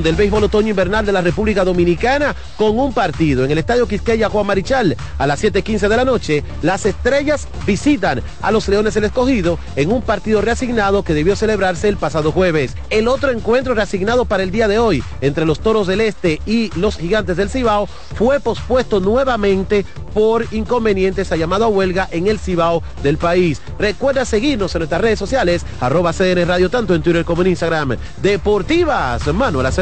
del béisbol otoño invernal de la República Dominicana con un partido en el Estadio Quisqueya Juan Marichal a las 7.15 de la noche. Las estrellas visitan a los Leones del Escogido en un partido reasignado que debió celebrarse el pasado jueves. El otro encuentro reasignado para el día de hoy entre los Toros del Este y los Gigantes del Cibao fue pospuesto nuevamente por inconvenientes a llamado a huelga en el Cibao del país. Recuerda seguirnos en nuestras redes sociales, arroba CN Radio, tanto en Twitter como en Instagram. Deportivas, Manuel Acevedo.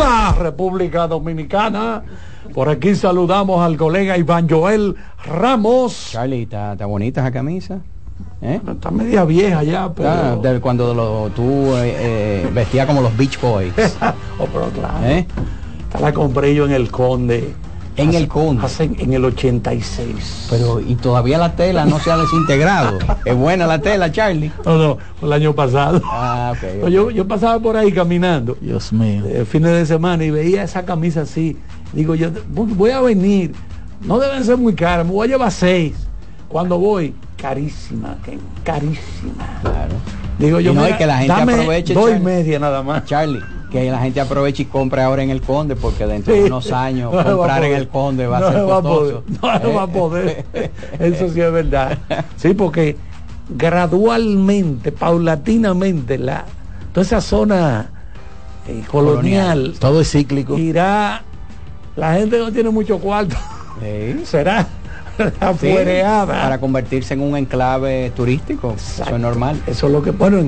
Hola, República Dominicana. Por aquí saludamos al colega Iván Joel Ramos. Charlie, está, está bonita esa camisa. ¿Eh? Está media vieja ya, pero... Ah, de cuando lo, tú eh, eh, vestías como los Beach Boys. oh, pero claro. ¿Eh? La compré yo en el Conde. En Hace- el Conde. hace- en el 86. Pero y todavía la tela no se ha desintegrado. es buena la tela, Charlie. No, no, el año pasado. Ah, ok. No, Yo, yo pasaba por ahí caminando. Dios mío. eh, fines de semana y veía esa camisa así. Digo, yo voy a venir. No deben ser muy caras, me voy a llevar seis. Cuando voy, carísima, carísima. Claro. Digo yo, Y no, mira, que la gente dame aproveche, dos y media nada más. Charlie, que la gente aproveche y compre ahora en el Conde, porque dentro de unos años No comprar en el Conde va No a ser va costoso. poder. No se va a poder. Eso sí es verdad. Sí, porque gradualmente, paulatinamente, la, toda esa zona eh, colonial, Todo es cíclico. irá. La gente no tiene mucho cuarto. Sí. Será Sí, para convertirse en un enclave turístico. Eso es normal. Eso es lo que, bueno,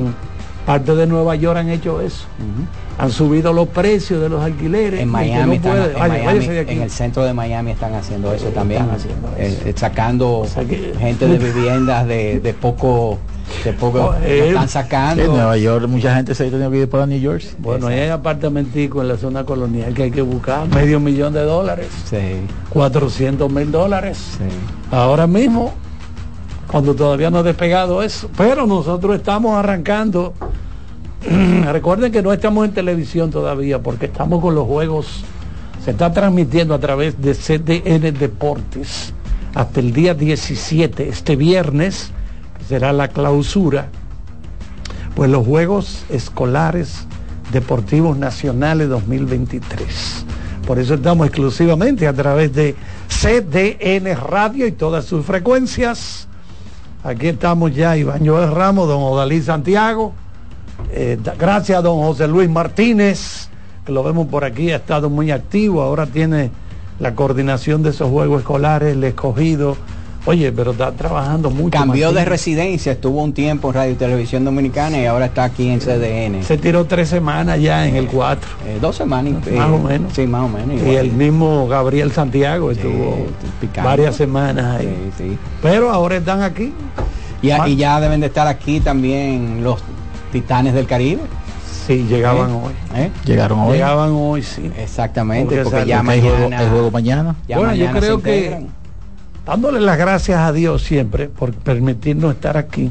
en parte de Nueva York han hecho eso. Han subido los precios de los alquileres. En Miami, no están- puede, en, vaya, Miami, váyase de aquí. en el centro de Miami están haciendo eso también, están haciendo eh, eso. eh, sacando sea que- gente de viviendas de, de poco, de poco, Oh, lo eh, están En sacando. Nueva York mucha gente se ha tenido que ir para New York. Bueno, ahí hay apartamentico en la zona colonial que hay que buscar medio millón de dólares, Sí, 400 mil dólares. sí. Ahora mismo, cuando todavía no ha despegado eso, pero nosotros estamos arrancando. Recuerden que no estamos en televisión todavía porque estamos con los juegos. Se está transmitiendo a través de CDN Deportes hasta el día 17, este viernes, que será la clausura. Pues los Juegos Escolares Deportivos Nacionales 2023. Por eso estamos exclusivamente a través de CDN Radio y todas sus frecuencias. Aquí estamos ya Iván Joel Ramos, don Odalí Santiago. Eh, gracias a don José Luis Martínez, que lo vemos por aquí, ha estado muy activo, ahora tiene la coordinación de esos juegos escolares, el escogido. Oye, pero está trabajando mucho. Cambió de residencia, estuvo un tiempo en Radio y Televisión Dominicana y ahora está aquí en CDN. Se tiró tres semanas ya en el 4. Eh, dos semanas. eh, Más o menos. Sí, más o menos. Y el mismo Gabriel Santiago estuvo picando. varias semanas ahí. Sí, sí. Pero ahora están aquí. Y, y ya deben de estar aquí también los Titanes del Caribe. Sí, llegaban ¿eh? hoy. ¿Eh? Llegaron hoy. Llegaban hoy, sí. Exactamente, Porque porque, ya Porque hay juego, mañana. hay juego mañana. ya Bueno, yo mañana se creo que- integran. Dándole las gracias a Dios siempre por permitirnos estar aquí.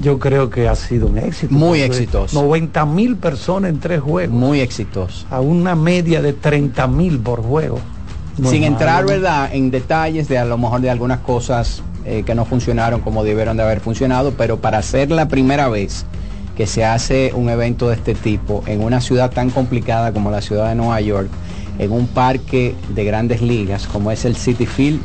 Yo creo que ha sido un éxito. Muy exitoso. 90 mil personas en tres juegos. Muy exitoso. A una media de 30 mil por juego. No Sin entrar. ¿verdad?, en detalles de a lo mejor de algunas cosas eh, que no funcionaron como debieron de haber funcionado, pero para ser la primera vez que se hace un evento de este tipo en una ciudad tan complicada como la ciudad de Nueva York, en un parque de grandes ligas como es el City Field,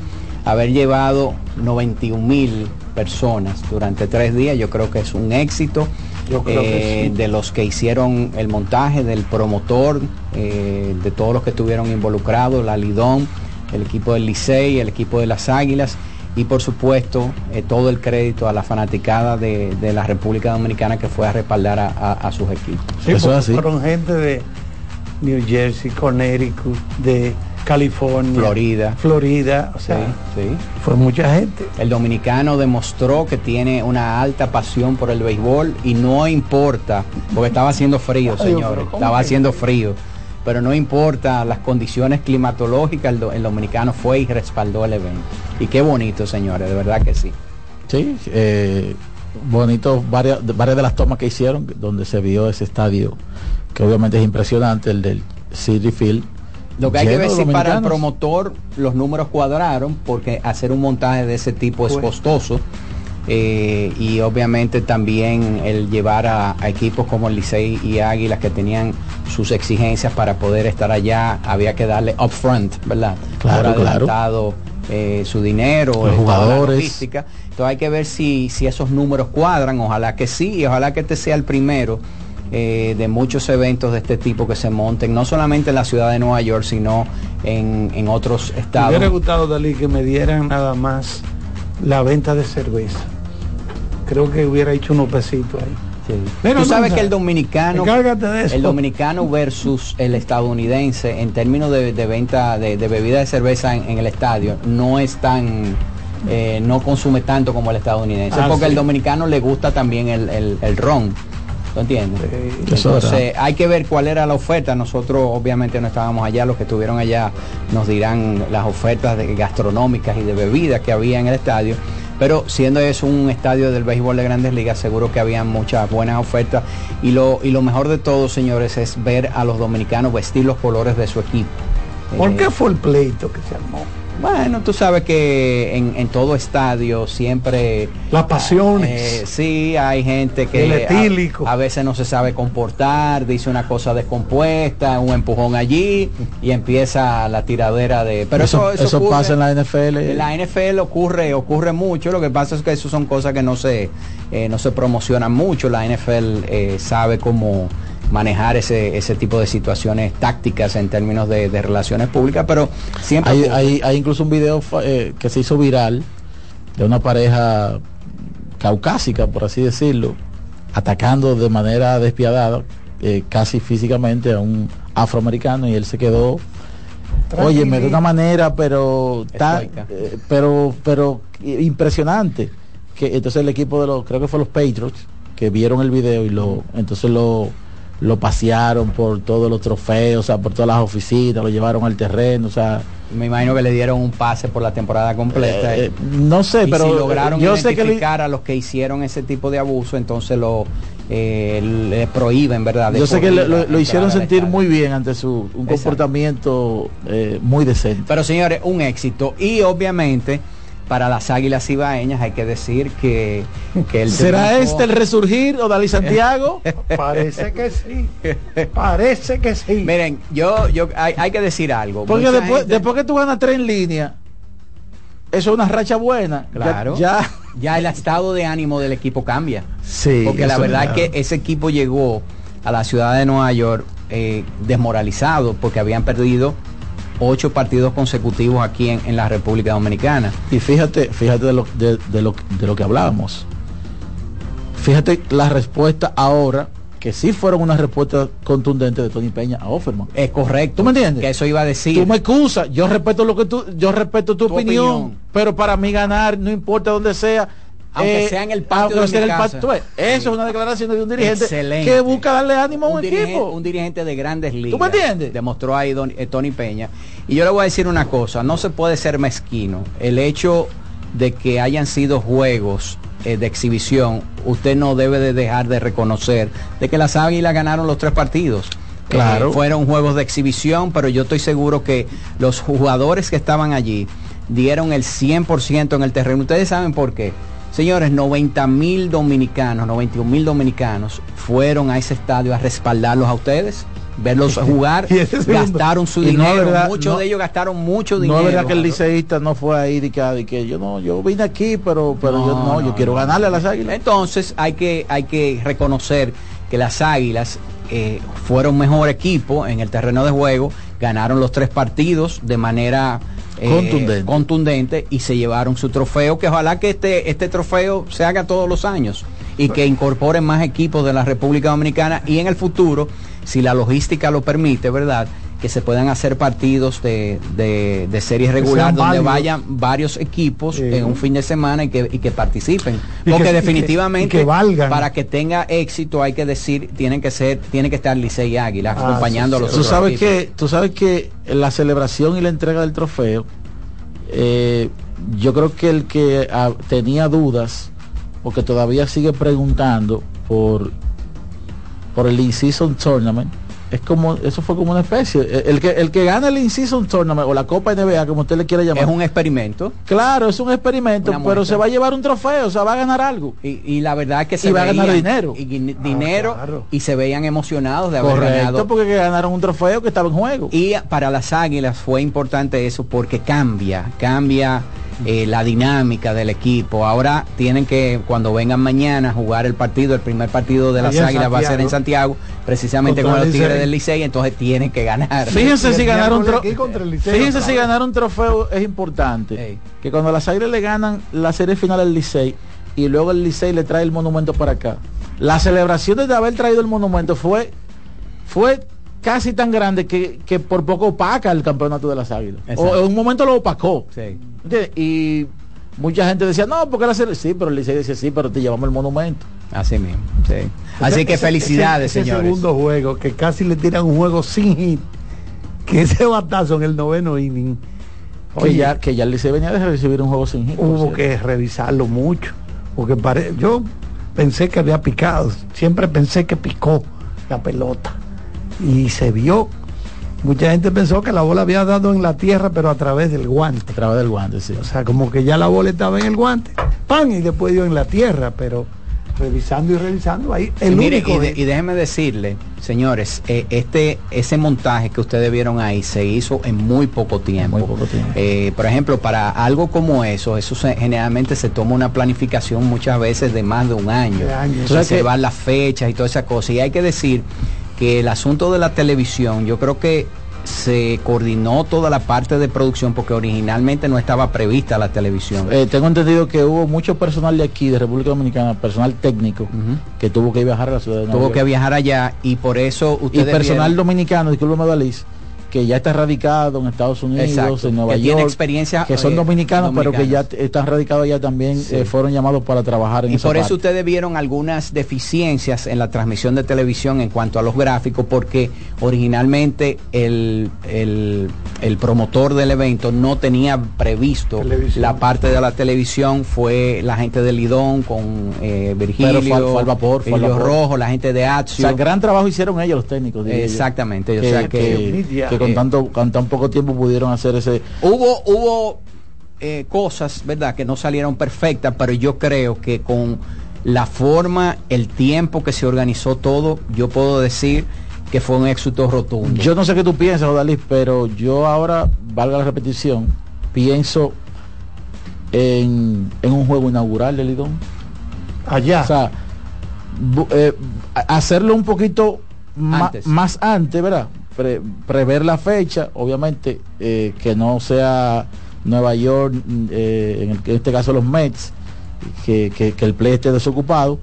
haber llevado 91 mil personas durante tres días, yo creo que es un éxito. Yo creo que eh, sí. de los que hicieron el montaje, del promotor, eh, de todos los que estuvieron involucrados, la Lidón, el equipo del Licey, el equipo de las Águilas y por supuesto eh, todo el crédito a la fanaticada de, de la República Dominicana que fue a respaldar a, a- a sus equipos. Sí, Eso así. fueron gente de New Jersey, Connecticut, de California, Florida. Florida, o Sí, sea, sí. fue mucha gente. El dominicano demostró que tiene una alta pasión por el béisbol y no importa, porque estaba haciendo frío, señores, ¿cómo estaba haciendo frío, pero no importa las condiciones climatológicas, el, do- el dominicano fue y respaldó el evento. Y qué bonito, señores, de verdad que sí. Sí, eh, bonito, varias, varias de las tomas que hicieron, donde se vio ese estadio, que obviamente es impresionante, el del City Field. Lo que hay que ver si para el promotor los números cuadraron, porque hacer un montaje de ese tipo es Pues. costoso. eh, y obviamente también el llevar a, a equipos como el Licey y Águilas que tenían sus exigencias para poder estar allá, había que darle upfront, ¿verdad? Claro, Por claro. adelantado, eh, su dinero, Los la jugadores. logística. Entonces hay que ver si, si esos números cuadran, ojalá que sí, y ojalá que este sea el primero eh, de muchos eventos de este tipo que se monten, no solamente en la ciudad de Nueva York, sino en, en otros Me estados. hubiera gustado, Dalí, que me dieran nada más la venta de cerveza. Creo que hubiera hecho unos pesitos ahí. Sí. Pero Tú sabes que el dominicano, encárgate de eso. el dominicano versus el estadounidense en términos de, de venta de, de bebida de cerveza en, en el estadio no es tan eh, no consume tanto como el estadounidense Ah, porque sí. el dominicano le gusta también el, el, el ron ¿Lo entiendes? Entonces hay que ver cuál era la oferta. Nosotros obviamente no estábamos allá, los que estuvieron allá nos dirán las ofertas de gastronómicas y de bebidas que había en el estadio. Pero siendo eso un estadio del béisbol de grandes ligas, seguro que había muchas buenas ofertas. Y lo, y lo mejor de todo, señores, es ver a los dominicanos vestir los colores de su equipo. ¿Por Eh, qué fue el pleito que se armó? Bueno, tú sabes que en, en todo estadio siempre... Las pasiones. eh, sí, hay gente que El etílico. a, a veces no se sabe comportar, dice una cosa descompuesta, un empujón allí y empieza la tiradera de... Pero eso, eso, eso ocurre- pasa en la NFL. en la NFL ocurre, ocurre mucho, lo que pasa es que eso son cosas que no se, eh, no se promocionan mucho, la NFL eh, sabe cómo manejar ese, ese tipo de situaciones tácticas en términos de, de relaciones públicas, pero siempre... Hay, hay- hay incluso un video fa- eh, que se hizo viral de una pareja caucásica, por así decirlo, atacando de manera despiadada, eh, casi físicamente a un afroamericano y él se quedó, oye, de una manera, pero tan, eh, pero, pero impresionante. Que entonces el equipo de los, creo que fue los Patriots, que vieron el video y lo, entonces lo, lo pasearon por todos los trofeos, o sea, por todas las oficinas, lo llevaron al terreno, o sea, Me imagino que le dieron un pase por la temporada completa. eh, eh, no sé, y pero si lograron yo sé que identificar a los que hicieron ese tipo de abuso, entonces lo eh, le prohíben, ¿verdad? de yo sé que lo, hicieron sentir muy bien ante su un Exacto. comportamiento eh, muy decente. Pero señores, un éxito. Y obviamente, para las águilas ibaeñas hay que decir que, que el ¿Será triunfo- este el resurgir o Dalí Santiago? Parece que sí. Parece que sí. Miren, yo, yo hay, hay que decir algo. Porque Mucha después, gente- después que tú ganas tres en línea, eso es una racha buena. Claro. Ya. ya el estado de ánimo del equipo cambia. Sí. Porque la verdad claro. es que ese equipo llegó a la ciudad de Nueva York eh, desmoralizado porque habían perdido ocho partidos consecutivos aquí en, en la República Dominicana. Y fíjate, fíjate de lo, de, de lo, de lo que hablábamos. Fíjate la respuesta ahora, que sí fueron una respuesta contundente de Tony Peña a Offerman. Es correcto. ¿Tú me entiendes? Que eso iba a decir. Tú me excusas, yo respeto lo que tú, yo respeto tu, Tu opinión, opinión. pero para mí ganar, no importa dónde sea. Aunque sea en el patio de mi el casa. patio, tú ves, Eso es una declaración de un dirigente Excelente. que busca darle ánimo a un, equipo. un dirigente de grandes ligas. me entiendes? Demostró ahí don- eh, Tony Peña. Y yo le voy a decir una cosa, no se puede ser mezquino. El hecho de que hayan sido juegos eh, de exhibición, usted no debe de dejar de reconocer de que las Águilas ganaron los tres partidos. Claro. Eh, fueron juegos de exhibición, pero yo estoy seguro que los jugadores que estaban allí dieron el 100% en el terreno. Ustedes saben por qué. Señores, 90 mil dominicanos, 91 mil dominicanos fueron a ese estadio a respaldarlos a ustedes, verlos jugar, Y gastaron su Y no, dinero, verdad, muchos no- de ellos gastaron mucho No dinero. es verdad que el liceísta no fue ahí de que, de que yo no, yo vine aquí, pero, pero yo no, yo quiero ganarle a las águilas. Entonces hay que, hay que reconocer que las Águilas eh, fueron mejor equipo en el terreno de juego, ganaron los tres partidos de manera eh, Contundente. contundente y se llevaron su trofeo, que ojalá que este, este trofeo se haga todos los años y que incorporen más equipos de la República Dominicana y en el futuro, si la logística lo permite, ¿verdad? Que se puedan hacer partidos de, de, de series regular sean donde válidos. vayan varios equipos en un fin de semana y que, y que participen. Y Porque que- y que- definitivamente y que valgan. para que tenga éxito hay que decir, tienen que ser, tiene que estar Licey y Águila Ah, acompañando sí, a los sí. Tú sabes equipos. que, tú sabes que la celebración y la entrega del trofeo, eh, yo creo que el que ah, tenía dudas, porque todavía sigue preguntando por por el In-Season Tournament, es como, eso fue como una especie. El, que el que gana el In-Season Tournament o la Copa NBA, como usted le quiera llamar. es un experimento Claro, es un experimento, Una pero muestra. se va a llevar un trofeo, o sea, va a ganar algo. y, y la verdad es que se Y va a ganar dinero. y dinero claro. y se veían emocionados de haber Correcto, ganado porque que ganaron un trofeo que estaba en juego. Y para las águilas fue importante eso porque cambia, cambia eh, la dinámica del equipo. Ahora tienen que, cuando vengan mañana, jugar el partido, el primer partido de las águilas va a ser en Santiago, precisamente Contra con los Tigres del Licey, entonces tienen que ganar. Fíjense si el ganar un Fíjense si ganar un trofeo es importante. Que cuando las Águilas le ganan la serie final al Licey y luego el Licey le trae el monumento para acá. La celebración de haber traído el monumento fue fue casi tan grande que, que por poco opaca el campeonato de las Águilas. O en un momento lo opacó. Sí. Y mucha gente decía, no, porque la serie... Sí, pero el Licey decía, sí, pero te llevamos el monumento. Así mismo. sí. Así que felicidades, ese, ese señores. segundo juego, que casi le tiran un juego sin hit, que ese batazo en el noveno inning, Que oye, ya, que ya el Licey venía de recibir un juego sin hit, hubo que revisarlo mucho, porque pare- yo pensé que había picado, siempre pensé que picó la pelota y se vio. Mucha gente pensó que la bola había dado en la tierra, pero a través del guante. A través del guante, sí. O sea, como que ya la bola estaba en el guante, pan, y después dio en la tierra, pero revisando y revisando ahí, el Mire, único y, de- hit. y déjeme decirle, señores, eh, este ese montaje que ustedes vieron ahí se hizo en muy poco tiempo. Muy poco tiempo. Eh, por ejemplo, para algo como eso, eso se- generalmente se toma una planificación muchas veces de más de un año. De años. O sea que- Reservar las fechas y toda esa cosa. Y hay que decir que el asunto de la televisión, yo creo que se coordinó toda la parte de producción porque originalmente no estaba prevista la televisión. Eh, tengo entendido que hubo mucho personal de aquí, de República Dominicana, personal técnico, que tuvo que viajar a la ciudad de Nueva Tuvo York. que viajar allá y por eso Y ustedes personal vieron- dominicano, discúlpeme Dalís, que ya está radicado en Estados Unidos, Exacto, en Nueva que York. tiene experiencia, Que son eh, dominicanos, pero que ya están radicados allá también, Sí. eh, fueron llamados para trabajar en Y esa por eso parte. ustedes vieron algunas deficiencias en la transmisión de televisión en cuanto a los gráficos, porque originalmente el, el- el promotor del evento no tenía previsto Televisión. la parte de la televisión, fue la gente de Lidón con eh, Virgilio, Pero fue al- fue al vapor, fue al vapor. Rojo, la gente de O Azio. sea, gran trabajo hicieron ellos los técnicos. Exactamente, o sea que, que- que con, eh, tanto, con tan poco tiempo pudieron hacer ese... Hubo, hubo eh, cosas, ¿verdad?, que no salieron perfectas, pero yo creo que con la forma, el tiempo que se organizó todo, yo puedo decir que fue un éxito rotundo. Yo no sé qué tú piensas, Odalis, pero yo ahora, valga la repetición, pienso en, en un juego inaugural de Lidón. allá. O sea, bu- eh, hacerlo un poquito Antes. más antes, ¿verdad? Pre- prever la fecha, obviamente, eh, que no sea Nueva York, eh, en, el- en este caso los Mets, que, que- que el play esté desocupado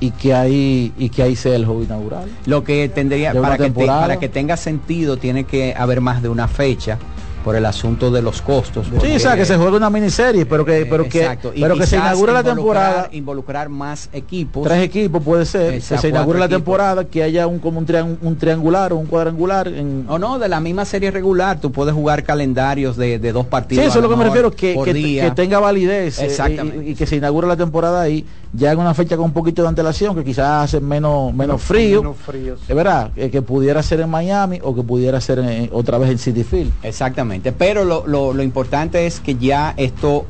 y que ahí y que ahí sea el juego inaugural. Lo que tendría, para que, te- para que tenga sentido, tiene que haber más de una fecha por el asunto de los costos. Sí, porque- o sea, que se juegue una miniserie, pero que, pero que, Exacto, y pero que se quizás inaugure la temporada. Involucrar más equipos. Tres equipos puede ser, Exacto, que se inaugure la equipos. temporada, que haya un como un, trian- un triangular o un cuadrangular en, O no, de la misma serie regular, tú puedes jugar calendarios de, de dos Sí, partidos. eso a es lo que me refiero, que, que, tenga validez eh, Exactamente. y, y que se inaugure la temporada ahí, ya en una fecha con un poquito de antelación, que quizás hace menos, menos frío, Menos frío, sí. es verdad, eh, que pudiera ser en Miami o que pudiera ser en- otra vez en City Field. Exactamente. Pero lo, lo- lo importante es que ya esto,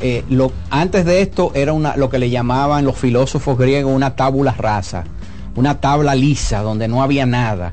eh, lo, antes de esto era una, lo que le llamaban los filósofos griegos una tábula rasa, una tabla lisa donde no había nada.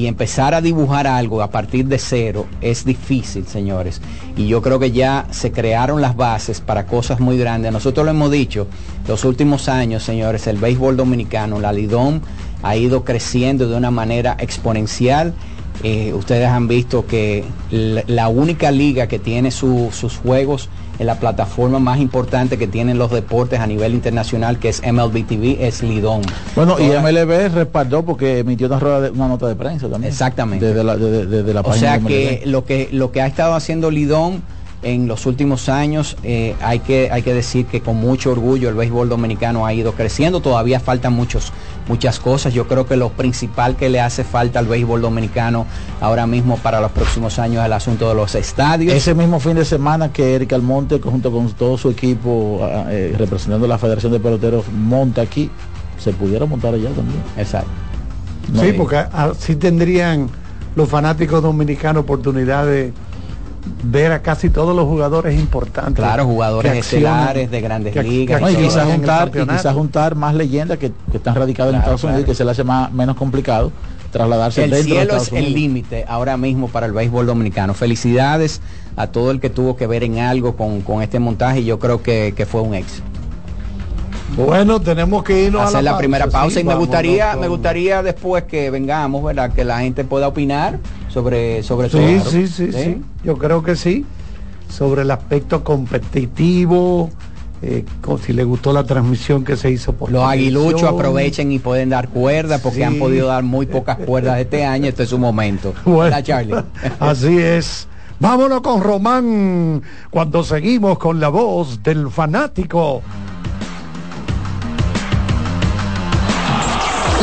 Y empezar a dibujar algo a partir de cero es difícil, señores. Y yo creo que ya se crearon las bases para cosas muy grandes. Nosotros lo hemos dicho, los últimos años, señores, el béisbol dominicano, la Lidom, ha ido creciendo de una manera exponencial. Eh, ustedes han visto que la, única liga que tiene su- sus juegos en la plataforma más importante que tienen los deportes a nivel internacional, que es MLB TV, es Lidom. Bueno, y Toda- MLB respaldó porque emitió una, rueda de- una nota de prensa también. Exactamente. Desde la, desde- desde la O página sea de que lo que lo que ha estado haciendo Lidón en los últimos años, eh, hay, que, hay que decir que con mucho orgullo el béisbol dominicano ha ido creciendo, todavía faltan muchos, muchas cosas, yo creo que lo principal que le hace falta al béisbol dominicano ahora mismo para los próximos años es el asunto de los estadios. Ese mismo fin de semana que Eric Almonte, junto con todo su equipo, ah, eh, representando la Federación de Peloteros, monta aquí, se pudiera montar allá también. Exacto. No, sí, porque así tendrían los fanáticos dominicanos oportunidad de ver a casi todos los jugadores importantes. Claro, jugadores estelares de grandes que- ligas. que No, y quizás juntar, y campeonato. quizás juntar más leyendas que, que están radicadas en Claro, Estados Unidos claro. y que se le hace más, menos complicado trasladarse El dentro de cielo Estados es el Unidos. límite ahora mismo para el béisbol dominicano. Felicidades a todo el que tuvo que ver en algo con, con este montaje y yo creo que, que fue un éxito. Bueno, tenemos que irnos hacer a la, primera pausa sí, y me gustaría con- me gustaría después que vengamos verdad que la gente pueda opinar sobre sobre Sí, todo sí, sí, sí, Yo creo que sí. Sobre el aspecto competitivo, eh, si le gustó la transmisión que se hizo por los aguiluchos aprovechen y pueden dar cuerdas porque Sí. han podido dar muy pocas cuerdas este año este es su momento Bueno, ¿Verdad, Charlie Así es. Vámonos con Román cuando seguimos con la voz del fanático.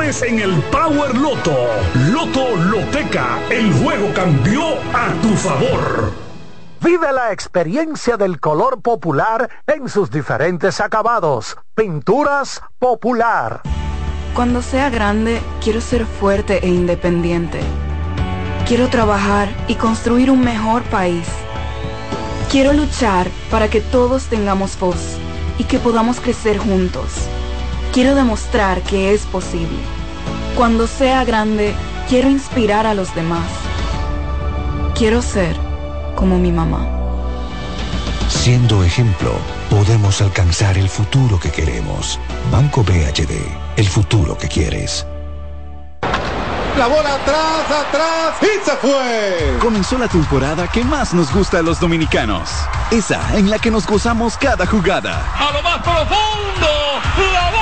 en el Power Loto. Loto Loteca, el juego cambió a tu favor. Vive la experiencia del color popular en sus diferentes acabados. Pinturas popular. Cuando sea grande, quiero ser fuerte e independiente. Quiero trabajar y construir un mejor país. Quiero luchar para que todos tengamos voz y que podamos crecer juntos. Quiero demostrar que es posible. Cuando sea grande, quiero inspirar a los demás. Quiero ser como mi mamá. Siendo ejemplo, podemos alcanzar el futuro que queremos. Banco BHD, el futuro que quieres. La bola atrás, atrás y se fue. Comenzó la temporada que más nos gusta a los dominicanos. Esa en la que nos gozamos cada jugada. A lo más profundo, la bola.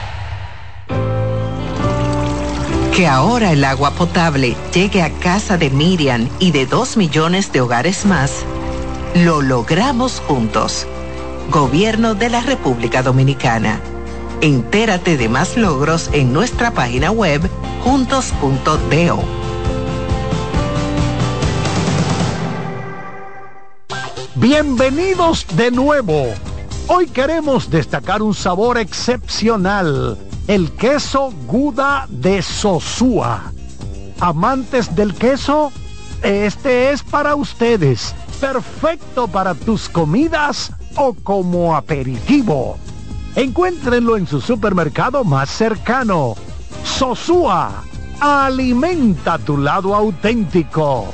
Que ahora el agua potable llegue a casa de Miriam y de dos millones de hogares más, lo logramos juntos. Gobierno de la República Dominicana. Entérate de más logros en nuestra página web juntos.do. Bienvenidos de nuevo. Hoy queremos destacar un sabor excepcional, el queso Guda de Sosúa. Amantes del queso, este es para ustedes, perfecto para tus comidas o como aperitivo. Encuéntrenlo en su supermercado más cercano. Sosúa, alimenta tu lado auténtico.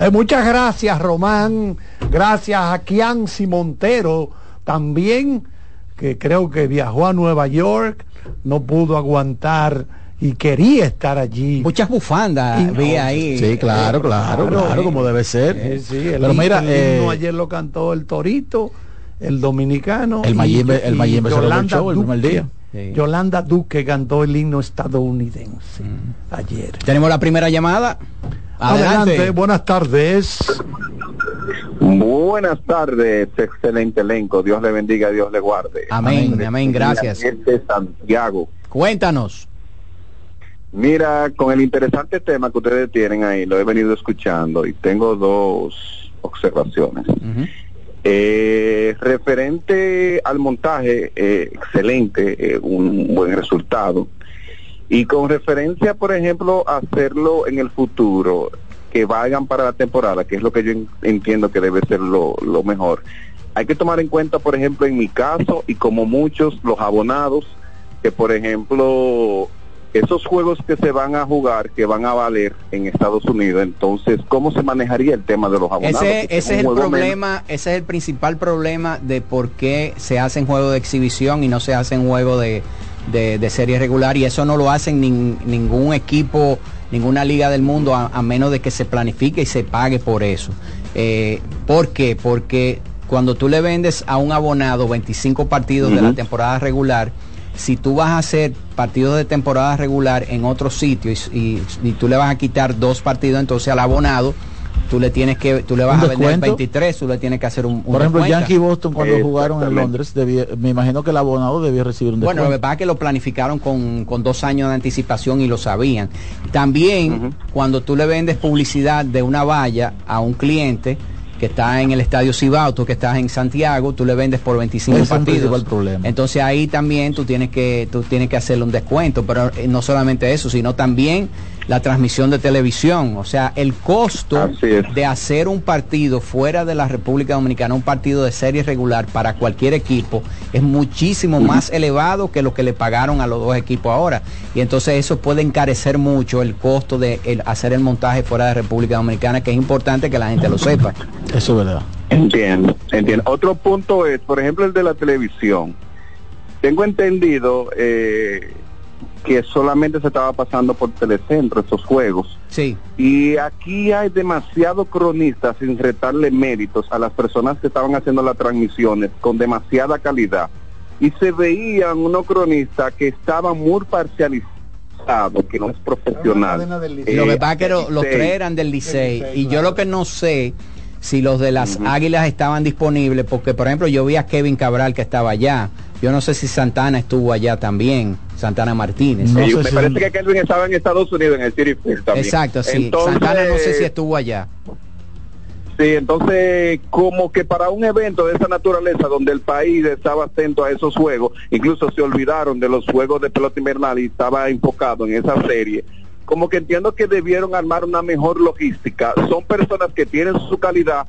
Eh, muchas gracias, Román. Gracias a Kianci Montero, también, que creo que viajó a Nueva York, no pudo aguantar y quería estar allí. Muchas bufandas vi ahí. Sí, claro, claro, claro, como debe ser. Eh, sí, el, Pero mira, el eh, himno ayer lo cantó el Torito, el dominicano. El Mayimbe- el Mayimbe se lo Yolanda echó el primer día. Sí. Yolanda Duque cantó el himno estadounidense ayer. Tenemos la primera llamada. Adelante. Adelante. buenas tardes. Buenas tardes, excelente elenco. Dios le bendiga, Dios le guarde. Amén, amén, gracias. Este Santiago. Cuéntanos. Mira, con el interesante tema que ustedes tienen ahí, lo he venido escuchando y tengo dos observaciones. Eh, referente al montaje, eh, excelente, eh, un buen resultado. Y con referencia, por ejemplo, a hacerlo en el futuro, que vayan para la temporada, que es lo que yo en- entiendo que debe ser lo, lo mejor. Hay que tomar en cuenta, por ejemplo, en mi caso y como muchos, los abonados, que por ejemplo, esos juegos que se van a jugar, que van a valer en Estados Unidos, entonces, ¿cómo se manejaría el tema de los abonados? Ese, es el problema, ese es el principal problema de por qué se hacen juegos de exhibición y no se hacen juegos de, de, de serie regular y eso no lo hacen nin- ningún equipo, ninguna liga del mundo a, a menos de que se planifique y se pague por eso. Eh, ¿Por qué? Porque cuando tú le vendes a un abonado 25 partidos de la temporada regular, si tú vas a hacer partidos de temporada regular en otro sitio y, y- y tú le vas a quitar dos partidos, entonces al abonado tú le tienes que, tú le vas ¿Un a vender descuento? 23, tú le tienes que hacer un, un Por ejemplo, descuento. Yankee y Boston cuando jugaron en. Londres, debía- me imagino que el abonado debía recibir un Bueno, lo que descuento. pasa es que lo planificaron con, con dos años de anticipación y lo sabían. También, cuando tú le vendes publicidad de una valla a un cliente que está en el Estadio Cibao, tú que estás en Santiago, tú le vendes por 25 Ese es partidos. problema. Entonces ahí también tú tienes que tú tienes que hacerle un descuento, pero eh, no solamente eso, sino también la transmisión de televisión, o sea, el costo de hacer un partido fuera de la República Dominicana, un partido de serie regular para cualquier equipo es muchísimo más elevado que lo que le pagaron a los dos equipos ahora. Y entonces eso puede encarecer mucho el costo de el- hacer el montaje fuera de República Dominicana, que es importante que la gente lo sepa. Eso es verdad. Entiendo, entiendo. Otro punto es, por ejemplo, el de la televisión. Tengo entendido eh, que solamente se estaba pasando por Telecentro estos juegos. Sí. Y aquí hay demasiados cronistas sin retarle méritos a las personas que estaban haciendo las transmisiones con demasiada calidad. Y se veían unos cronistas que estaban muy parcializados, que no es profesional. Eh, lo que pasa es que lo- los tres eran del Licey y yo lo que no sé si los de las Águilas estaban disponibles porque por ejemplo yo vi a Kevin Cabral que estaba allá Yo no sé si Santana estuvo allá también, Santana Martínez. Sí, me parece que Kelvin estaba en Estados Unidos en el City Field también. Exacto, sí. Entonces, Santana no sé si estuvo allá. Sí, entonces como que para un evento de esa naturaleza donde el país estaba atento a esos juegos, incluso se olvidaron de los juegos de pelota invernal y estaba enfocado en esa serie, como que entiendo que debieron armar una mejor logística. Son personas que tienen su calidad,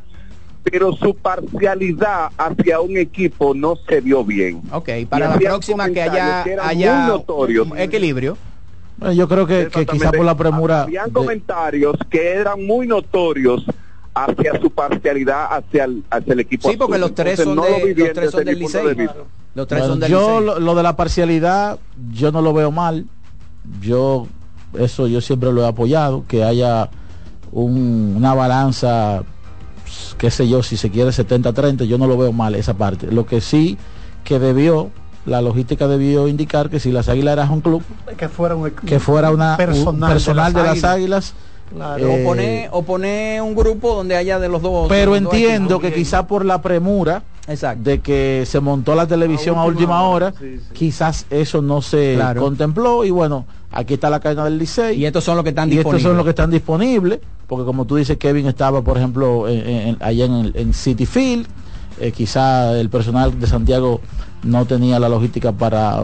pero su parcialidad hacia un equipo no se vio bien. Ok, para la próxima que haya, haya un equilibrio. Bueno, yo creo que, que quizá por la premura... Habían de- comentarios que eran muy notorios hacia su parcialidad hacia el, hacia el equipo Sí, porque azul. los tres Entonces, son no de- los tres son del Licey. de. Los tres Bueno, son del yo lo, lo de la parcialidad yo no lo veo mal yo eso yo siempre lo he apoyado que haya un- una balanza qué sé yo si se quiere 70-30 yo no lo veo mal esa parte lo que sí que debió la logística debió indicar que si las águilas eran un club que fuera un que fuera una un personal, personal de las águilas, Claro. eh, o, poner, o poner un grupo donde haya de los dos. pero los entiendo que quizá por la premura de que se montó la televisión a última, hora, quizás eso no se Claro. contempló y bueno, aquí está la cadena del Licey. Y estos son los que están y estos son disponibles. los que están disponibles, porque como tú dices, Kevin estaba, por ejemplo, en- en- allá en, el- en City Field, eh, quizá el personal de Santiago no tenía la logística para,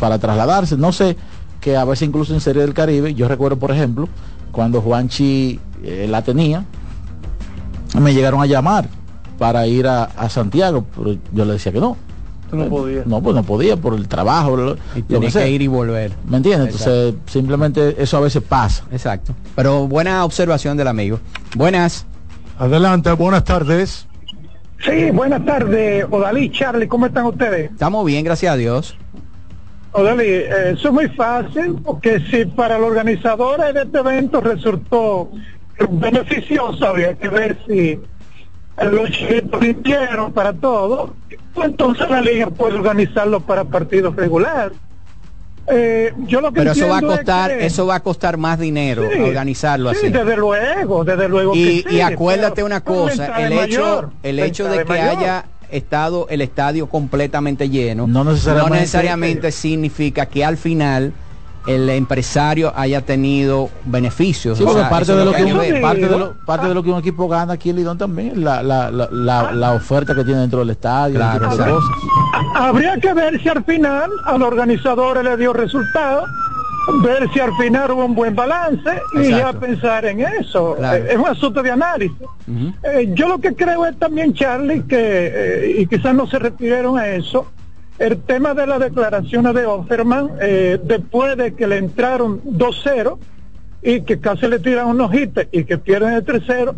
para trasladarse, no sé, que a veces incluso en Serie del Caribe, yo recuerdo, por ejemplo, cuando Juanchi eh, la tenía, me llegaron a llamar para ir a, a Santiago, pero yo le decía que no. No podías. No, pues no podía por el trabajo. Lo, Y lo sea. que ir y volver. ¿Me entiendes? Entonces, simplemente eso a veces pasa. Exacto. Pero buena observación del amigo. Buenas. Adelante, buenas tardes. Sí, buenas tardes, Odalí, Charlie, ¿cómo están ustedes? Estamos bien, gracias a Dios. Odalí, eh, eso es muy fácil, porque si para los organizadores de este evento resultó beneficioso, había que ver si los chiquitos rindieron para todo, pues entonces la liga puede organizarlo para partidos regulares. Eh, yo lo que Pero eso va a es costar, que- eso va a costar más dinero Sí, organizarlo sí, así. desde luego, desde luego Y, que sí, y acuérdate una cosa, el hecho, mayor, el hecho de que mayor. haya estado el estadio completamente lleno, No necesariamente- necesariamente significa que al final el empresario haya tenido beneficios. Sí, O porque sea, parte de, lo que un- ver. parte, de lo, parte de lo que un equipo gana aquí en Lidón también la, la, la, la, la oferta que tiene dentro del estadio, Claro, de cosas. Habría que ver si al final a los organizadores le dio resultado, ver si al final hubo un buen balance y ya pensar en eso. Claro. Es un asunto de análisis. Eh, yo lo que creo es también, Charlie, que, eh, y quizás no se refirieron a eso, el tema de las declaraciones de Offerman, eh, después de que le entraron 2-0 y que casi le tiran unos hits y que pierden el tercero,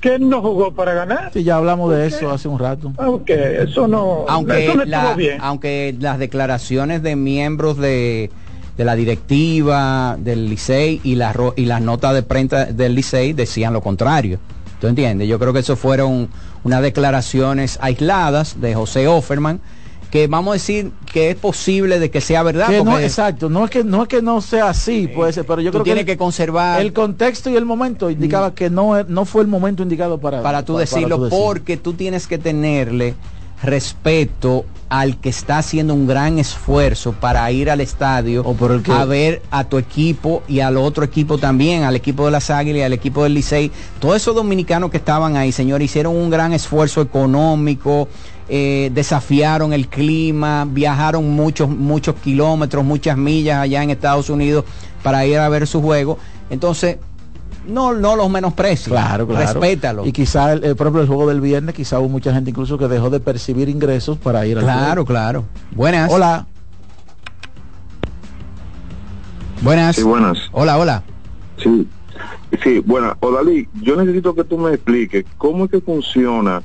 que él no jugó para ganar. Sí, ya hablamos de eso hace un rato. Aunque eso no, aunque, eso no la- estuvo bien. aunque las declaraciones de miembros de, de la directiva del Licey y las ro- y las notas de prensa del Licey decían lo contrario. ¿Tú entiendes? Yo creo que eso fueron unas declaraciones aisladas de José Offerman que vamos a decir que es posible de que sea verdad. Que no, porque exacto, no es que no es que no sea así, puede ser, pero yo creo que, tienes el- que conservar el contexto y el momento indicaba que no, no fue el momento indicado para para tú decirlo tú decirlo. porque tú tienes que tenerle respeto al que está haciendo un gran esfuerzo para ir al estadio que- a ver a tu equipo y al otro equipo también, al equipo de las Águilas y al equipo del Licey. Todos esos dominicanos que estaban ahí, señor, hicieron un gran esfuerzo económico, eh, desafiaron el clima, viajaron muchos, muchos kilómetros, muchas millas allá en Estados Unidos para ir a ver su juego. Entonces, no, no los menosprecies. Claro, claro. Respétalo. Y quizá, el, el- por ejemplo, el juego del viernes, quizá hubo mucha gente incluso que dejó de percibir ingresos para ir al Claro, juego. claro. Buenas. Hola. Buenas. Sí, buenas. Hola, hola. Sí, sí, bueno, Odalí, yo necesito que tú me expliques cómo es que funciona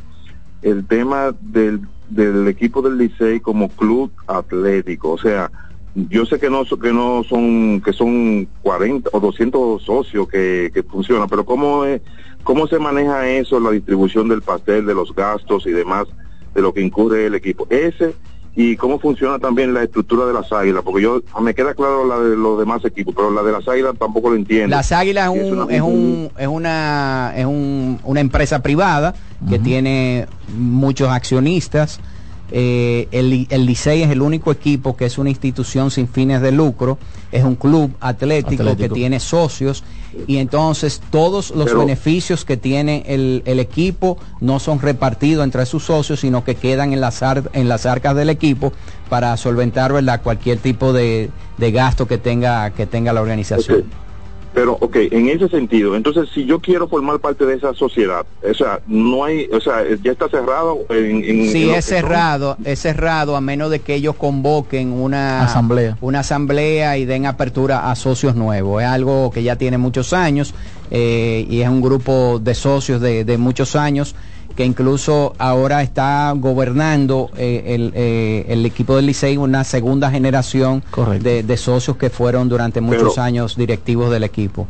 el tema del, del equipo del Licey como club atlético. O sea, yo sé que no que no son que son 40 o 200 socios que, que funcionan, pero cómo es, cómo se maneja eso, la distribución del pastel, de los gastos y demás de lo que incurre el equipo. Ese y cómo funciona también la estructura de las águilas, porque yo me queda claro la de los demás equipos, pero la de las águilas tampoco lo entiendo. Las Águilas es, un, una- es, un, es una es un- una empresa privada que tiene muchos accionistas. Eh, el, el Licey es el único equipo que es una institución sin fines de lucro, es un club atlético, Atlético. que tiene socios y entonces todos los Pero- beneficios que tiene el, el equipo no son repartidos entre sus socios, sino que quedan en las, ar- en las arcas del equipo para solventar ¿verdad? cualquier tipo de, de gasto que tenga, que tenga la organización. Pero, ok, en ese sentido, entonces si yo quiero formar parte de esa sociedad, o sea, no hay, o sea, ya está cerrado en... en Sí, en es son- cerrado, es cerrado a menos de que ellos convoquen una Asamblea. una asamblea y den apertura a socios nuevos. Es algo que ya tiene muchos años eh, y es un grupo de socios de, de muchos años que incluso ahora está gobernando eh, el, eh, el equipo del Licey una segunda generación de, de socios que fueron durante muchos Pero- años directivos del equipo.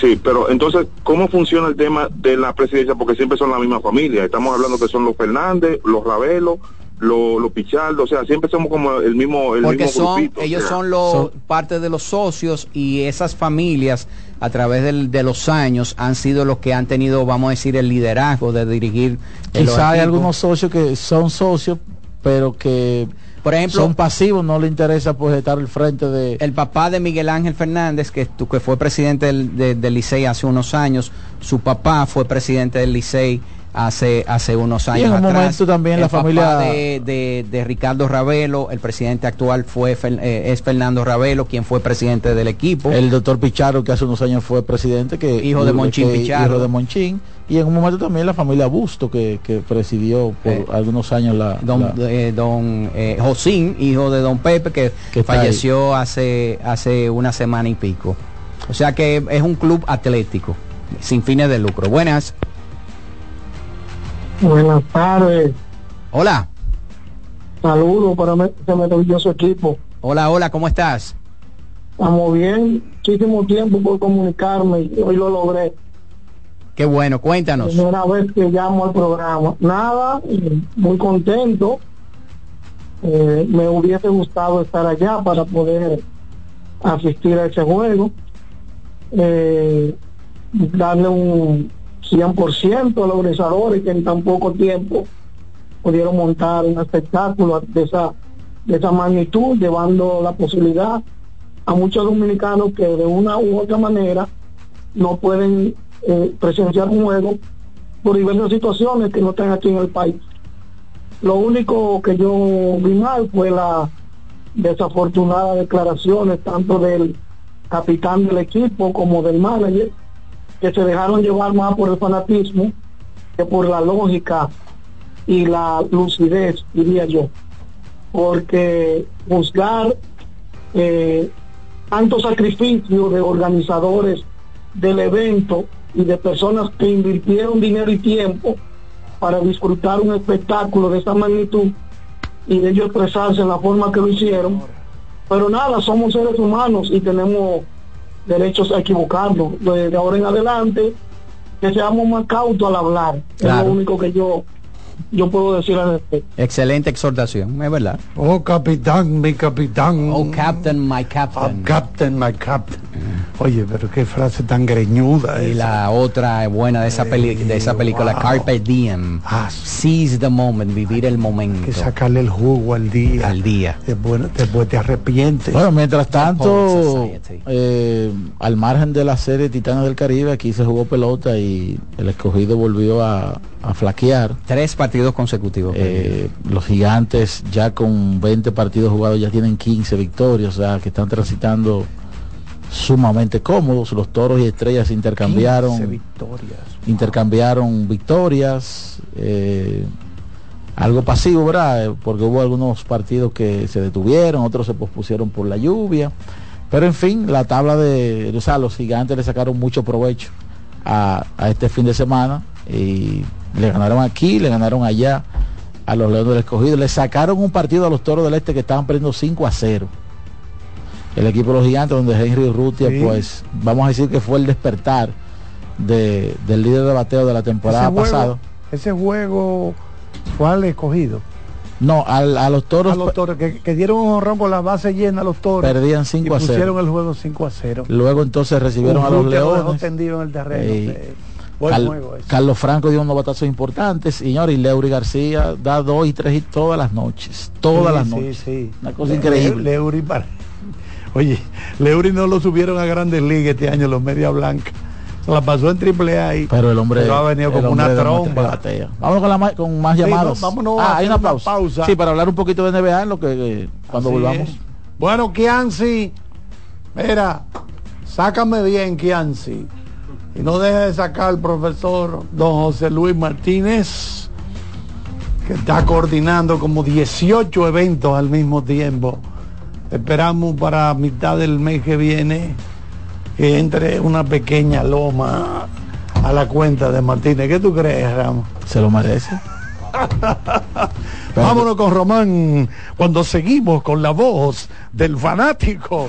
Sí, pero entonces, ¿cómo funciona el tema de la presidencia? Porque siempre son la misma familia. Estamos hablando que son los Fernández, los Ravelo, los, los Pichardo, o sea, siempre somos como el mismo, el porque mismo son grupito. o ellos sea. son los parte de los socios y esas familias a través del- de los años han sido los que han tenido vamos a decir el liderazgo de dirigir Quizá hay algunos socios que son socios, pero que por ejemplo son pasivos, no le interesa pues estar al frente de... el papá de Miguel Ángel Fernández que, que fue presidente del, de- del Licey hace unos años su papá fue presidente del Licey hace hace unos Y años en un atrás. momento también El la papá familia- de, de- de Ricardo Ravelo el presidente actual fue eh, es Fernando Ravelo quien fue presidente del equipo El doctor Pichardo, que hace unos años fue presidente, que Hijo de Monchín que- Pichardo. Hijo de Monchín. Y en un momento también la familia Busto, que, que presidió por Eh, algunos años la... don, la- eh, don eh, Josín, hijo de don Pepe, que, Que falleció hace, hace una semana y pico. O sea que es un club atlético, sin fines de lucro. Buenas. Buenas tardes. Hola. Saludos para ese maravilloso equipo. Hola, hola, ¿cómo estás? Estamos bien. Muchísimo tiempo por comunicarme y hoy lo logré. Qué bueno, cuéntanos. Primera vez que llamo al programa. Nada, eh, muy contento. Eh, me hubiese gustado estar allá para poder asistir a ese juego. Eh, darle un 100% a los organizadores que en tan poco tiempo pudieron montar un espectáculo de esa, de esa magnitud, llevando la posibilidad a muchos dominicanos que de una u otra manera no pueden eh, presenciar un juego por diversas situaciones que no están aquí en el país. Lo único que yo vi mal fue la desafortunada declaraciones tanto del capitán del equipo como del manager que se dejaron llevar más por el fanatismo que por la lógica y la lucidez, diría yo. Porque juzgar eh, tanto sacrificio de organizadores del evento y de personas que invirtieron dinero y tiempo para disfrutar un espectáculo de esta magnitud y de ellos expresarse en la forma que lo hicieron. Pero nada, somos seres humanos y tenemos derechos a equivocarnos. De, ahora en adelante, que seamos más cautos al hablar. Es Claro. lo único que yo, yo puedo decir al respecto. Excelente exhortación, es verdad. Oh, capitán, mi capitán. Oh, captain, my captain. Oh, captain, my captain. Oye, pero qué frase tan greñuda Y esa. la otra buena de esa, peli- de esa película, wow. Carpe Diem. Seize the moment, vivir el momento. que sacarle el jugo al día. Al día. Después, después te arrepientes. Bueno, mientras tanto, eh, al margen de la serie Titanes del Caribe, aquí se jugó pelota y el escogido volvió a, a flaquear. Tres partidos consecutivos. Eh, los gigantes ya con 20 partidos jugados ya tienen 15 victorias, o sea que están transitando sumamente cómodos. Los toros y estrellas 15 intercambiaron victorias. intercambiaron victorias. eh, algo pasivo, ¿verdad? Eh, Porque hubo algunos partidos que se detuvieron, otros se pospusieron por la lluvia. Pero en fin, la tabla de, o sea, los gigantes le sacaron mucho provecho a, a este fin de semana y le ganaron aquí, le ganaron allá a los Leones del Escogido, le sacaron un partido a los Toros del Este que estaban perdiendo 5 a 0. El equipo de los gigantes, donde Henry Urrutia, Sí. pues vamos a decir que fue el despertar de- del líder de bateo de la temporada ese, pasada. juego, ese juego fue al escogido. No, al- a los toros A los toros, que, que dieron un honrón con la base llena a los toros. Perdían 5 y a 0. pusieron el juego 5 a 0. luego entonces recibieron a los lo leones. tendido en el terreno. Eh, Carlos Franco dio unos batazos importantes, señor, y Leury García da dos y tres hits todas las noches. Todas Sí, las noches. sí. Una cosa Le- increíble. Le- Leury para- Oye, Leury no lo subieron a Grandes Ligas este año, los Media Blanca. Se la pasó en Triple A ahí. Pero el hombre, Pero ha venido como una tromba. Vámonos con, la ma- con más llamadas. no, vámonos a ah, hay una una pausa. pausa. Sí, para hablar un poquito de NBA en lo que eh, cuando Así volvamos. es. Bueno, Kianci, mira, sácame bien, Kianci. Y no deje de sacar al profesor don José Luis Martínez, que está coordinando como 18 eventos al mismo tiempo. Esperamos para mitad del mes que viene que entre una pequeña loma a la cuenta de Martínez. ¿Qué tú crees, Ramos? Se lo merece. Vámonos con Román cuando seguimos con la voz del fanático.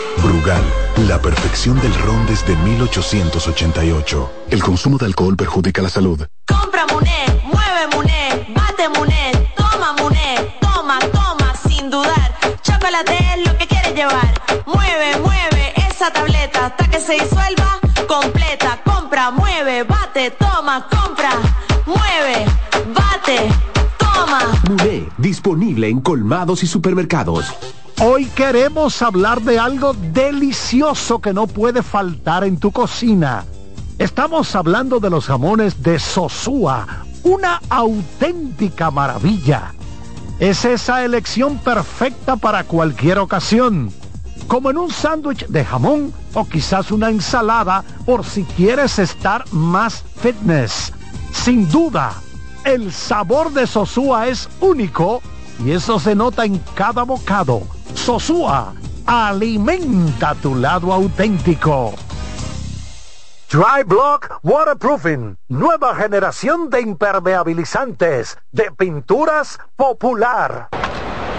Brugal, la perfección del ron desde 1888. El consumo de alcohol perjudica la salud. Compra Muné, mueve Muné, bate Muné, toma Muné, toma, toma, sin dudar. Chocolate es lo que quieres llevar. Mueve, mueve esa tableta hasta que se disuelva completa. Compra, mueve, bate, toma, compra, mueve, disponible en colmados y supermercados. Hoy queremos hablar de algo delicioso que no puede faltar en tu cocina. Estamos hablando de los jamones de Sosúa, una auténtica maravilla. Es esa elección perfecta para cualquier ocasión, como en un sándwich de jamón o quizás una ensalada por si quieres estar más fitness. Sin duda, el sabor de Sosúa es único y eso se nota en cada bocado. Sosúa, alimenta tu lado auténtico. Dry Block Waterproofing, nueva generación de impermeabilizantes, de pinturas popular.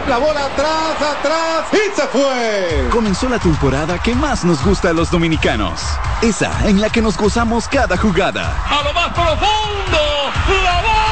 La bola atrás, atrás y se fue. Comenzó la temporada que más nos gusta a los dominicanos. Esa en la que nos gozamos cada jugada. A lo más profundo, la bola.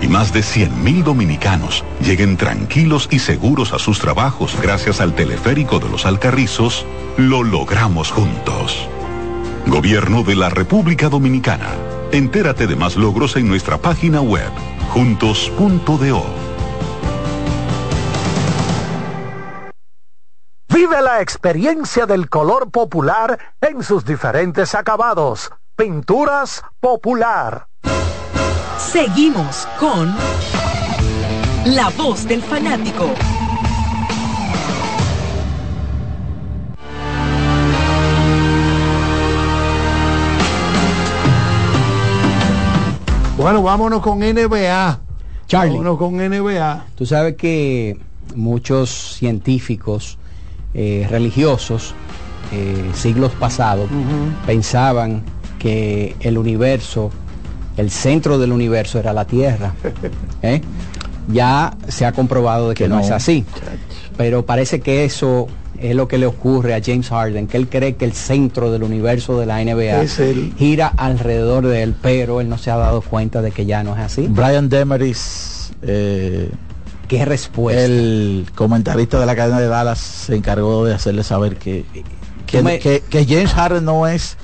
y más de 100.000 dominicanos lleguen tranquilos y seguros a sus trabajos gracias al teleférico de los Alcarrizos, lo logramos juntos. Gobierno de la República Dominicana. Entérate de más logros en nuestra página web, juntos.do. Vive la experiencia del color popular en sus diferentes acabados. Pinturas popular. Seguimos con La voz del fanático. Bueno, vámonos con NBA. Charlie. Vámonos con NBA. Tú sabes que muchos científicos eh, religiosos, eh, siglos pasados, pensaban que el universo, el centro del universo era la Tierra. ¿eh? Ya se ha comprobado de que, Que no. no. es así. Pero parece que eso es lo que le ocurre a James Harden, que él cree que el centro del universo de la NBA gira alrededor de él, pero él no se ha dado cuenta de que ya no es así. Brian Demeris, eh, ¿Qué respuesta? el comentarista de la cadena de Dallas, se encargó de hacerle saber que, que, Tú me- que- que James Harden no es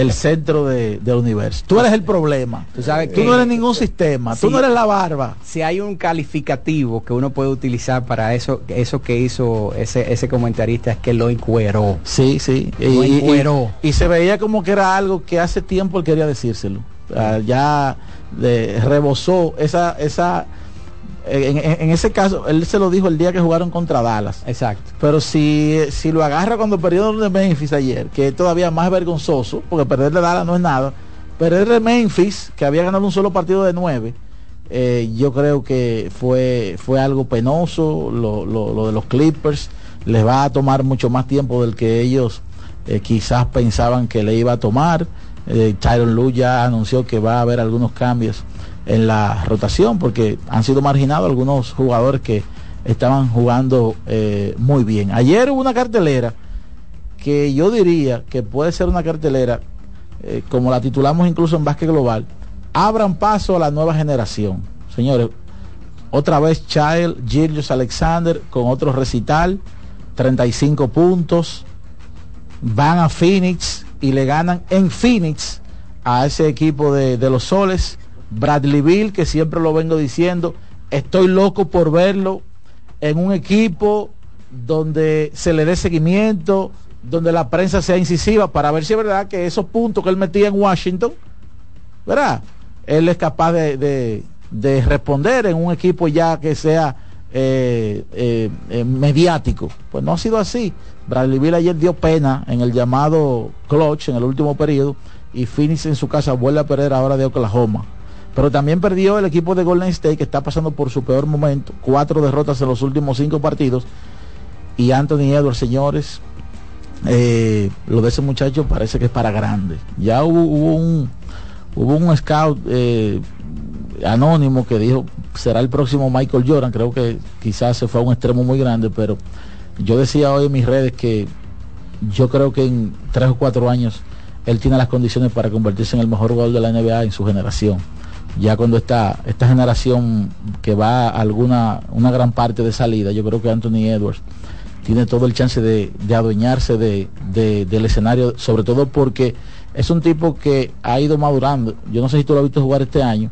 el centro de- del universo. Tú eres el problema. Tú sabes Tú que- no eres ningún sistema. Tú no eres la barba. Si hay un calificativo que uno puede utilizar para eso, eso que hizo ese, ese comentarista es que lo encueró. Sí, sí. Lo encueró. y se veía como que era algo que hace tiempo él quería decírselo. Ah, ya le rebosó esa, esa en, ese caso, él se lo dijo el día que jugaron contra Dallas. Exacto. Pero si, si lo agarra cuando perdieron de Memphis ayer, que es todavía más vergonzoso, porque perder de Dallas no es nada, perder de Memphis, que había ganado un solo partido de nueve, eh, yo creo que fue, fue algo penoso, lo, lo- lo de los Clippers, les va a tomar mucho más tiempo del que ellos eh, quizás pensaban que le iba a tomar. Eh, Tyron Lue ya anunció que va a haber algunos cambios en la rotación porque han sido marginados algunos jugadores que estaban jugando eh, muy bien. Ayer hubo una cartelera que yo diría que puede ser una cartelera eh, como la titulamos incluso en Básquet Global, abran paso a la nueva generación. Señores, otra vez Child, Gillius Alexander con otro recital, 35 puntos, van a Phoenix y le ganan en Phoenix a ese equipo de los soles. Bradley Bill, que siempre lo vengo diciendo, estoy loco por verlo en un equipo donde se le dé seguimiento, donde la prensa sea incisiva, para ver si es verdad que esos puntos que él metía en Washington, ¿verdad? Él es capaz de, de- de responder en un equipo ya que sea eh, eh, eh, mediático. Pues no ha sido así. Bradley Bill ayer dio pena en el llamado clutch en el último periodo y Phoenix en su casa vuelve a perder ahora de Oklahoma. Pero también perdió el equipo de Golden State que está pasando por su peor momento. Cuatro derrotas en los últimos cinco partidos. Y Anthony Edwards, señores, eh, lo de ese muchacho parece que es para grande. Ya hubo, un hubo un scout eh, anónimo que dijo será el próximo Michael Jordan. Creo que quizás se fue a un extremo muy grande, pero yo decía hoy en mis redes que yo creo que en tres o cuatro años él tiene las condiciones para convertirse en el mejor jugador de la NBA en su generación. Ya cuando está esta generación que va a alguna una gran parte de salida, yo creo que Anthony Edwards tiene todo el chance de, de adueñarse de, de- del escenario, sobre todo porque es un tipo que ha ido madurando. Yo no sé si tú lo has visto jugar este año,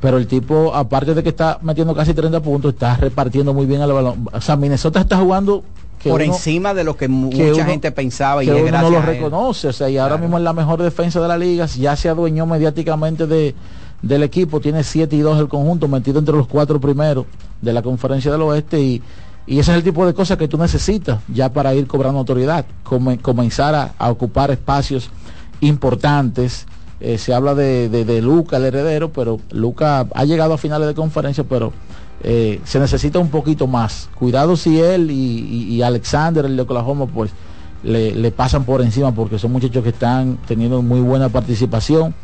pero el tipo, aparte de que está metiendo casi 30 puntos, está repartiendo muy bien el balón. O sea, Minnesota está jugando por uno- encima de lo que mu- que mucha uno- gente pensaba y que es uno no lo reconoce, o sea, y ahora mismo es la mejor defensa de la liga, ya se adueñó mediáticamente de, del equipo, tiene 7 y 2 el conjunto, metido entre los cuatro primeros de la conferencia del oeste y, y ese es el tipo de cosas que tú necesitas ya para ir cobrando autoridad, come- comenzar a, a ocupar espacios importantes. Eh, se habla de, de, de Luca, el heredero, pero Luca ha llegado a finales de conferencia, pero eh, se necesita un poquito más. Cuidado si él y, y- y Alexander, el de Oklahoma, pues le, le pasan por encima porque son muchachos que están teniendo muy buena participación.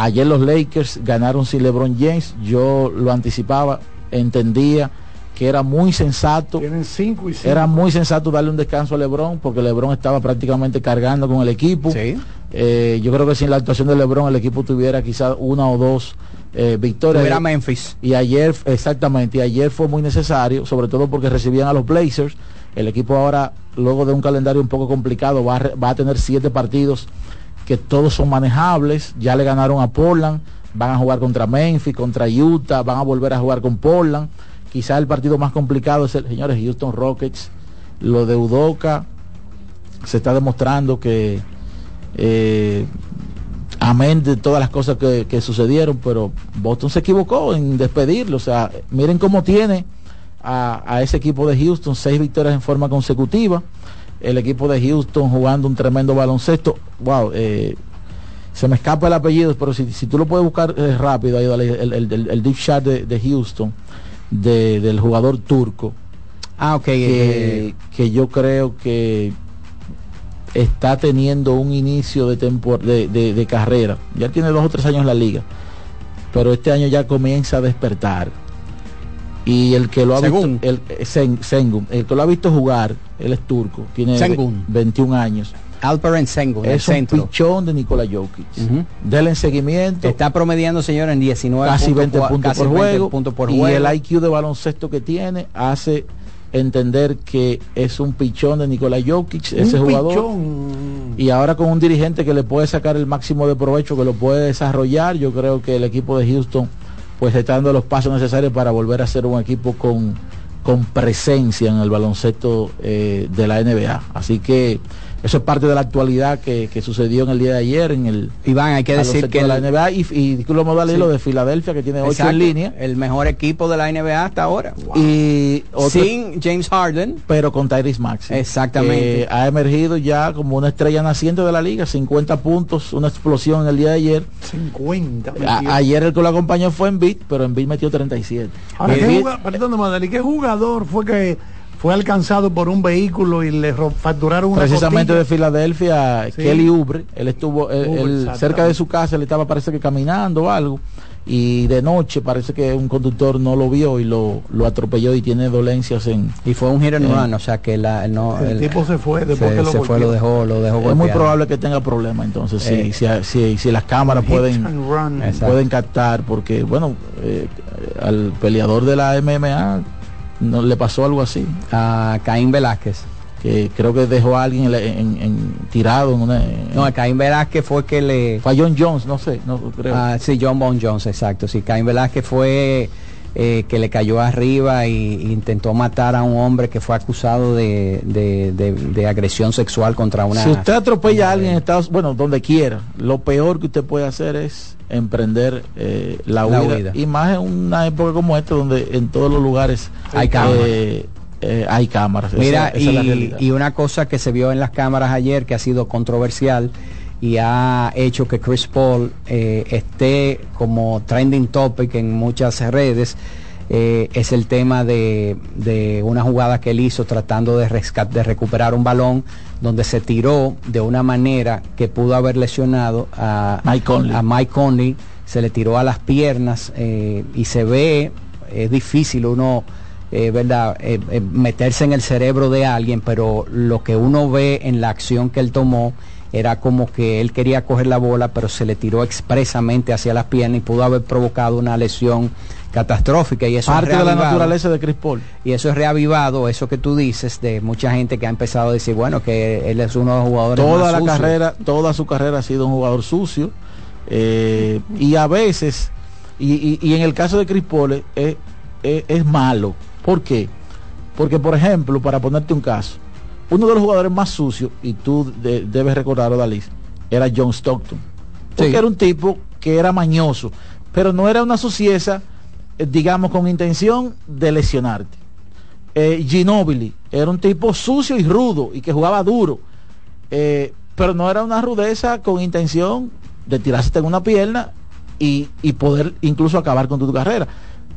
Ayer los Lakers ganaron sin LeBron James, yo lo anticipaba, entendía que era muy sensato. Tienen cinco y cinco. Era muy sensato darle un descanso a LeBron porque LeBron estaba prácticamente cargando con el equipo. Eh, yo creo que sin la actuación de LeBron el equipo tuviera quizás una o dos eh, victorias. Tuviera Memphis. Y ayer, exactamente, y ayer fue muy necesario, sobre todo porque recibían a los Blazers. El equipo ahora, luego de un calendario un poco complicado, va a, re- va a tener siete partidos que todos son manejables. Ya le ganaron a Portland, van a jugar contra Memphis, contra Utah, van a volver a jugar con Portland. Quizás el partido más complicado es el, señores, Houston Rockets. Lo de Udoca se está demostrando que, eh, amén de todas las cosas que, que sucedieron, pero Boston se equivocó en despedirlo. O sea, miren cómo tiene a, a ese equipo de Houston, seis victorias en forma consecutiva. El equipo de Houston jugando un tremendo baloncesto. Wow, eh, se me escapa el apellido, pero si, si tú lo puedes buscar eh, rápido, el, el- el- el deep shot de, de Houston, de- del jugador turco. Ah, ok. Que, eh, que yo creo que está teniendo un inicio de, tempor- de, de- de carrera. Ya tiene dos o tres años en la liga, pero este año ya comienza a despertar. Y el que lo ha visto, el, eh, Sen- Sengun, el que lo ha visto jugar, él es turco, tiene Sengun. 21 años. Alperen Sengun, el Es un centro. pichón de Nikola Jokic. Dele en seguimiento. Está promediando, señor, en 19 casi puntos 20 por- puntos casi por 20 juego. por y el IQ de baloncesto que tiene hace entender que es un pichón de Nikola Jokic, ese Un jugador. pichón. Y ahora con un dirigente que le puede sacar el máximo de provecho, que lo puede desarrollar, yo creo que el equipo de Houston pues está dando los pasos necesarios para volver a ser un equipo con, con presencia en el baloncesto eh, de la NBA. Así que eso es parte de la actualidad que, que sucedió en el día de ayer en el Iván, hay que decir que de la el- NBA y, y darle Sí. lo de Filadelfia que tiene 8 Exacto, en línea El mejor equipo de la NBA hasta ahora. y otro- Sin James Harden. pero con Tyrese Maxey. Exactamente. que ha emergido ya como una estrella naciente de la liga, 50 puntos, una explosión el día de ayer. 50. A- metió. ayer el que lo acompañó fue en Beat, pero en Beat metió 37. Ahora, ¿qué, Embiid- juga- perdón, Madali, ¿qué jugador fue que fue alcanzado por un vehículo y le ro- facturaron una precisamente costilla? de Filadelfia, Sí. Kelly Ubre, él estuvo él- cerca de su casa, él estaba parece que caminando o algo y de noche parece que un conductor no lo vio y lo, lo atropelló y tiene dolencias en Y fue un hit and Eh. run, o sea que la, no, El tipo se fue después se, que lo se fue, lo dejó, lo dejó es muy probable que tenga problemas entonces si, Eh. si, si, si las cámaras pueden pueden captar porque bueno eh, al peleador de la MMA no le pasó algo así A Caín Velázquez. que creo que dejó a alguien en, la- en- en- tirado en una en- No, a Caín Velázquez fue que le... fue a John Jones no sé no creo Ah, sí, John Bon Jones, exacto. Sí, Caín Velázquez fue eh, que le cayó arriba y, y intentó matar a un hombre que fue acusado de, de- de- de agresión sexual contra una... si usted atropella a alguien en Estados bueno donde quiera lo peor que usted puede hacer es emprender eh, la, La huida. huida. y más en una época como esta donde en todos los lugares Hay cámaras. eh, eh, hay cámaras Mira, esa y una cosa que se vio en las cámaras ayer que ha sido controversial y ha hecho que Chris Paul eh, esté como trending topic en muchas redes eh, es el tema de, de una jugada que él hizo tratando de, rescat- de recuperar un balón donde se tiró de una manera que pudo haber lesionado a Mike Conley. a Mike Conley, se le tiró a las piernas eh, y se ve, es difícil uno, eh, ¿verdad?, Eh, eh, meterse en el cerebro de alguien, pero lo que uno ve en la acción que él tomó era como que él quería coger la bola, pero se le tiró expresamente hacia las piernas y pudo haber provocado una lesión catastrófica y eso es parte de la naturaleza de Chris Paul Y eso es reavivado, eso que tú dices de mucha gente que ha empezado a decir, bueno, que él es uno de los jugadores toda más la sucios. carrera toda su carrera ha sido un jugador sucio eh, y a veces y, y- y en el caso de Chris Paul es, es- malo ¿por qué? porque por ejemplo para ponerte un caso uno de los jugadores más sucios y tú de- debes recordarlo Dalí era John Stockton porque Sí. era un tipo que era mañoso pero no era una sucieza digamos con intención de lesionarte eh, Ginobili era un tipo sucio y rudo y que jugaba duro eh, pero no era una rudeza con intención de tirarse en una pierna y, y poder incluso acabar con tu, carrera.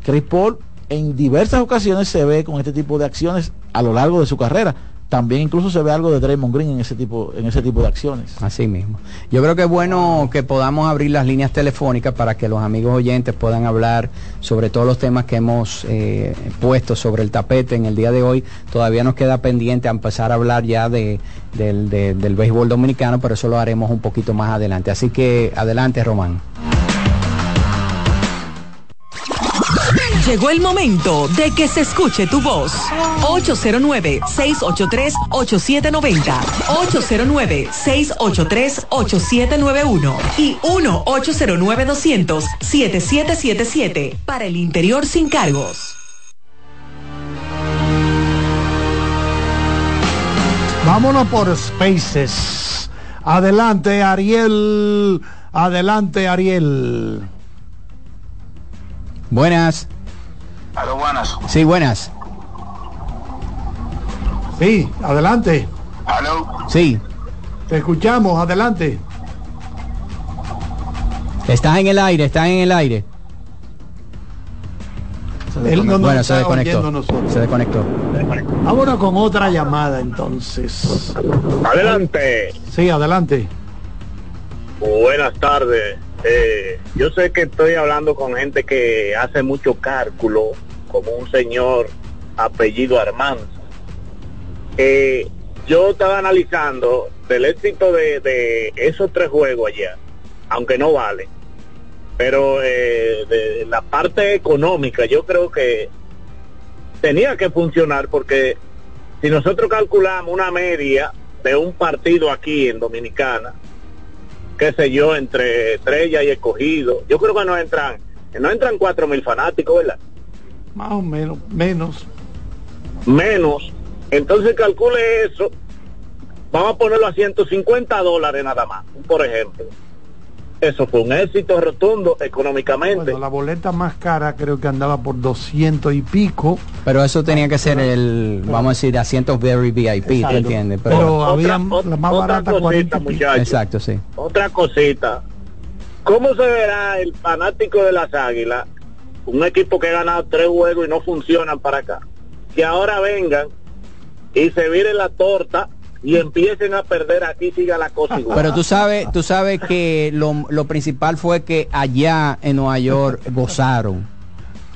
Chris Paul en diversas ocasiones se ve con este tipo de acciones a lo largo de su carrera. También incluso se ve algo de Draymond Green en ese tipo, en ese tipo de acciones. Así mismo. Yo creo que es bueno que podamos abrir las líneas telefónicas para que los amigos oyentes puedan hablar sobre todos los temas que hemos eh, puesto sobre el tapete en el día de hoy. Todavía nos queda pendiente a empezar a hablar ya de, del, de- del béisbol dominicano, pero eso lo haremos un poquito más adelante. Así que adelante, Román. Llegó el momento de que se escuche tu voz. 809-683-8790. 809-683-8791. Y 1-809-200-7777. Para el interior sin cargos. Vámonos por Spaces. Adelante, Ariel. Adelante, Ariel. Buenas. Aló, buenas. Sí, buenas. Sí, adelante. Aló. Sí. Te escuchamos, adelante. Estás en el aire, estás en el aire. Él no nos bueno, se desconectó. Se desconectó. Vámonos con otra llamada entonces. Adelante. Sí, adelante. Buenas tardes. Eh, yo sé que estoy hablando con gente que hace mucho cálculo como un señor apellido Armanza. Eh, yo estaba analizando del éxito de, de esos tres juegos allá, aunque no vale, pero eh, de la parte económica yo creo que tenía que funcionar porque si nosotros calculamos una media de un partido aquí en Dominicana, qué sé yo, entre Estrella y Escogido, yo creo que no entran, no entran cuatro mil fanáticos, ¿verdad? Más o menos, menos. Menos. Entonces calcule eso. Vamos a ponerlo a 150 dólares nada más, por ejemplo. Eso fue un éxito rotundo económicamente. Bueno, la boleta más cara creo que andaba por 200 y pico. Pero eso tenía que ser el, vamos a decir, asientos very VIP, ¿te entiendes? Pero había Otra- la más otra barata cosita, 40 y pico. muchachos. Exacto, sí. Otra cosita. ¿Cómo se verá el fanático de las águilas? Un equipo que ha ganado tres juegos y no funcionan para acá. Que ahora vengan y se viren la torta y empiecen a perder aquí, siga la cosa igual. Pero tú sabes, tú sabes que lo, lo principal fue que allá en Nueva York gozaron.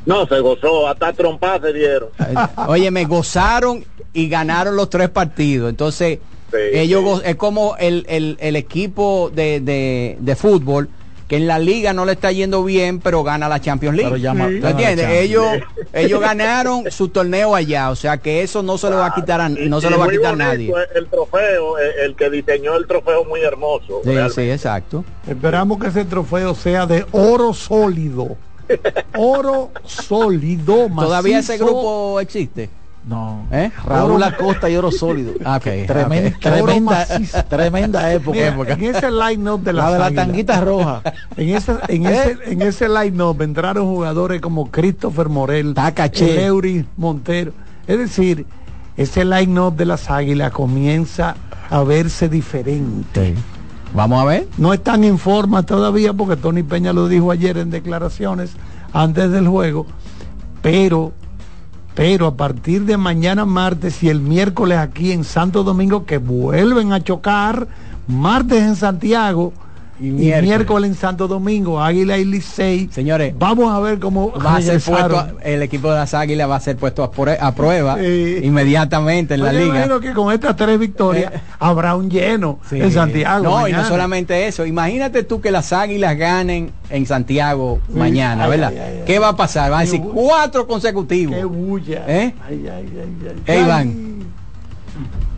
No, se gozó, hasta trompas se dieron. Oye, me gozaron y ganaron los tres partidos. Entonces, ellos go- es como el, el- el equipo de, de- de fútbol que en la liga no le está yendo bien, pero gana la Champions League. Pero llama- ¿Tú gana la entiendes? Ellos, ellos ganaron su torneo allá, o sea que eso no se lo va a quitar a, no se lo va a quitar nadie. El, trofeo, el, el que diseñó el trofeo muy hermoso. Sí, realmente. sí, exacto. Esperamos que ese trofeo sea de oro sólido. Oro sólido, ¿Todavía ese macizo. grupo existe? No. ¿Eh? Raúl Acosta y Oro Sólido. Ah, ok, Tremen- ok. Tremenda, tremenda época. Mira, en ese line-up de La de la Águilas, tanguita roja. En ese, en ese, en ese line-up entraron jugadores como Christopher Morel, Tacaché. Eury Montero. Es decir, ese line-up de las águilas comienza a verse diferente. Vamos a ver. No están en forma todavía porque Tony Peña lo dijo ayer en declaraciones antes del juego, pero pero a partir de mañana martes y el miércoles aquí en Santo Domingo que vuelven a chocar, martes en Santiago y miércoles, miércoles. en Santo Domingo, Águila y Licey. Señores, vamos a ver cómo va a ser puesto, a- el equipo de las águilas va a ser puesto a, prue- a prueba Sí. inmediatamente en la liga. imagino que con estas tres victorias habrá un lleno Sí. en Santiago. No, y mañana. no solamente eso. Imagínate tú que las águilas ganen en Santiago mañana, Ay, ¿verdad? ay. ¿Qué va a pasar? Van a decir cuatro consecutivos. Qué bulla. ¿Eh? Eh, Iván.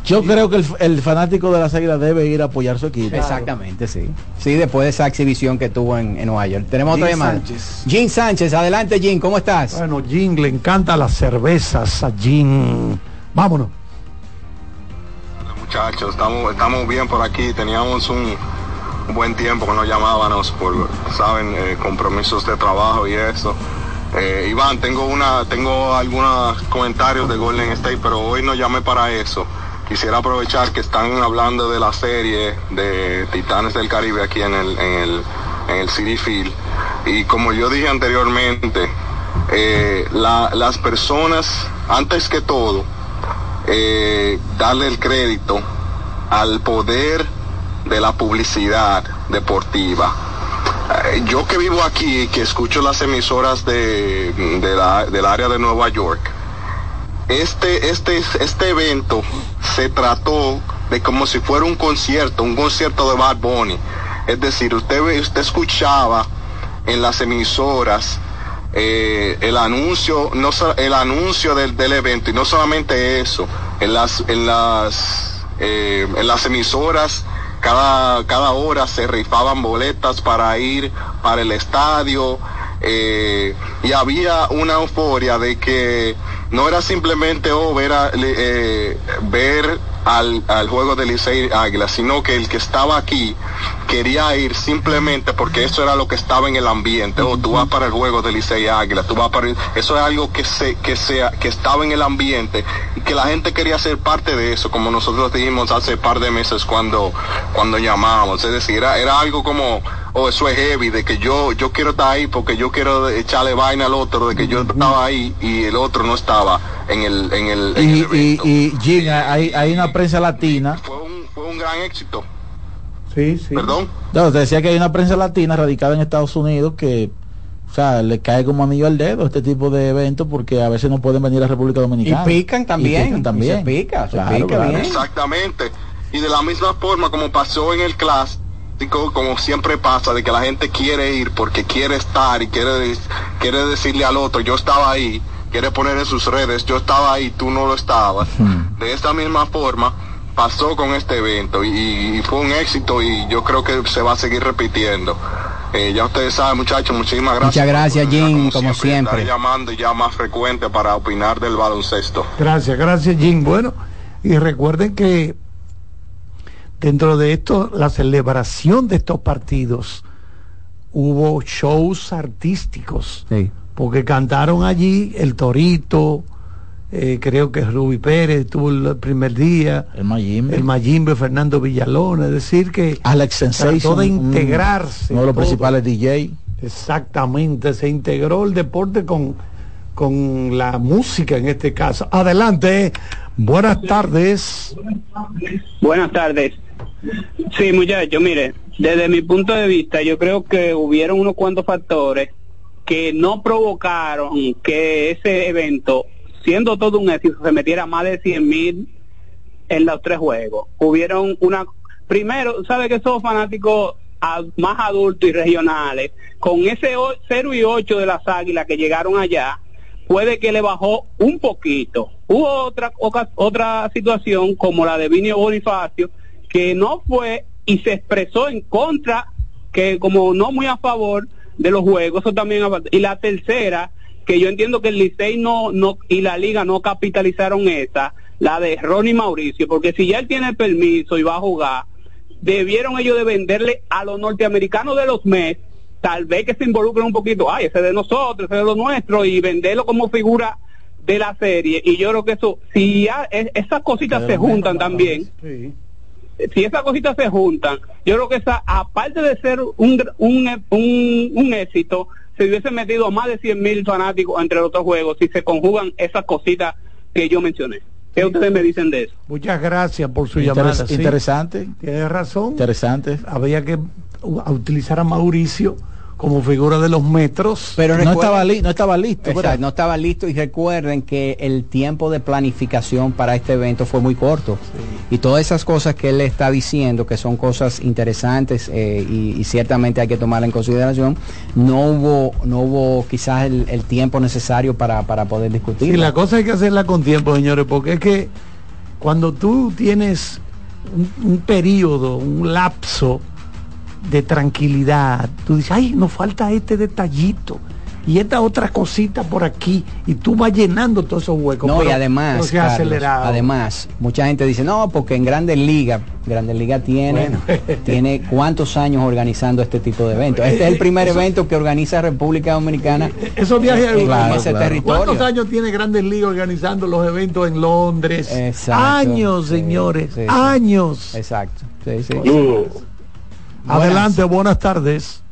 Yo creo que el, el fanático de las águilas debe ir a apoyar su equipo. Exactamente, sí. Sí, después de esa exhibición que tuvo en, en Nueva York. Tenemos otra Jim llamada. Sánchez. Jim Sánchez, adelante Jim, ¿cómo estás? Bueno, Jim le encanta las cervezas a Jim. Vámonos. Muchachos, estamos, estamos bien por aquí. Teníamos un, un buen tiempo que no llamábamos por, saben, eh, compromisos de trabajo y eso. Eh, Iván, tengo una, tengo algunos comentarios de Golden State, pero hoy no llamé para eso. Quisiera aprovechar que están hablando de la serie de Titanes del Caribe aquí en el, en el, en el City Field. Y como yo dije anteriormente, eh, la- las personas, antes que todo, eh, darle el crédito al poder de la publicidad deportiva. Eh, yo que vivo aquí, que escucho las emisoras de, del área de Nueva York, este, este, este evento se trató de como si fuera un concierto, un concierto de Bad Bunny. Es decir, usted, usted escuchaba en las emisoras eh, el anuncio, no el anuncio del, del evento y no solamente eso, en las, en las, eh, en las emisoras cada, cada hora se rifaban boletas para ir para el estadio eh, y había una euforia de que no era simplemente oh, ver, a- eh, ver al, al juego de Licey Águila, sino que el que estaba aquí quería ir simplemente porque eso era lo que estaba en el ambiente. O tú vas para el juego de Licey Águila, tú vas para el- eso es algo que se, que sea, que estaba en el ambiente y que la gente quería ser parte de eso, como nosotros dijimos hace par de meses cuando, cuando llamamos. Es decir, era, era algo como, oh, eso es heavy, de que yo, yo quiero estar ahí porque yo quiero echarle vaina al otro, de que yo estaba ahí y el otro no estaba en el, en el, en el Y, y, y Jim, hay, hay una prensa latina. fue un gran éxito. Sí, sí. Perdón. No, te decía que hay una prensa latina radicada en Estados Unidos que O sea, le cae como anillo al dedo este tipo de eventos porque a veces no pueden venir a República Dominicana. Y pican también. Y pican también. Y se pica, se Claro, pica claro. bien. Exactamente. Y de la misma forma como pasó en el clásico, como siempre pasa, de que la gente quiere ir porque quiere estar y quiere, quiere decirle al otro, yo estaba ahí, quiere poner en sus redes, yo estaba ahí, tú no lo estabas. De esta misma forma pasó con este evento y, y fue un éxito y yo creo que se va a seguir repitiendo. Eh, ya ustedes saben, muchachos, muchísimas gracias. Muchas gracias, Jim, como Estaré siempre. llamando ya más frecuente para opinar del baloncesto. Gracias, gracias Jim. Bueno, y recuerden que dentro de esto, la celebración de estos partidos, hubo shows artísticos, Sí. porque cantaron allí el Torito, eh, creo que Ruby Pérez estuvo el primer día, el Mayimbe, el Mayimbe Fernando Villalón, es decir que Alex Sensation, trató de integrarse. uno de los todo. principales DJ. Exactamente, se integró el deporte con, con la música en este caso. Adelante, buenas tardes. Buenas tardes. Sí, muchachos, mire, desde mi punto de vista, yo creo que hubieron unos cuantos factores que no provocaron que ese evento, siendo todo un éxito, se metiera más de 100 mil en los tres juegos. Hubieron una... Primero, ¿sabe que esos fanáticos más adultos y regionales, con ese o- 0 y 8 de las águilas que llegaron allá, puede que le bajó un poquito. Hubo otra otra situación como la de Vinio Bonifacio que no fue y se expresó en contra que como no muy a favor de los juegos, eso también y la tercera que yo entiendo que el Licey no no y la liga no capitalizaron esa, la de Ronnie Mauricio, porque si ya él tiene el permiso y va a jugar, debieron ellos de venderle a los norteamericanos de los MES, tal vez que se involucren un poquito, ay, ese de nosotros, ese de lo nuestro, y venderlo como figura de la serie. Y yo creo que eso, si ya es- esas cositas se juntan también, si esas cositas se juntan, yo creo que esa, aparte de ser un, gr- un, un, un éxito, se hubiese metido más de 100 mil fanáticos entre los otros juegos si se conjugan esas cositas que yo mencioné. ¿Qué ustedes me dicen de eso? Muchas gracias por su Interes- llamada. sí. interesante. Tiene razón. Interesante. Había que u- a utilizar a Mauricio como figura de los metros. Pero no, estaba li- no estaba listo. No estaba listo y recuerden que el tiempo de planificación para este evento fue muy corto. Y todas esas cosas que él está diciendo, que son cosas interesantes eh, y, y ciertamente hay que tomarla en consideración, no hubo, no hubo quizás el, el tiempo necesario para, para poder discutir. Sí, la cosa hay que hacerla con tiempo, señores, porque es que cuando tú tienes un, un periodo, un lapso de tranquilidad, tú dices, ay, nos falta este detallito y esta otra cosita por aquí, y tú vas llenando todos esos huecos. No, y además, pero Carlos, acelerado. además, mucha gente dice, no, porque en Grandes Ligas, Grandes Ligas tiene, tiene cuántos años organizando este tipo de eventos. Este es el primer Eso- evento que organiza República Dominicana. Esos viajes en, a- ese territorio. ¿Cuántos años tiene Grandes Ligas organizando los eventos en Londres? Exacto. Años, señores, sí, sí. años. Exacto. Sí, sí. Adelante, buenas tardes.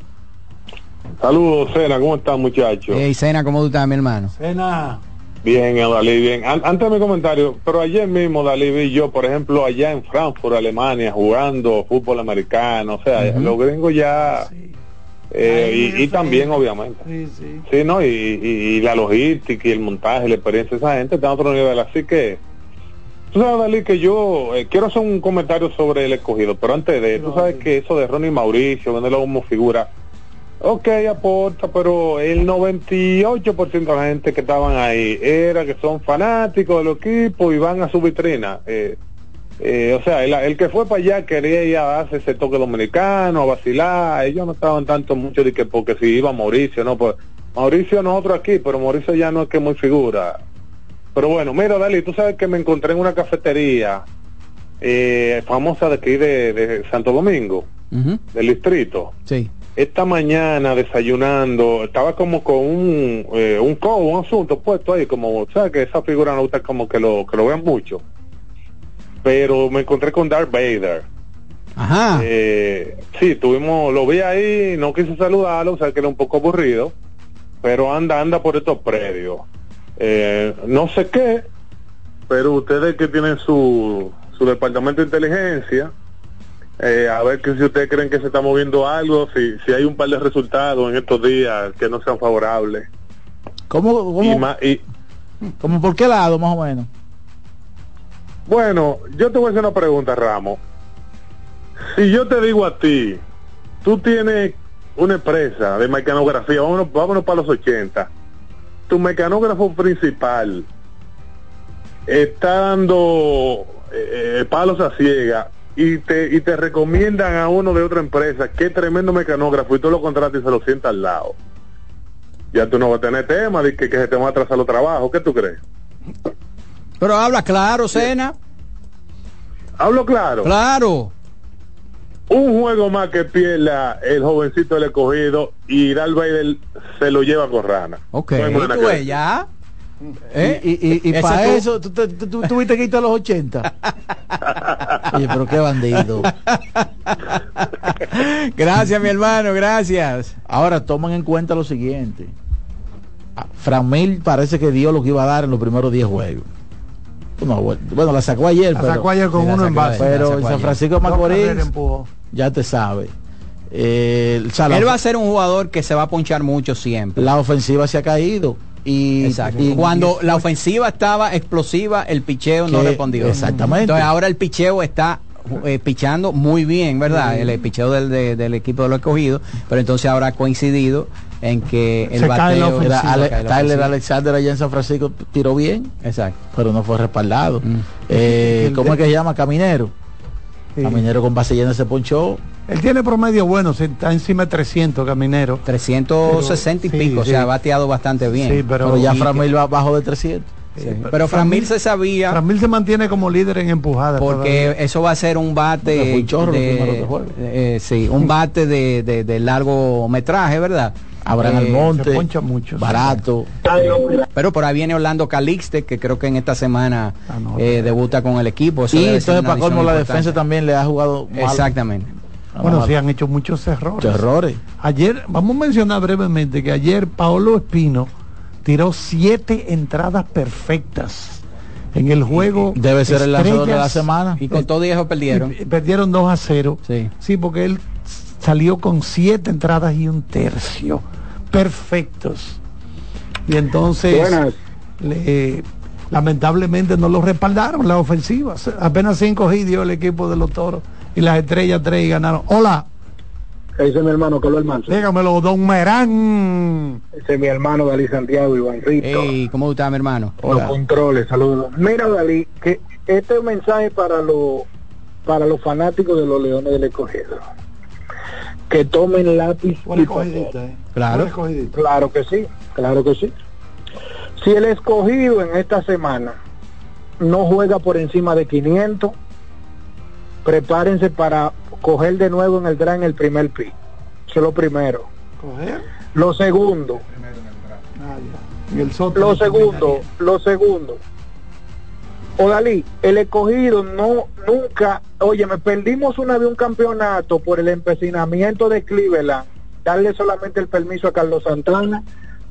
Saludos, Cena, ¿cómo están muchachos? Hey, Sena, ¿cómo tú estás, mi hermano? Cena. Bien, Dalí, bien. An- antes de mi comentario, pero ayer mismo, Dalí, vi yo, por ejemplo, allá en Frankfurt, Alemania, jugando fútbol americano, o sea, los gringos ya... eh, y, y también, obviamente. Sí, sí. Sí, ¿no? Y, y- y la logística y el montaje, la experiencia de esa gente está a otro nivel. Así que, tú sabes, Dalí, que yo eh, quiero hacer un comentario sobre el escogido, pero antes de, tú sabes que eso de Ronnie Mauricio, venderlo como figura, ok, aporta, pero el 98% de la gente que estaban ahí era que son fanáticos del equipo y van a su vitrina. Eh, eh, o sea, el, el que fue para allá quería ir a darse ese toque dominicano, a vacilar. Ellos no estaban tanto mucho de que porque si iba Mauricio, no, pues Mauricio nosotros aquí, pero Mauricio ya no es que muy figura. Pero bueno, mira, Dali, tú sabes que me encontré en una cafetería eh, famosa de aquí de, de Santo Domingo, del distrito. Sí. Esta mañana desayunando, estaba como con un, eh, un co, un asunto puesto ahí, como, ¿sabes? Que esa figura no gusta como que lo, que lo vean mucho. Pero me encontré con Darth Vader. Ajá. Eh, sí, tuvimos, lo vi ahí, no quise saludarlo, o sea que era un poco aburrido, pero anda, anda por estos predios. Eh, no sé qué, pero ustedes que tienen su, su departamento de inteligencia, Eh, a ver que si ustedes creen que se está moviendo algo, si, si hay un par de resultados en estos días que no sean favorables. ¿Cómo, cómo, Y cómo por qué lado más o menos? bueno, yo te voy a hacer una pregunta, Ramos. Si yo te digo a ti, tú tienes una empresa de mecanografía, vámonos, vámonos para los 80, tu mecanógrafo principal está dando eh, eh, palos a ciega y te, y te recomiendan a uno de otra empresa, qué tremendo mecanógrafo, y tú lo contratas y se lo sientas al lado. Ya tú no vas a tener tema de que, que se te van a atrasar los trabajos, ¿qué tú crees? Pero habla claro, Cena. Hablo claro. Claro. Un juego más que pierda el jovencito del escogido y Dalbaider se lo lleva con rana. Ok. No hay más nada ¿Tú que ves, decir. ya? ¿Eh? Y, y, y Ese para eso, ¿tú, te- tú- tú tuviste que irte a los 80. Oye, pero qué bandido. Gracias, mi hermano, gracias. Ahora tomen en cuenta lo siguiente. Framil parece que dio lo que iba a dar en los primeros 10 juegos. No, bueno, la sacó ayer, La pero, sacó ayer con uno en base. Pero San. Francisco Macorís, ya te sabe. Eh, o sea, la- Él va a ser un jugador que se va a ponchar mucho siempre. la ofensiva se ha caído. Y, Cuando la ofensiva estaba explosiva, el picheo no respondió. exactamente. Entonces ahora el picheo está eh, pichando muy bien, ¿verdad? El, picheo del, de- del equipo de los escogidos, pero entonces ahora ha coincidido en que el se la bateo Ale- la Tyler. Alexander allá en San Francisco tiró bien, Exacto. pero no fue respaldado. Mm. Eh, ¿Cómo es que se llama? Caminero. Sí. Caminero con base llena se ponchó. Él tiene promedio bueno, está encima de 300 caminero. 360 y pico, sí, o sea, sí. ha bateado bastante bien. Sí, pero, Pero ya Framil va bajo de 300. Sí. Pero Framil se sabía Framil se mantiene como líder en empujada. porque todavía. eso va a ser un bate un chorro de, eh, sí, un bate de, de- de largo metraje, ¿verdad? Abraham Eh, Almonte, se poncha mucho, sí. barato. Pero por ahí viene Orlando Calixte, que creo que en esta semana Ah, no, eh, debuta con el equipo. Eso Y entonces para colmo la defensa también le ha jugado mal. Exactamente. Bueno, mal. sí, han hecho muchos errores. Muchos errores. Ayer, vamos a mencionar brevemente que ayer Paolo Espino tiró siete entradas perfectas en el juego. Debe ser el lanzador de la semana. Y con todo y eso perdieron. Y perdieron 2 a 0. Sí. Sí, porque él salió con siete entradas y un tercio. Perfectos. Y entonces, Buenas. le- lamentablemente no lo respaldaron la ofensiva. Apenas cinco hits dio el equipo de los toros y las estrellas tres y ganaron. Hola, Ese es mi hermano Carlos Almanza. dígamelo, don Merán. Ese es mi hermano Dalí Santiago, Iván Rito. Ey, ¿cómo está mi hermano? Los controles, saludos. Mira, Dalí, que este mensaje para los para los fanáticos de los Leones del Escogido. Que tomen lápiz y papel. Claro. Claro que sí, claro que sí. Si el escogido en esta semana no juega por encima de 500, prepárense para coger de nuevo en el en el primer pick. Eso es lo primero. Lo segundo, Y el Soto lo segundo, lo segundo. Odalí, el escogido no, nunca, oye, me perdimos una vez un campeonato por el empecinamiento de Cleveland, darle solamente el permiso a Carlos Santana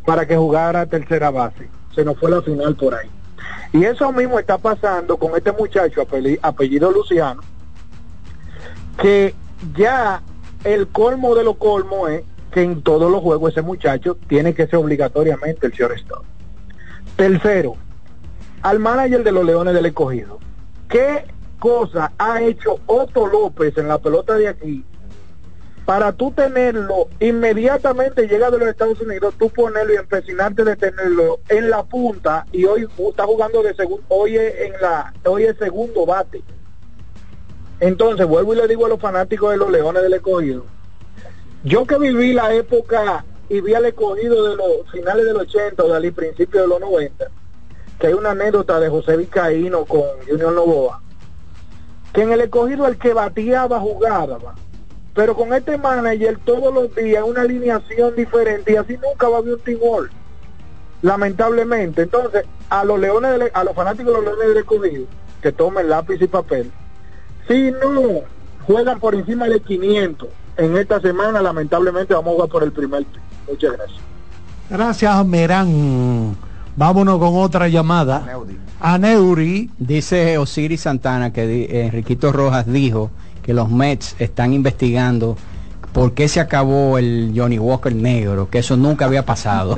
para que jugara tercera base. Se nos fue la final por ahí. Y eso mismo está pasando con este muchacho apelli- apellido Luciano, que ya el colmo de lo colmo es que en todos los juegos ese muchacho tiene que ser obligatoriamente el shortstop. Tercero, al manager de los Leones del Escogido. ¿Qué cosa ha hecho Otto López en la pelota de aquí para tú tenerlo inmediatamente llega de los Estados Unidos, tú ponerlo y empecinarte de tenerlo en la punta y hoy está jugando de segundo, hoy es en la, hoy es segundo bate. Entonces vuelvo y le digo a los fanáticos de los Leones del Escogido, yo que viví la época y vi al escogido de los finales del 80 o del principio de los 90, que hay una anécdota de José Vizcaíno con Junior Novoa, que en el escogido el que bateaba jugaba, pero con este manager todos los días una alineación diferente y así nunca va a haber un team. Lamentablemente, entonces a los leones, a los fanáticos de los leones del escogido, que tomen lápiz y papel, si no juegan por encima de 500 en esta semana, lamentablemente vamos a jugar por el primer. Muchas gracias. Gracias, Merán. Vámonos con otra llamada. A Neuri. Dice Osiris Santana que eh, Enriquito Rojas dijo que los Mets están investigando por qué se acabó el Johnny Walker negro, que eso nunca había pasado.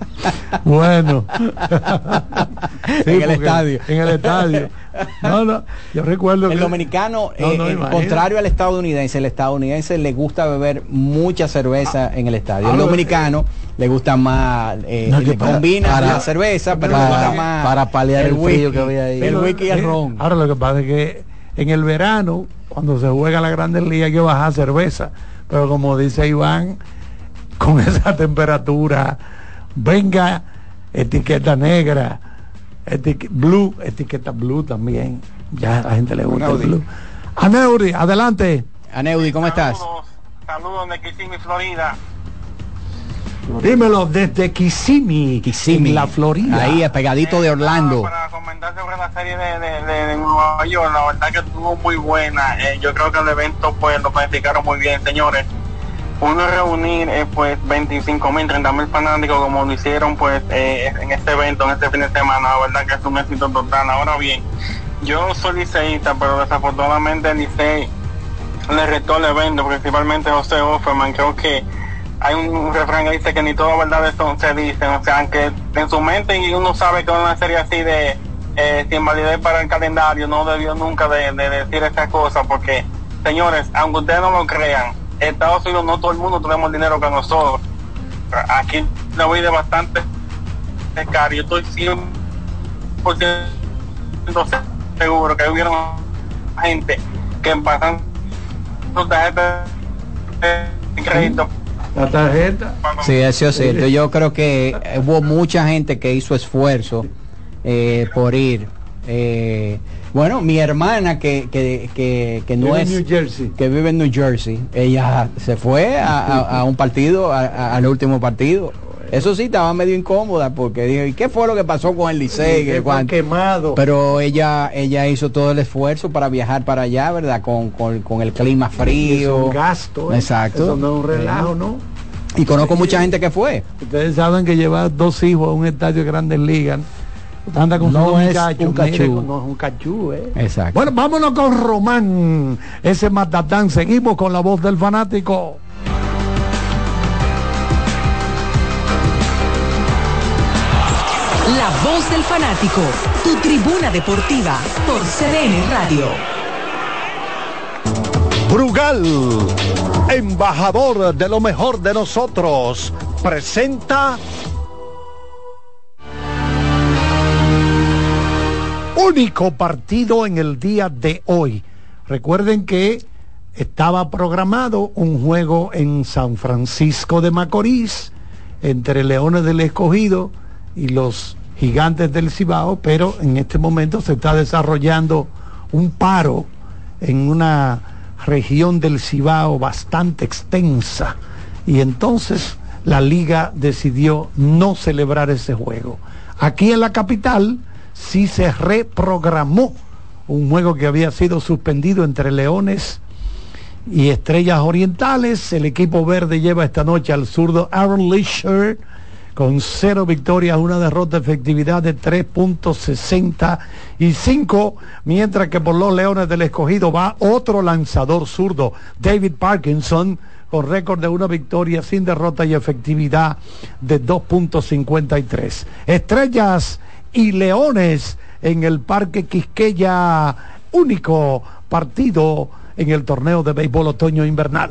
bueno. en el estadio. En el estadio. No, no, yo recuerdo el dominicano, eh, contrario al estadounidense, el estadounidense le gusta beber mucha cerveza en el estadio. el dominicano le gusta más, eh, le combina la cerveza, pero le gusta más para paliar el, frío que había ahí. El whisky y el ron. Ahora lo que pasa es que en el verano, cuando se juega la Grandes Ligas, hay que bajar cerveza. Pero como dice Iván, con esa temperatura, venga etiqueta negra, blue, etiqueta blue también. Ya a la gente le gusta el blue. Aneudi, adelante. Aneudi, ¿cómo estás? Saludos de Kissimmee, Florida. Dímelo desde Kissimmee, Kissimmee, la Florida. Ahí, pegadito de Orlando. Para comentar sobre la serie de, de, Nueva York, la verdad que estuvo muy buena. Eh, yo creo que el evento pues lo planificaron muy bien, señores. Uno reunir eh, pues 25 mil, 30 mil fanáticos como lo hicieron pues eh, en este evento, en este fin de semana, la verdad que es un éxito total. Ahora bien, yo soy liceísta, pero desafortunadamente el licey le retó el evento, principalmente José Offerman, creo que hay un refrán que dice que ni todas verdades son, se dicen, o sea, aunque en su mente y uno sabe que una serie así de eh, sin validez para el calendario no debió nunca de, decir esas cosas, porque señores, aunque ustedes no lo crean, Estados Unidos no todo el mundo tenemos dinero que nosotros. Aquí lo voy de bastante caro, yo estoy 100% seguro que hubieron gente que pasan sus tarjetas de crédito la tarjeta. Sí, eso es cierto. Yo creo que hubo mucha gente que hizo esfuerzo eh, por ir. Eh, bueno, mi hermana que, que, que, que no es que vive en New Jersey, ella se fue a, un partido, al último partido. Eso sí, estaba medio incómoda porque dijo, ¿y qué fue lo que pasó con el Licey? Que quemado. Pero ella ella hizo todo el esfuerzo para viajar para allá, ¿verdad? Con, con, el clima frío. un gasto. ¿eh? Exacto. Eso no es un relajo, ¿no? Y conozco mucha gente que fue. Ustedes saben que llevar dos hijos a un estadio de grandes ligas anda con no es un cachú. no es un cachú, ¿eh? Exacto. Bueno, vámonos con Román, ese matatán. Seguimos con la voz del fanático. La voz del fanático, tu tribuna deportiva por CDN Radio. Brugal, embajador de lo mejor de nosotros, presenta único partido en el día de hoy. Recuerden que estaba programado un juego en San Francisco de Macorís entre Leones del Escogido y los gigantes del Cibao, pero en este momento se está desarrollando un paro en una región del Cibao bastante extensa y entonces la liga decidió no celebrar ese juego. Aquí en la capital sí se reprogramó un juego que había sido suspendido entre Leones y Estrellas Orientales. El equipo verde lleva esta noche al zurdo Aaron Leisure con cero victorias, una derrota efectividad de 3.65, mientras que por los Leones del Escogido va otro lanzador zurdo, David Parkinson, con récord de una victoria sin derrota y efectividad de 2.53. Estrellas y Leones en el Parque Quisqueya, único partido en el torneo de béisbol otoño invernal.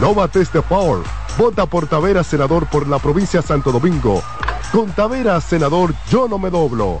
No bates de Power. Vota por Tavera, senador por la provincia de Santo Domingo. Con Tavera, senador, yo no me doblo.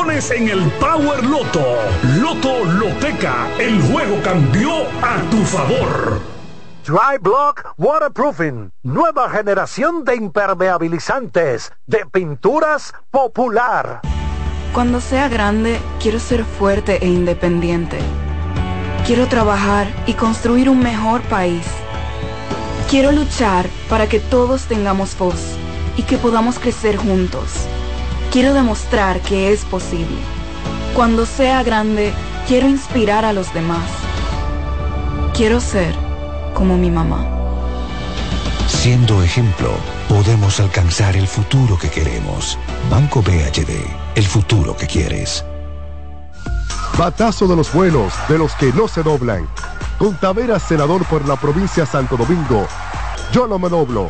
en el Power Loto. Loto Loteca, el juego cambió a tu favor. Dry Block Waterproofing, nueva generación de impermeabilizantes, de pinturas popular. Cuando sea grande, quiero ser fuerte e independiente. Quiero trabajar y construir un mejor país. Quiero luchar para que todos tengamos voz y que podamos crecer juntos. Quiero demostrar que es posible. Cuando sea grande, quiero inspirar a los demás. Quiero ser como mi mamá. Siendo ejemplo, podemos alcanzar el futuro que queremos. Banco BHD, el futuro que quieres. Batazo de los buenos, de los que no se doblan. Con Taveras, senador por la provincia de Santo Domingo. Yo no me doblo.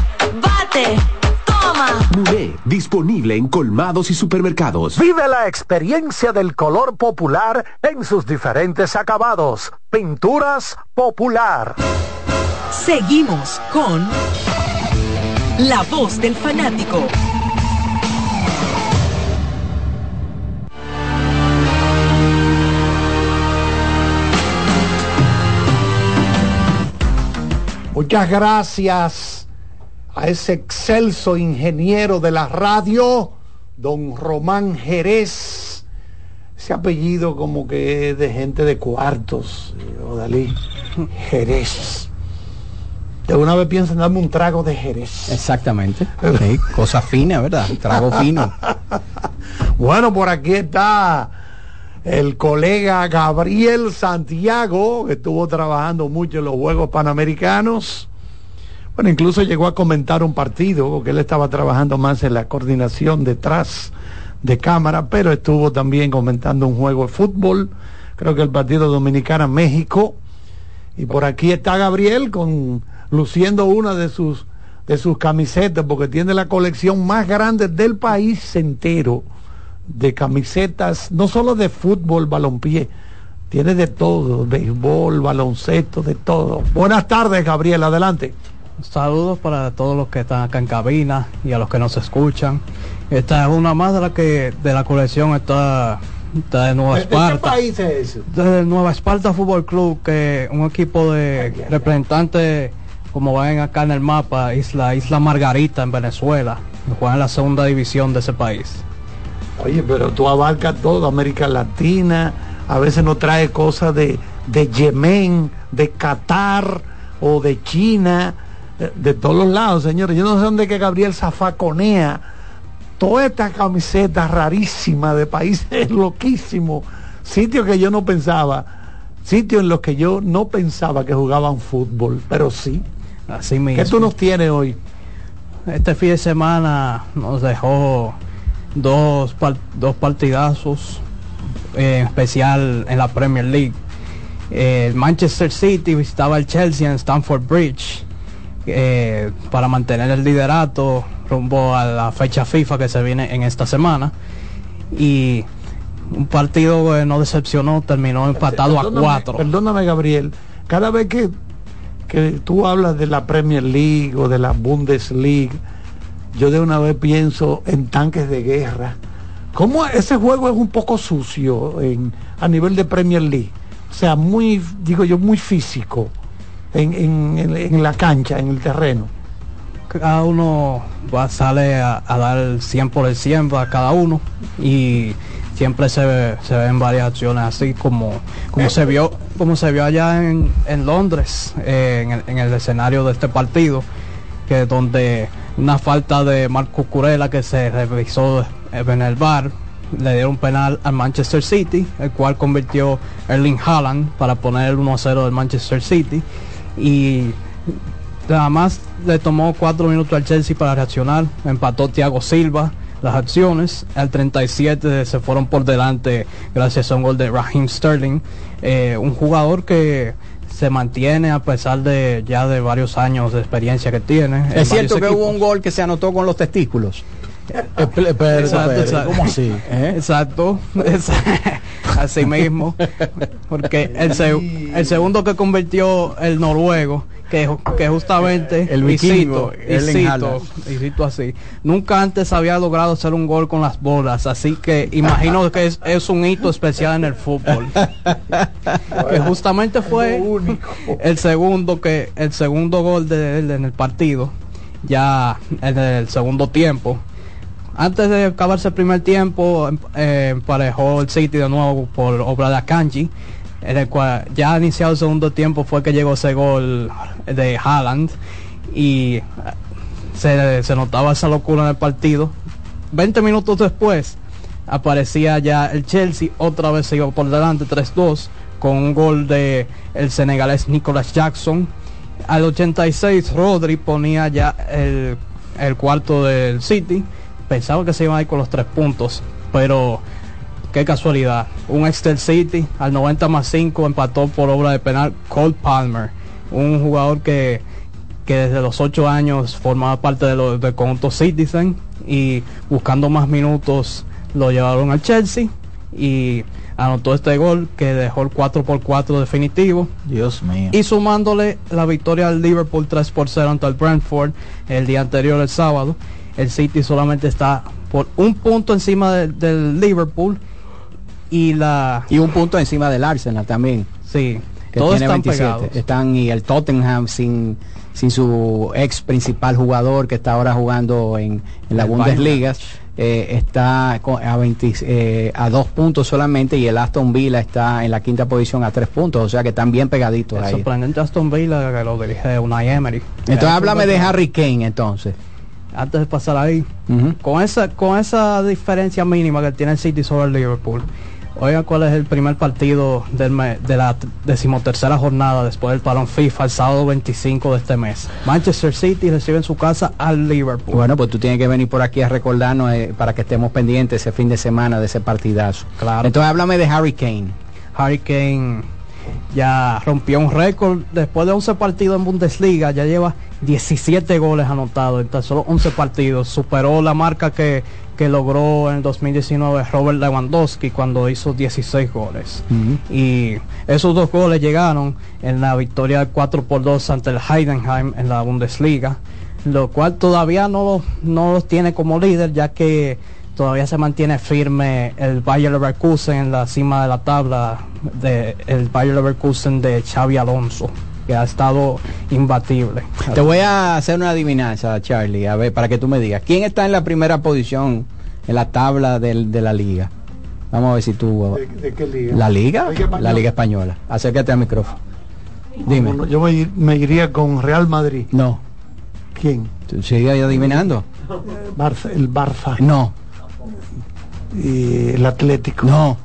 disponible en colmados y supermercados. Vive la experiencia del color popular en sus diferentes acabados. Pinturas popular. Seguimos con La Voz del Fanático. Muchas gracias a ese excelso ingeniero de la radio, don Román Jerez. Ese apellido como que es de gente de cuartos, Odalí. Jerez. De una vez piensan darme un trago de Jerez. Exactamente. Sí, cosa fina, ¿verdad? Trago fino. Bueno, por aquí está el colega Gabriel Santiago, que estuvo trabajando mucho en los Juegos Panamericanos. Bueno, incluso llegó a comentar un partido, porque él estaba trabajando más en la coordinación detrás de cámara, pero estuvo también comentando un juego de fútbol, creo que el partido Dominicana-México. Y por aquí está Gabriel con luciendo una de sus de sus camisetas, porque tiene la colección más grande del país entero de camisetas, no solo de fútbol, balompié, tiene de todo, béisbol, baloncesto, de todo. Buenas tardes, Gabriel, adelante. Saludos para todos los que están acá en cabina y a los que nos escuchan. Esta es una más de la que de la colección está, está de Nueva ¿De qué Esparta. país es eso? De Nueva Esparta Fútbol Club, que un equipo de representantes, como ven acá en el mapa, Isla, Isla Margarita en Venezuela, que juegan en la segunda división de ese país. Oye, pero tú abarcas todo, América Latina, a veces nos trae cosas de, de Yemen, de Qatar, o de China, de todos los lados, señores. Yo no sé dónde que Gabriel zafaconea toda esta camiseta rarísima de países loquísimos, sitios que yo no pensaba, sitios en los que yo no pensaba que jugaban fútbol, pero sí. Así mismo. ¿Qué tú nos tienes hoy? Este fin de semana nos dejó dos, par- dos partidazos, eh, en especial en la Premier League. Eh, El Manchester City visitaba el Chelsea en Stamford Bridge eh, para mantener el liderato rumbo a la fecha FIFA que se viene en esta semana. Y un partido que no decepcionó, terminó empatado a cuatro. Perdóname, Gabriel. Cada vez que, que tú hablas de la Premier League o de la Bundesliga, yo de una vez pienso en tanques de guerra. ¿Cómo ese juego es un poco sucio en, a nivel de Premier League? O sea, muy, digo yo, muy físico en, en- en- la cancha, en el terreno. cada uno va, sale a, a dar el 100% a cada uno y siempre se, ve- se ven varias acciones así como, como se vio como se vio allá en, en Londres eh, en, el, en el escenario de este partido que donde una falta de Marco Curela que se revisó en el bar le dieron penal al Manchester City el cual convirtió Erling Haaland para poner el 1-0 del Manchester City y Nada más le tomó cuatro minutos al Chelsea para reaccionar. Empató Thiago Silva las acciones. Al 37 se fueron por delante gracias a un gol de Raheem Sterling. Eh, un jugador que se mantiene a pesar de ya de varios años de experiencia que tiene. en Es cierto que hubo un gol que se anotó con los testículos. Exacto, ¿Cómo así? ¿Eh? Exacto, Esa- así mismo. Porque el, se- el segundo que convirtió el noruego, que, que justamente, El vikingo, y Erling cito, Haaland. y cito así, nunca antes había logrado hacer un gol con las bolas, así que imagino que es, es un hito especial en el fútbol. que justamente fue el segundo que el segundo gol de él en el partido, ya en el segundo tiempo. Antes de acabarse el primer tiempo, em- eh, emparejó el City de nuevo por obra de Akanji, en el cual ya iniciado el segundo tiempo fue que llegó ese gol de Haaland y eh, se, se notaba esa locura en el partido. 20 minutos después aparecía ya el Chelsea, otra vez se por delante 3-2 con un gol de el senegalés Nicolas Jackson. Al 86 Rodri ponía ya el, el cuarto del City. Pensaba que se iban a ir con los tres puntos, pero qué casualidad. Un ex del City al 90 más 5 empató por obra de penal Cole Palmer, un jugador que, que desde los 8 años formaba parte de los del conjunto Citizen y buscando más minutos lo llevaron al Chelsea y anotó este gol que dejó el 4 por 4 definitivo. Dios mío. Y sumándole la victoria del Liverpool 3 por 0 ante el Brentford el día anterior, el sábado, el City solamente está por un punto encima de- del Liverpool y la Y un punto encima del Arsenal también. Sí, que todos tiene están 27. pegados. Están y el Tottenham sin sin su ex principal jugador que está ahora jugando en, en la El Bundesliga. eh, está a, 20, eh, a dos puntos solamente y el Aston Villa está en la quinta posición a tres puntos, o sea que están bien pegaditos El ahí. sorprendente Aston Villa que lo dirige Unai Emery. Entonces háblame de Harry Kane entonces. Antes de pasar ahí, con esa con esa diferencia mínima que tiene el City sobre el Liverpool. Oigan cuál es el primer partido del de la decimotercera jornada después del parón FIFA el sábado 25 de este mes. Manchester City recibe en su casa al Liverpool. Bueno, pues tú tienes que venir por aquí a recordarnos eh, para que estemos pendientes ese fin de semana de ese partidazo. Claro. Entonces háblame de Harry Kane. Harry Kane ya rompió un récord. Después de 11 partidos en Bundesliga, ya lleva 17 goles anotados en tan solo 11 partidos, superó la marca que, que logró en el 2019 Robert Lewandowski cuando hizo 16 goles. Y esos dos goles llegaron en la victoria 4 por 2 ante el Heidenheim en la Bundesliga, lo cual todavía no, no los tiene como líder ya que todavía se mantiene firme el Bayer Leverkusen en la cima de la tabla de el Bayer Leverkusen de Xavi Alonso que ha estado imbatible. Te voy a hacer una adivinanza, Charlie, a ver, para que tú me digas. ¿Quién está en la primera posición en la tabla del- de la liga? Vamos a ver si tú... ¿De, de qué liga? ¿La liga? Liga Española. La liga española. Acércate al micrófono. Dime. Yo me, ir- me iría con Real Madrid. No. ¿Quién? ¿Sigue adivinando? Barça, el Barça. No. Y el Atlético. No.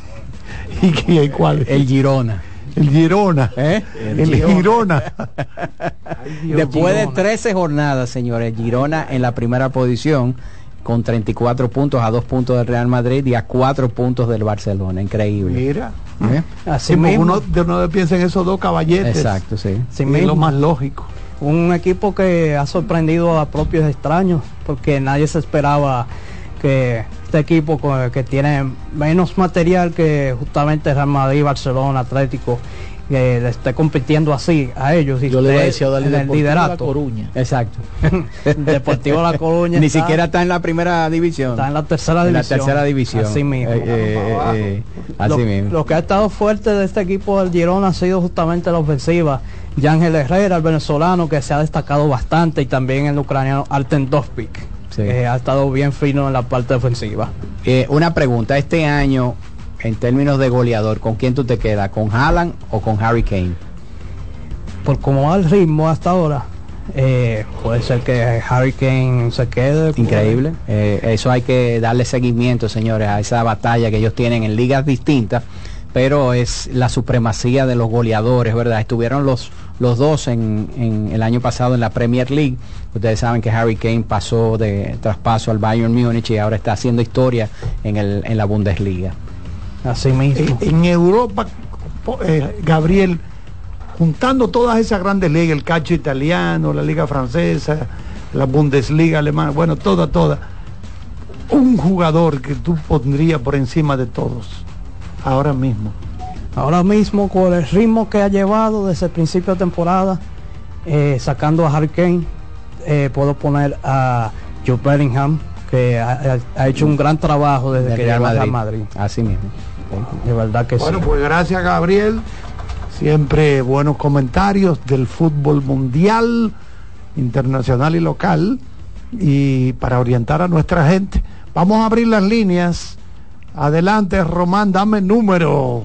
¿Y quién, cuál? El Girona. El Girona. ¿Eh? El, Girona. Después de 13 jornadas, señores, Girona en la primera posición con 34 puntos a 2 puntos del Real Madrid y a 4 puntos del Barcelona. Increíble. Mira. ¿Eh? Así uno, de uno piensa en esos dos caballetes. Exacto, sí. Sí es mismo. lo más lógico. Un equipo que ha sorprendido a propios extraños, porque nadie se esperaba que este equipo que tiene menos material que justamente Real Madrid, Barcelona, Atlético, que le esté compitiendo así a ellos. Y Yo le decía en el La liderato. Coruña. Exacto. Deportivo La Coruña. Ni está- siquiera está en la primera división. Está en la tercera En la división. tercera división. Así mismo. Eh, eh, eh, así lo, mismo. lo que ha estado fuerte de este equipo del Girona ha sido justamente la ofensiva. Yángel Herrera, el venezolano, que se ha destacado bastante, y también el ucraniano Arten Dovpik, Sí. que ha estado bien fino en la parte ofensiva. Eh, una pregunta, este año, en términos de goleador, ¿con quién tú te quedas? ¿Con Haaland o con Harry Kane? Por cómo va el ritmo hasta ahora, eh, puede ser que Harry Kane se quede. Increíble. Eh, eso hay que darle seguimiento, señores, a esa batalla que ellos tienen en ligas distintas, pero es la supremacía de los goleadores, ¿verdad? Estuvieron los, los dos en, en el año pasado en la Premier League. Ustedes saben que Harry Kane pasó de traspaso al Bayern Múnich y ahora está haciendo historia en, el, en la Bundesliga. Así mismo. En Europa, eh, Gabriel, juntando todas esas grandes ligas, el calcio italiano, la liga francesa, la Bundesliga alemana, bueno, toda, toda. Un jugador que tú pondrías por encima de todos, ahora mismo. Ahora mismo, con el ritmo que ha llevado desde el principio de temporada, eh, sacando a Harry Kane, eh, puedo poner a Joe Bellingham, que ha, hecho un gran trabajo desde que llegó a Madrid. Madrid. Así mismo. De verdad que Bueno, sí. pues gracias Gabriel. Siempre buenos comentarios del fútbol mundial, internacional y local. Y para orientar a nuestra gente, vamos a abrir las líneas. Adelante, Román, dame el número.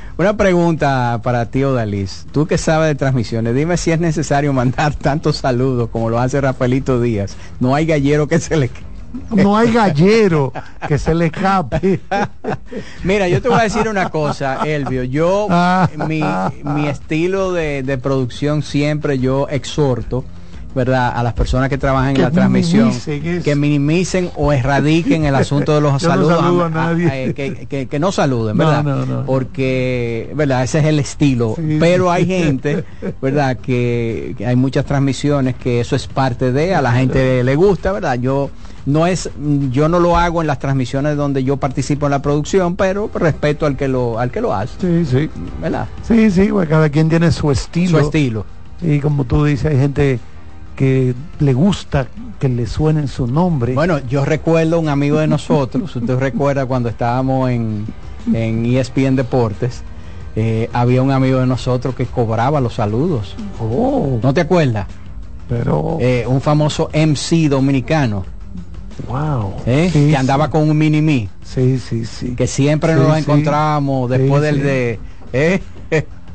una pregunta para tío Dalís, tú que sabes de transmisiones, dime si es necesario mandar tantos saludos como lo hace Rafaelito Díaz. No hay gallero que se le... No hay gallero que se le escape. Mira, yo te voy a decir una cosa, Elvio, yo, mi, mi estilo de, de producción siempre yo exhorto, ¿verdad? A las personas que trabajan Que en la transmisión, que minimicen o erradiquen el asunto de los no saludos. a a- que, que- que no saluden, ¿verdad? no, no. Porque, ¿verdad? Ese es el estilo. Sí, Pero sí. hay gente, ¿verdad? Que, que hay muchas transmisiones que eso es parte de, a la gente le gusta, ¿verdad? Yo no es yo no lo hago en las transmisiones donde yo participo en la producción pero respeto al que lo al que lo hace Sí, sí. ¿verdad? Sí, sí, pues cada quien tiene su estilo. su estilo Y como tú dices, hay gente que le gusta que le suenen su nombre. Bueno, yo recuerdo un amigo de nosotros, usted recuerda cuando estábamos en, en ESPN Deportes, eh, había un amigo de nosotros que cobraba los saludos. Oh, ¿No te acuerdas? pero Eh, un famoso MC dominicano, wow. ¿eh? Sí, que andaba con un mini me, Sí, sí, sí. que siempre Sí, nos encontrábamos después del de... ¿eh?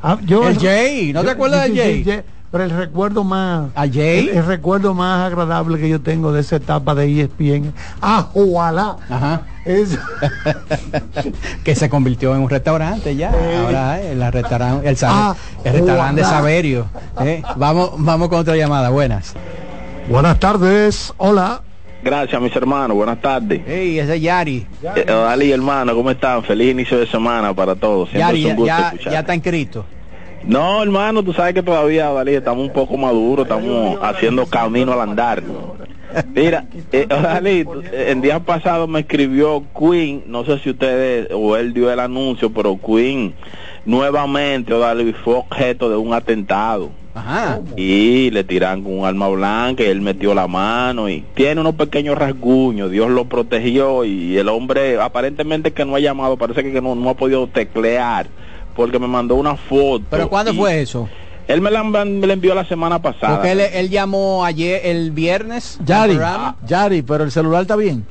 Ah, yo- el Jay, ¿no te acuerdas del Jay? Pero el recuerdo más ¿A Jay? El, el recuerdo más agradable que yo tengo de esa etapa de ESPN. Ah, ojalá. Ajá. Es, que se convirtió en un restaurante ya. Ahora eh, el restaurante, el, Ah, el restaurante de. Saberio. eh. Vamos, vamos con otra llamada. Buenas. buenas tardes. Hola. Gracias, mis hermanos. Buenas tardes. Hey, ese es Yari. Eh, Dali, hermano, ¿cómo están? Feliz inicio de semana para todos. Siempre Yari es un ya, gusto ya, escuchar. ya está inscrito. No, hermano, tú sabes que todavía, Dalí, estamos un poco maduros, estamos haciendo camino al andar. Mira, eh, Dalí, en días pasados me escribió Queen, no sé si ustedes o él dio el anuncio, pero Queen nuevamente, Dalí, fue objeto de un atentado. y le tiran con un arma blanca y él metió la mano y tiene unos pequeños rasguños, Dios lo protegió y el hombre aparentemente que no ha llamado, parece que no, no ha podido teclear porque me mandó una foto. ¿Pero cuándo fue eso? Él me la, me la envió la semana pasada. Porque él, él llamó ayer, el viernes. Yari. Yari, pero el celular está bien.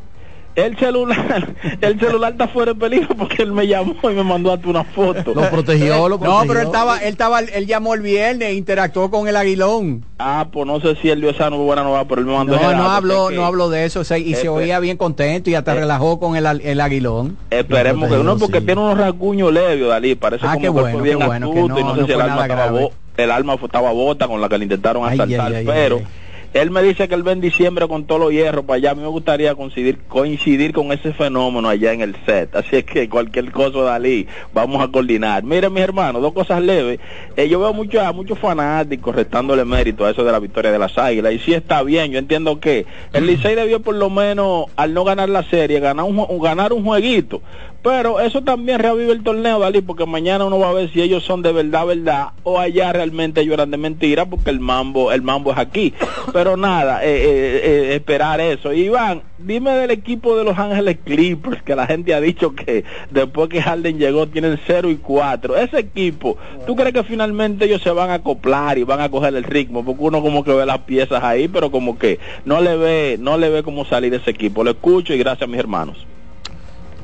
El celular, el celular está fuera de peligro porque él me llamó y me mandó hasta una foto. Lo protegió, lo No, protegió. pero él estaba, él estaba, él llamó el viernes, interactuó con el aguilón. Ah, pues no sé si él dio esa buena nueva, pero él me mandó No, no habló, no habló de eso, o sea, y se oía bien contento y hasta eh, relajó con el, el aguilón. Esperemos que no, porque tiene unos rasguños leves, Dalí. Parece Ah, como qué que bueno, fue bien qué bueno, que astuto y no- no sé no si el alma estaba el alma estaba bota con la que le intentaron asaltar, ay, ay, pero ay. Él me dice que él va en diciembre con todos los hierros para allá. A mí me gustaría coincidir, coincidir con ese fenómeno allá en el set. Así es que cualquier cosa, Dalí, vamos a coordinar. Miren, mis hermanos, dos cosas leves. Eh, yo veo mucho, a muchos fanáticos restándole mérito a eso de la victoria de las águilas. Y sí está bien, yo entiendo que el Licey debió por lo menos, al no ganar la serie, ganar un, ganar un jueguito. Pero eso también reaviva el torneo, Dalí, porque mañana uno va a ver si ellos son de verdad, verdad, o allá realmente ellos eran de mentira, porque el mambo, el mambo es aquí. Pero nada, eh, eh, eh, esperar eso. Iván, dime del equipo de Los Ángeles Clippers, que la gente ha dicho que después que Harden llegó tienen 0 y 4. Ese equipo, ¿tú crees que finalmente ellos se van a acoplar y van a coger el ritmo? Porque uno como que ve las piezas ahí, pero como que no le ve, no le ve cómo salir ese equipo. Lo escucho y gracias a mis hermanos.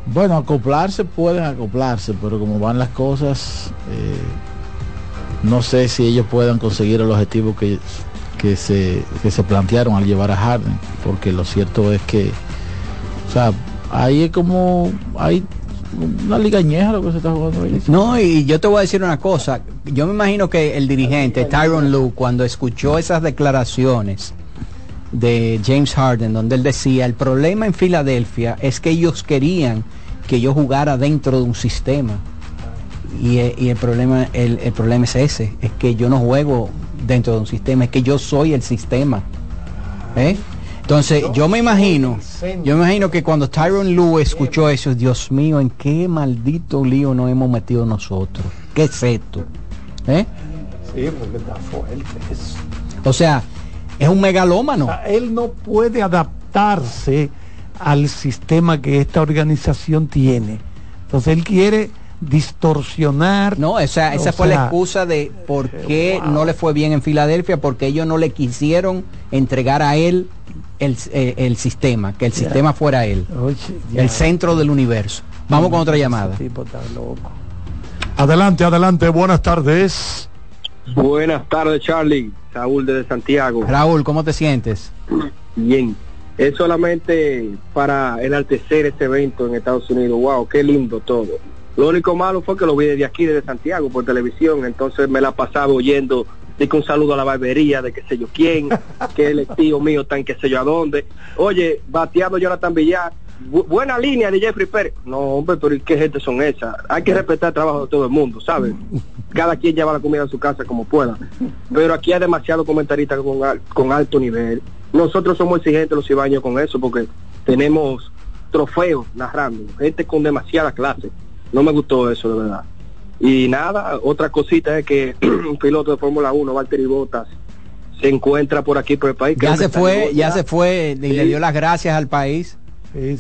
Bueno, acoplarse pueden acoplarse, pero como van las cosas, eh, no sé si ellos puedan conseguir el objetivo que, que, se, que se plantearon al llevar a Harden, porque lo cierto es que, o sea, ahí es como, hay una liga añeja lo que se está jugando ahí. No, y yo te voy a decir una cosa. Yo me imagino que el dirigente, Tyron Lue, cuando escuchó esas declaraciones de James Harden, donde él decía, el problema en Filadelfia es que ellos querían que yo jugara dentro de un sistema. Y, eh, y el, problema, el, el problema es ese, es que yo no juego dentro de un sistema, es que yo soy el sistema. ¿Eh? Entonces, yo me imagino, yo me imagino que cuando Tyron Lue escuchó eso, Dios mío, ¿en qué maldito lío nos hemos metido nosotros? ¿Qué es esto? ¿Eh? Sí, porque está fuerte eso. O sea, es un megalómano. O sea, él no puede adaptarse al sistema que esta organización tiene. Entonces él quiere distorsionar. No, esa, esa fue la excusa de por qué no le fue bien en Filadelfia, porque ellos no le quisieron entregar a él el, eh, el sistema, que el sistema fuera él, Oye, el centro del universo. Vamos con otra llamada. Tipo está loco. Adelante, adelante, buenas tardes. Buenas tardes, Charlie. Saúl desde Santiago. Raúl, ¿cómo te sientes? Bien. Es solamente para enaltecer este evento en Estados Unidos. Wow, qué lindo todo. Lo único malo fue que lo vi desde aquí, desde Santiago, por televisión. Entonces me la pasaba oyendo de que un saludo a la barbería, de que sé yo quién, que el tío mío está en qué sé yo a dónde. Oye, bateando Jonathan Villar. Bu- buena línea de Jeffrey Pérez. No, hombre, pero ¿y qué gente son esas? Hay que respetar el trabajo de todo el mundo, ¿sabes? Cada quien lleva la comida a su casa como pueda. Pero aquí hay demasiados comentaristas con, al- con alto nivel. Nosotros somos exigentes los cibaños con eso porque tenemos trofeos narrando, gente con demasiada clase. No me gustó eso, de verdad. Y nada, otra cosita es que un piloto de Fórmula 1, Valtteri Bottas, se encuentra por aquí por el país. Ya se fue, ya se fue y le dio las gracias al país.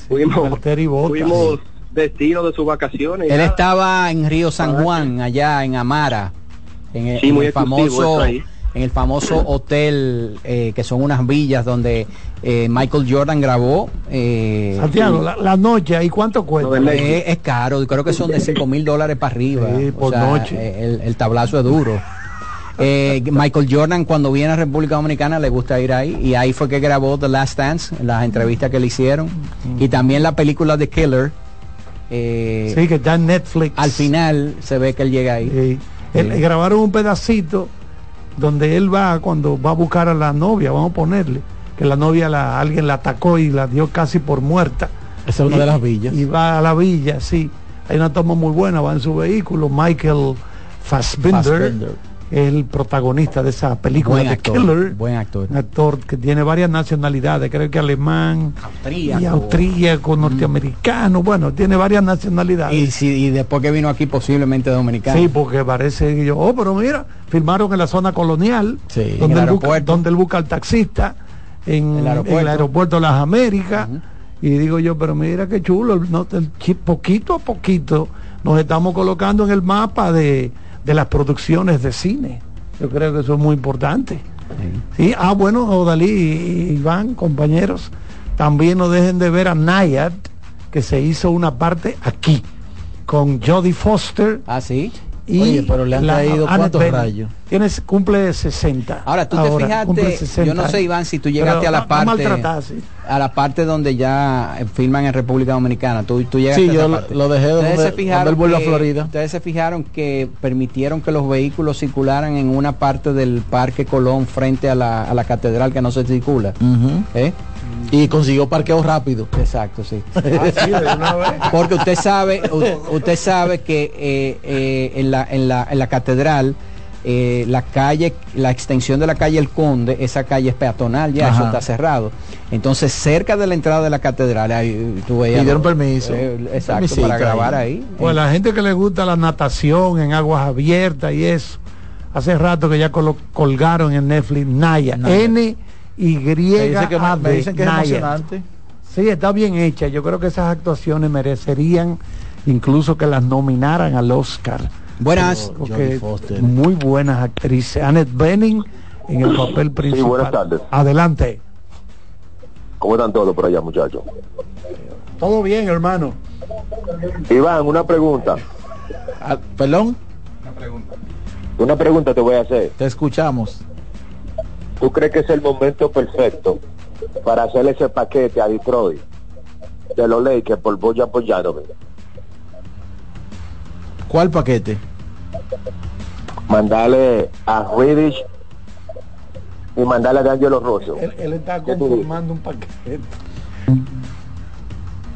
Fuimos, Valtteri Bottas. fuimos destino de sus vacaciones. Él estaba en Río San Juan, allá en Amara, en el, Sí, en muy el exclusivo famoso, en el famoso hotel eh, que son unas villas donde eh, Michael Jordan grabó. eh, Santiago, la, la noche, ¿y cuánto cuesta? eh, es caro, creo que son de 5 mil dólares para arriba. Sí, O sea, noche. eh, El, el tablazo es duro. Eh, Michael Jordan cuando viene a República Dominicana le gusta ir ahí y ahí fue que grabó The Last Dance, las entrevistas que le hicieron y también la película The Killer. eh, Sí, que está en Netflix. al final se ve que él llega ahí. Sí. Él- grabaron un pedacito donde él va cuando va a buscar a la novia, vamos a ponerle, que la novia la, alguien la atacó y la dio casi por muerta. Esa es una Y- de las villas. Y va a la villa, sí. Hay una toma muy buena, va en su vehículo, Michael Fassbender. Es el protagonista de esa película Buen de actor, Killer. buen actor. Un actor que tiene varias nacionalidades, creo que alemán, Austríaco. y austríaco, norteamericano, bueno, tiene varias nacionalidades. Y, si, y después que vino aquí posiblemente dominicano. Sí, porque parece que yo, oh, pero mira, filmaron en la zona colonial, Sí. donde, el busca, donde él busca al taxista en, El aeropuerto. en el aeropuerto de las Américas. Y digo yo, pero mira qué chulo, no, poquito a poquito nos estamos colocando en el mapa de, de las producciones de cine. Yo creo que eso es muy importante. Sí, ah, bueno, Odalí y Iván, compañeros, también no dejen de ver a Nayad, que se hizo una parte aquí, con Jodie Foster. Ah, sí. Y Oye, pero le han Annette cuántos rayos. Tienes, cumple 60. Ahora, tú te fijaste, 60 yo no sé, Iván, si tú llegaste Pero a la no parte a la parte donde ya eh, filman en República Dominicana. Tú, tú llegaste Sí, a esa yo lo- parte. lo dejé donde- se donde fijaron él vuelve a que- Florida. Ustedes se fijaron que permitieron que los vehículos circularan en una parte del Parque Colón frente a la, a la catedral que no se circula. ¿Eh? Y consiguió parqueo rápido. Exacto, sí. Ah, Porque usted sabe, usted sabe que eh, eh, en, la, en, la, en la catedral, eh, la calle, la extensión de la calle El Conde, esa calle es peatonal ya, eso está cerrado. Entonces, cerca de la entrada de la catedral, ahí tú veías. Pidieron permiso. eh, exacto, para grabar ahí. ahí. Pues la gente que le gusta la natación en aguas abiertas y eso, hace rato que ya colgaron en Netflix Naya, Naya. N Y Me dicen que, me dicen que es emocionante. Sí, está bien hecha. Yo creo que esas actuaciones merecerían incluso que las nominaran al Oscar. Buenas. Foster. muy buenas actrices. Annette Bening en el papel principal. buenas tardes. Adelante. ¿Cómo están todos por allá, muchachos? Todo bien, hermano. Iván, una pregunta. Ah, Perdón, Una pregunta te voy a hacer. te escuchamos. ¿Tú crees que es el momento perfecto para hacer ese paquete a Detroit de los Lakers por Boyan Bojanovic? ¿Cuál paquete? Mandarle a Reddish y mandarle a D'Angelo Rosso. Él, él está ¿Qué tú conformando un paquete.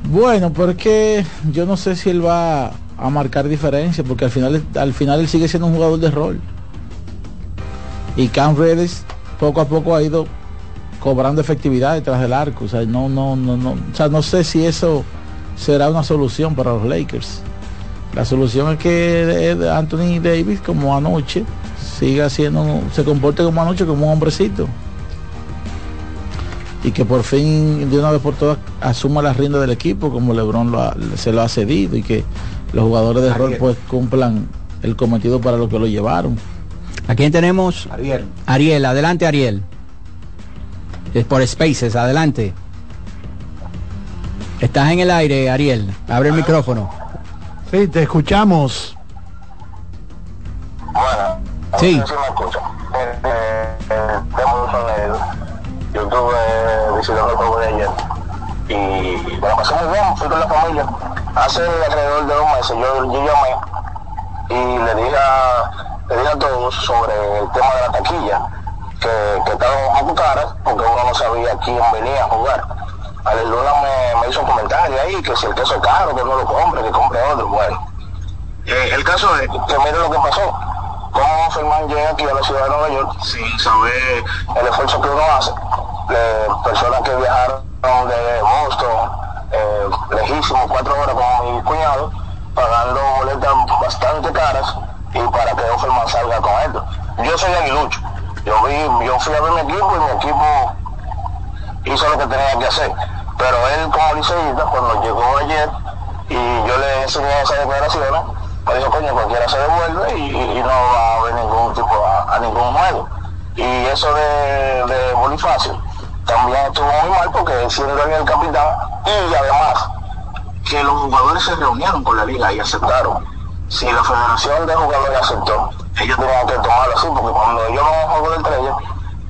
Bueno, pero es que yo no sé si él va a marcar diferencia, porque al final, al final él sigue siendo un jugador de rol. Y Cam Reddish poco a poco ha ido cobrando efectividad detrás del arco. O sea, no, no, no, no. O sea, no sé si eso será una solución para los Lakers. La solución es que eh, Anthony Davis, como anoche, siga siendo, se comporte como anoche, como un hombrecito. Y que por fin, de una vez por todas, asuma la rienda del equipo, como LeBron lo ha- se lo ha cedido, y que los jugadores de rol pues cumplan el cometido para lo que lo llevaron. ¿A quién tenemos? Ariel. Ariel, adelante Ariel. Es por Spaces, adelante. Estás en el aire, Ariel. Abre el micrófono. Sí, te escuchamos. Bueno, Sí. me escucha. Eh, eh, eh, un sonido. Yo estuve visitando el juego de ayer y me la pasé muy bien, fui con la familia. Hace alrededor de dos meses yo, yo llamé y le dije, a, le dije a todos sobre el tema de la taquilla, que, que estaban un poco caras porque uno no sabía quién venía a jugar. Ale Luna me, me hizo un comentario ahí, que si el queso es caro, que no lo compre, que compre otro. Bueno, eh, el caso es que mire lo que pasó. Cómo Ferman llega aquí a la ciudad de Nueva York sin saber el esfuerzo que uno hace. Eh, personas que viajaron de Boston, eh, lejísimo, cuatro horas con mi cuñado, pagando boletas bastante caras y para que Ferman salga con esto. Yo soy aguilucho. Yo, vi, yo fui a ver mi equipo y mi equipo hizo lo que tenía que hacer. Pero él como liceísta, cuando llegó ayer y yo le enseñé esas declaraciones, me dijo, coño, cualquiera se devuelve y, no va a haber ningún tipo, a, a ningún juego. Y eso de, de Bonifacio también estuvo muy mal porque siendo él el capitán y además que los jugadores se reunieron con la liga y aceptaron. Si la federación de jugadores aceptó, ellos tenían que tomarlo así porque cuando ellos van a juego de estrella,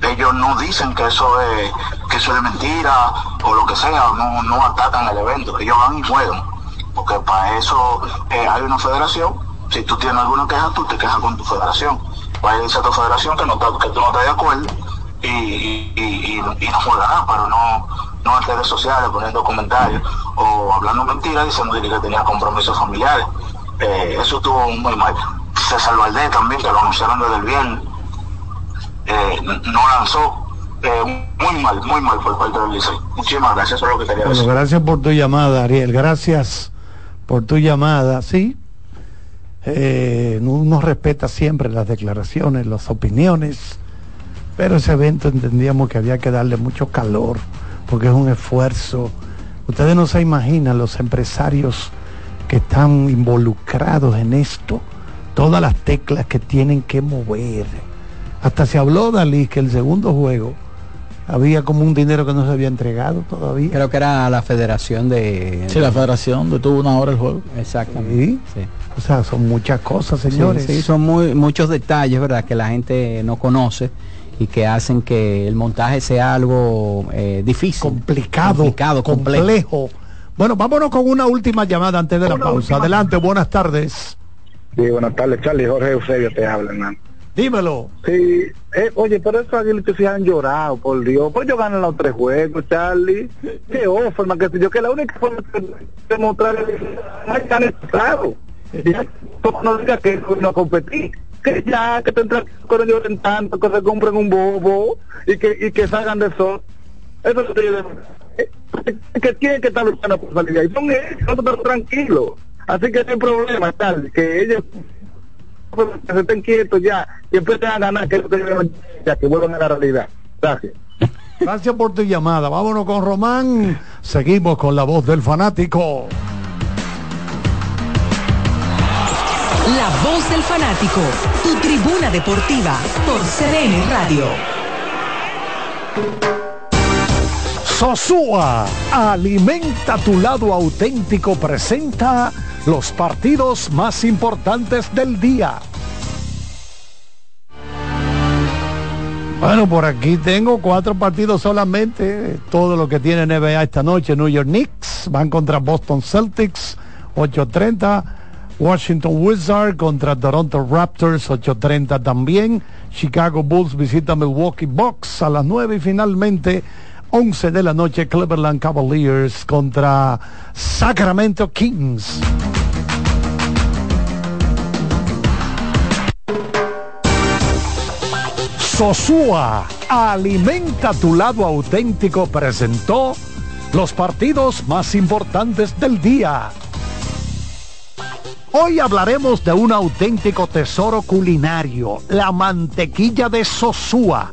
ellos no dicen que eso es que eso es mentira o lo que sea, no, atacan el evento, ellos van y juegan, porque para eso eh, hay una federación, si tú tienes alguna queja, tú te quejas con tu federación, vaya dice a tu federación que, no está- que tú no estás de acuerdo y, y, y- y- no juega nada, pero no, no en redes sociales poniendo comentarios o hablando mentiras diciendo que tenía compromisos familiares, Eh, eso estuvo muy mal. César Valdés también, que lo anunciaron desde el viernes, eh, no lanzó. Eh, muy mal, muy mal por parte del Licey. Muchísimas gracias, eso es lo que quería Bueno, decir. gracias por tu llamada, Ariel. Gracias por tu llamada. Sí, eh, uno respeta siempre las declaraciones, las opiniones, pero ese evento entendíamos que había que darle mucho calor, porque es un esfuerzo. Ustedes no se imaginan los empresarios que están involucrados en esto, todas las teclas que tienen que mover. Hasta se habló, Dalí, que el segundo juego había como un dinero que no se había entregado todavía. Creo que era la federación de... Sí, la federación detuvo una hora el juego. Exactamente. Sí. O sea, son muchas cosas, señores. Sí, sí, son muy, muchos detalles, ¿verdad? Que la gente no conoce y que hacen que el montaje sea algo eh, difícil. Complicado, complicado complejo. complejo. Bueno, vámonos con una última llamada antes de la pausa. Adelante, buenas tardes. Sí, buenas tardes, Charlie. Jorge Eusebio te habla, hermano. Dímelo. Sí, eh, oye, pero esos aguilitos se han llorado, por Dios. Pues yo gané los tres juegos, Charlie. Qué forma que yo, que la única forma de demostrar es que. Ya, como no diga que no competí. Que ya, que tendrán que no lloren tanto, que se compren un bobo y que, y que salgan de eso. Eso es lo que yo que tienen que estar luchando por salir de ahí. Son ellos, nosotros tranquilos. Así que no hay problema, tal, que ellos que se estén quietos ya y empiecen a ganar, que que ya que vuelvan a la realidad. Gracias. Gracias por tu llamada. Vámonos con Román. Seguimos con la voz del fanático. La voz del fanático, tu tribuna deportiva por CDN Radio. Sosúa, alimenta tu lado auténtico, presenta los partidos más importantes del día. Bueno, por aquí tengo cuatro partidos solamente. Todo lo que tiene NBA esta noche. New York Knicks van contra Boston Celtics, 8.30. Washington Wizards contra Toronto Raptors, 8.30 también. Chicago Bulls visita Milwaukee Bucks a las 9 y finalmente 11 de la noche Cleveland Cavaliers contra Sacramento Kings. Sosúa, alimenta tu lado auténtico, presentó los partidos más importantes del día. Hoy hablaremos de un auténtico tesoro culinario, la mantequilla de Sosúa.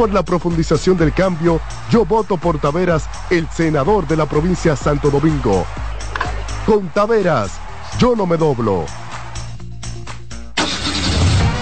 Por la profundización del cambio, yo voto por Taveras, el senador de la provincia Santo Domingo. Con Taveras, yo no me doblo.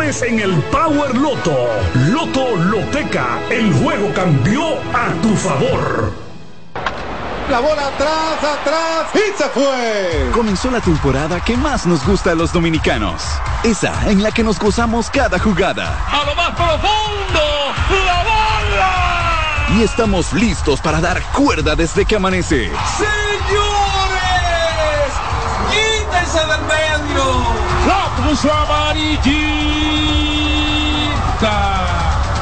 en el Power Loto. Loto Loteca, el juego cambió a tu favor. La bola atrás, atrás y se fue. Comenzó la temporada que más nos gusta a los dominicanos. esa en la que nos gozamos cada jugada. A lo más profundo, la bola. Y estamos listos para dar cuerda desde que amanece. Señores, quítense del medio. La puso amarillita.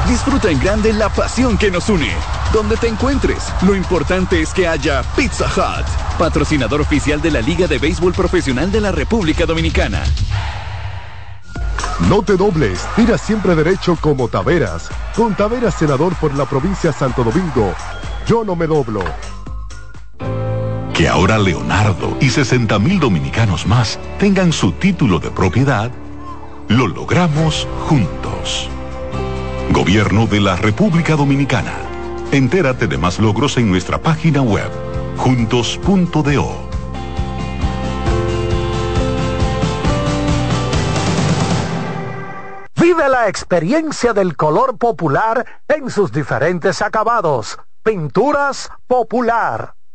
Disfruta en grande la pasión que nos une. Donde te encuentres, lo importante es que haya Pizza Hut, patrocinador oficial de la Liga de Béisbol Profesional de la República Dominicana. No te dobles, tira siempre derecho como Taveras. Con Taveras, senador por la provincia de Santo Domingo. Yo no me doblo. Que ahora Leonardo y 60 mil dominicanos más tengan su título de propiedad, lo logramos juntos. Gobierno de la República Dominicana. Entérate de más logros en nuestra página web, juntos.do. Vive la experiencia del color popular en sus diferentes acabados. Pinturas popular.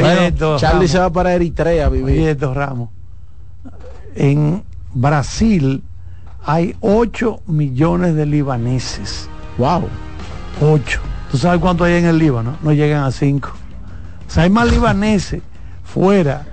Bueno, Charlie Ramos. se va para Eritrea a vivir. Oye, Ramos. En Brasil hay 8 millones de libaneses. Wow. 8. ¿Tú sabes cuánto hay en el Líbano? No llegan a 5. O sea, hay más libaneses fuera.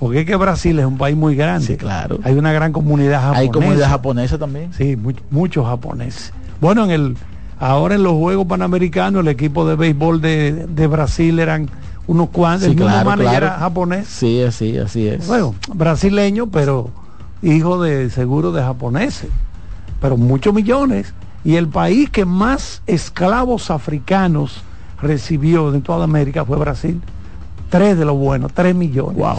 Porque es que Brasil es un país muy grande. Sí, claro. Hay una gran comunidad japonesa. Hay comunidad japonesa también. Sí, mu- muchos japoneses. Bueno, en el ahora en los Juegos Panamericanos el equipo de béisbol de, de Brasil eran unos cuantos. Sí, el mismo claro, manager claro. era japonés. Sí, así, así es. Bueno, brasileño, pero hijo de seguro de japoneses. Pero muchos millones. Y el país que más esclavos africanos recibió de toda América fue Brasil. Tres de los buenos, tres millones. Wow.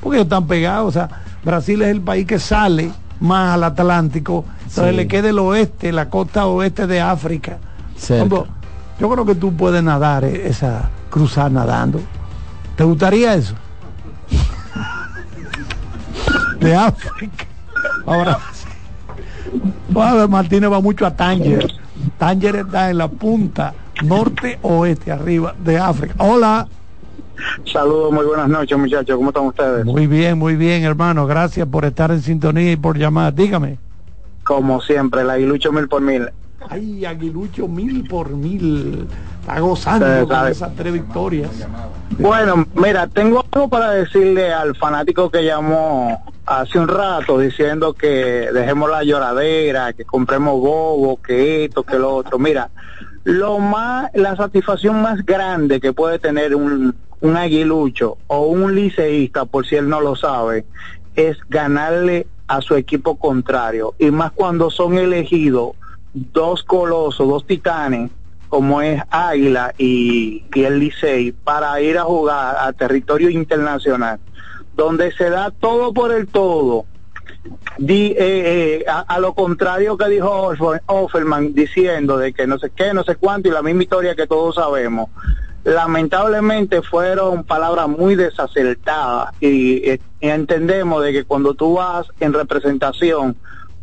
Porque ellos están pegados. O sea, Brasil es el país que sale más al Atlántico. Entonces Sí. le queda el oeste, la costa oeste de África. Cerca. Yo creo que tú puedes nadar eh, esa cruzar nadando. ¿Te gustaría eso? de África. Ahora, Pablo Martínez va mucho a Tánger. Tánger está en la punta norte oeste arriba de África. Hola. Saludos, muy buenas noches muchachos, ¿cómo están ustedes? Muy bien, muy bien, hermano. Gracias por estar en sintonía y por llamar. Dígame. Como siempre, la Ilucho mil por mil. Ay, Aguilucho mil por mil. Está gozando con esas tres victorias. Bueno, mira, tengo algo para decirle al fanático que llamó hace un rato diciendo que dejemos la lloradera, que compremos bobo, que esto, que lo otro. Mira, lo más, la satisfacción más grande que puede tener un, un aguilucho o un liceísta, por si él no lo sabe, es ganarle a su equipo contrario. Y más cuando son elegidos dos colosos, dos titanes, como es Águila y, y el Licey, para ir a jugar a territorio internacional, donde se da todo por el todo. Eh, eh, a, lo contrario que dijo Offer- Offerman diciendo de que no sé qué, no sé cuánto y la misma historia que todos sabemos. Lamentablemente fueron palabras muy desacertadas y, eh, y entendemos de que cuando tú vas en representación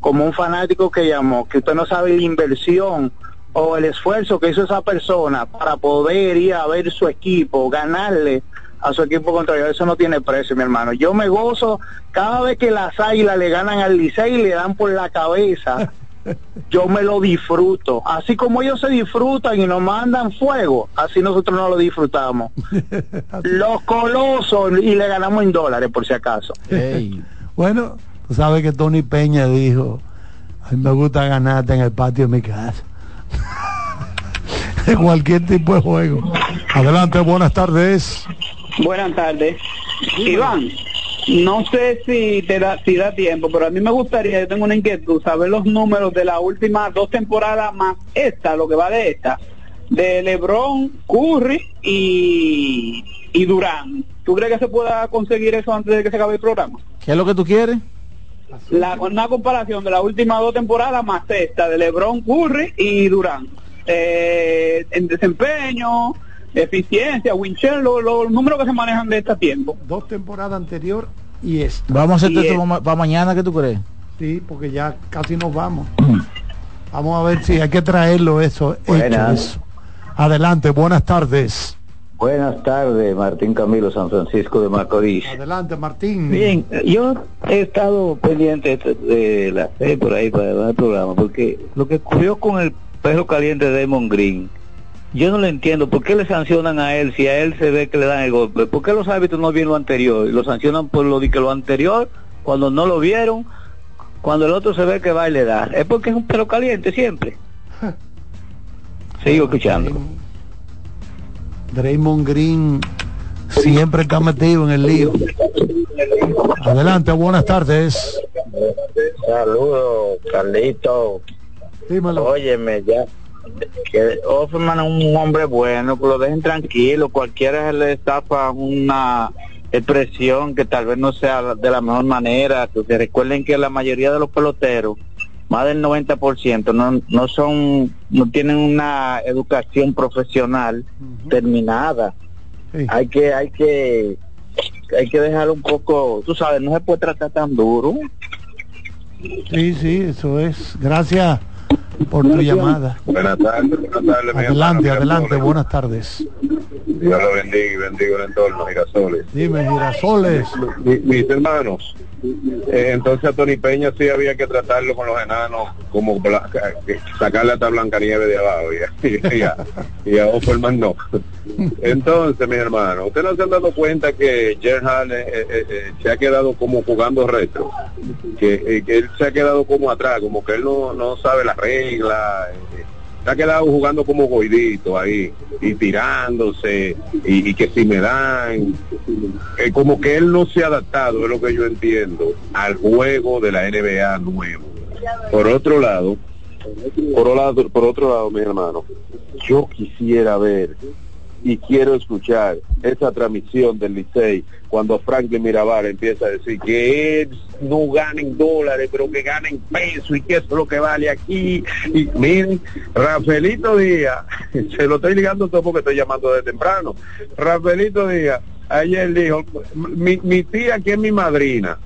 como un fanático que llamó, que usted no sabe la inversión o el esfuerzo que hizo esa persona para poder ir a ver su equipo, ganarle a su equipo contrario, eso no tiene precio, mi hermano. Yo me gozo cada vez que las águilas le ganan al Licey y le dan por la cabeza. Yo me lo disfruto. Así como ellos se disfrutan y nos mandan fuego, así nosotros no lo disfrutamos. Los colosos y le ganamos en dólares, por si acaso. Bueno, tú sabes que Tony Peña dijo, a mí me gusta ganarte en el patio de mi casa. en cualquier tipo de juego. Adelante, buenas tardes. Buenas tardes. Iván, no sé si te da, si da tiempo, pero a mí me gustaría, yo tengo una inquietud, saber los números de las últimas dos temporadas más esta, lo que va de esta, de Lebron, Curry y, y Durán. ¿Tú crees que se pueda conseguir eso antes de que se acabe el programa? ¿Qué es lo que tú quieres? La, una comparación de las últimas dos temporadas más esta de LeBron, Curry y Durán. Eh, en desempeño, eficiencia, Winchell, los, los números que se manejan de este tiempo. Dos temporadas anterior y esta. Vamos a hacer esto es- para mañana, ¿qué tú crees? Sí, porque ya casi nos vamos. Vamos a ver si hay que traerlo eso. hecho eso. Adelante, buenas tardes. Buenas tardes, Martín Camilo, San Francisco de Macorís. Adelante, Martín. Bien, yo he estado pendiente de- la fe por ahí para el programa, porque lo que ocurrió con el perro caliente de Damon Green, yo no lo entiendo. ¿Por qué le sancionan a él si a él se ve que le dan el golpe? ¿Por qué los árbitros no vieron lo anterior? Y lo sancionan por lo de que lo anterior, cuando no lo vieron, cuando el otro se ve que va y le da. Es porque es un perro caliente siempre. Sigo escuchando. Draymond Green siempre está metido en el lío. Adelante, buenas tardes. Saludos, Carlito. Dímelo. Óyeme, ya. Que Offerman es un hombre bueno, que lo dejen tranquilo. Cualquiera se le estafa una expresión que tal vez no sea de la mejor manera. Que recuerden que la mayoría de los peloteros, más del 90%, no, no son, no tienen una educación profesional terminada. Hay que, hay que, hay que dejar un poco, tú sabes, no se puede tratar tan duro. Sí, sí, eso es. Gracias por tu llamada. Buenas tardes, buenas tardes, mi Adelante, adelante, buenas tardes. Dios lo bendiga y bendiga el entorno, girasoles. Dime, girasoles. Mi- mis hermanos, eh, entonces a Tony Peña sí había que tratarlo con los enanos, como bla- que sacarle hasta Blancanieves de abajo y, a- y, a, y a Offerman no. Entonces, mis hermanos, ¿ustedes no se han dado cuenta que Gerhard eh, eh, eh, se ha quedado como jugando retro? Que, eh, que él se ha quedado como atrás, como que él no, no sabe las reglas. Eh, se ha quedado jugando como goidito ahí y tirándose y, y que si me dan eh, como que él no se ha adaptado es lo que yo entiendo al juego de la NBA nuevo. Por otro lado por otro lado, por otro lado mi hermano yo quisiera ver y quiero escuchar esa transmisión del Licey cuando Franklin Mirabal empieza a decir que no gana en dólares, pero que gana en pesos y que es lo que vale aquí. Y miren, Rafaelito Díaz, se lo estoy ligando todo porque estoy llamando de temprano. Rafaelito Díaz, ayer dijo, mi, mi tía que es mi madrina,